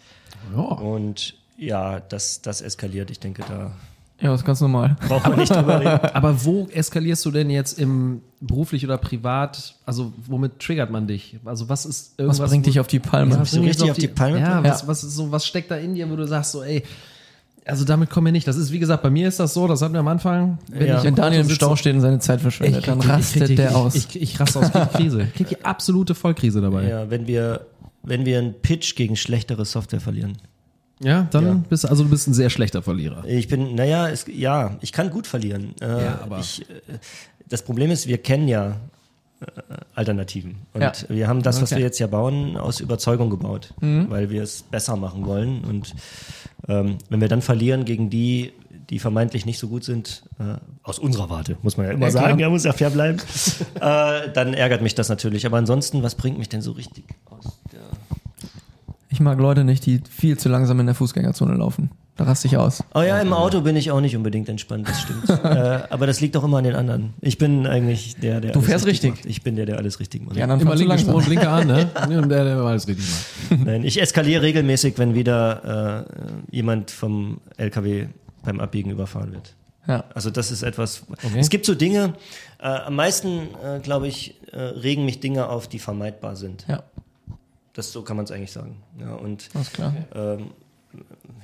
Ja. Und ja, das, das eskaliert. Ich denke, da Ja, das ist ganz normal. braucht man nicht drüber reden. Aber wo eskalierst du denn jetzt im beruflich oder privat? Also womit triggert man dich? Also was ist irgendwas? Was bringt wo- dich auf die Palme? Ja, was So bringt dich richtig auf die Palme Ja, bringen? was, was ist so, was steckt da in dir, wo du sagst so, ey, also damit kommen wir nicht. Das ist, wie gesagt, bei mir ist das so, das hatten wir am Anfang. Wenn Ja. ich Wenn Daniel im Stau steht und seine Zeit ich verschwendet, krieg dann ich rastet krieg die- der aus. Ich, ich, ich raste aus, krieg die Krise. Ich krieg die absolute Vollkrise dabei. Ja, Ja, wenn wir, wenn wir einen Pitch gegen schlechtere Software verlieren. Dann Ja. bist du, also du bist ein sehr schlechter Verlierer. Ich bin, naja, es, ja, ich kann gut verlieren. Äh, Ja, aber- ich, äh, das Problem ist, wir kennen ja äh, Alternativen. Und Ja. wir haben das, was Okay. wir jetzt ja bauen, aus Überzeugung gebaut, weil wir es besser machen wollen. Und ähm, wenn wir dann verlieren gegen die, die vermeintlich nicht so gut sind, äh, aus unserer Warte, muss man ja immer Ja, sagen, ja, muss ja fair bleiben, äh, dann ärgert mich das natürlich. Aber ansonsten, was bringt mich denn so richtig aus der Ich mag Leute nicht, die viel zu langsam in der Fußgängerzone laufen. Da raste ich aus. Oh ja, im Auto bin ich auch nicht unbedingt entspannt, das stimmt. äh, aber das liegt auch immer an den anderen. Ich bin eigentlich der, der Du alles fährst richtig. Macht. Ich bin der, der alles richtig macht. Ja, dann Immer linke Spur und Blinker an, ne? Ja, Und der, der alles richtig macht. Nein, ich eskaliere regelmäßig, wenn wieder äh, jemand vom LKW beim Abbiegen überfahren wird. Ja. Also das ist etwas. Es gibt so Dinge. Äh, am meisten, äh, glaube ich, äh, regen mich Dinge auf, die vermeidbar sind. Ja, Das so kann man es eigentlich sagen. Ja und alles klar. ähm,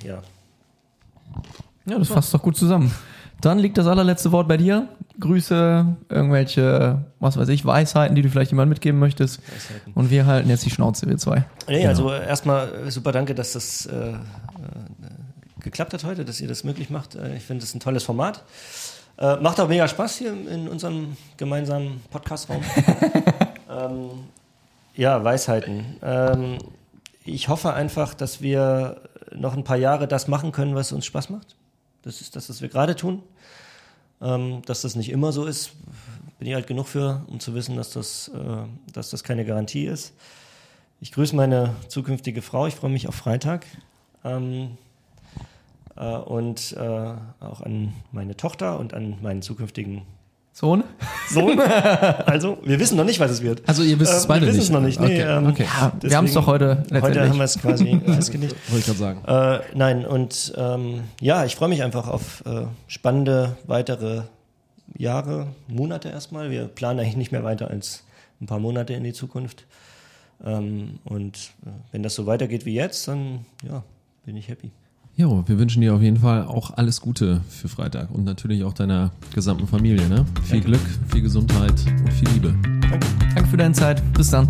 ja. Ja, das fasst doch gut zusammen. Dann liegt das allerletzte Wort bei dir. Grüße, irgendwelche, was weiß ich, Weisheiten, die du vielleicht jemand mitgeben möchtest. Und wir halten jetzt die Schnauze, wir zwei. Nee, also erstmal äh, super danke, dass das äh, äh, geklappt hat heute, dass ihr das möglich macht. Äh, ich finde es ein tolles Format. Äh, macht auch mega Spaß hier in unserem gemeinsamen Podcastraum. ähm, ja, Weisheiten. Ähm, ich hoffe einfach, dass wir noch ein paar Jahre das machen können, was uns Spaß macht. Das ist das, was wir gerade tun. Ähm, dass das nicht immer so ist, bin ich halt genug für, um zu wissen, dass das, äh, dass das keine Garantie ist. Ich grüße meine zukünftige Frau. Ich freue mich auf Freitag. Ähm, äh, und äh, auch an meine Tochter und an meinen zukünftigen Sohn? Sohn. also, wir wissen noch nicht, was es wird. Also ihr wisst es Ähm, beide wir wissen nicht. es noch nicht. Nee, Okay, ähm, okay. Ja, wir haben es doch heute Heute letztendlich. haben wir es quasi festgelegt. Wollte ich gerade sagen. Äh, nein, und ähm, ja, ich freue mich einfach auf äh, spannende weitere Jahre, Monate erstmal. Wir planen eigentlich nicht mehr weiter als ein paar Monate in die Zukunft. Ähm, und äh, wenn das so weitergeht wie jetzt, dann ja, bin ich happy. Jo, wir wünschen dir auf jeden Fall auch alles Gute für Freitag und natürlich auch deiner gesamten Familie. Ne? Viel Glück, viel Gesundheit und viel Liebe. Danke für deine Zeit. Bis dann.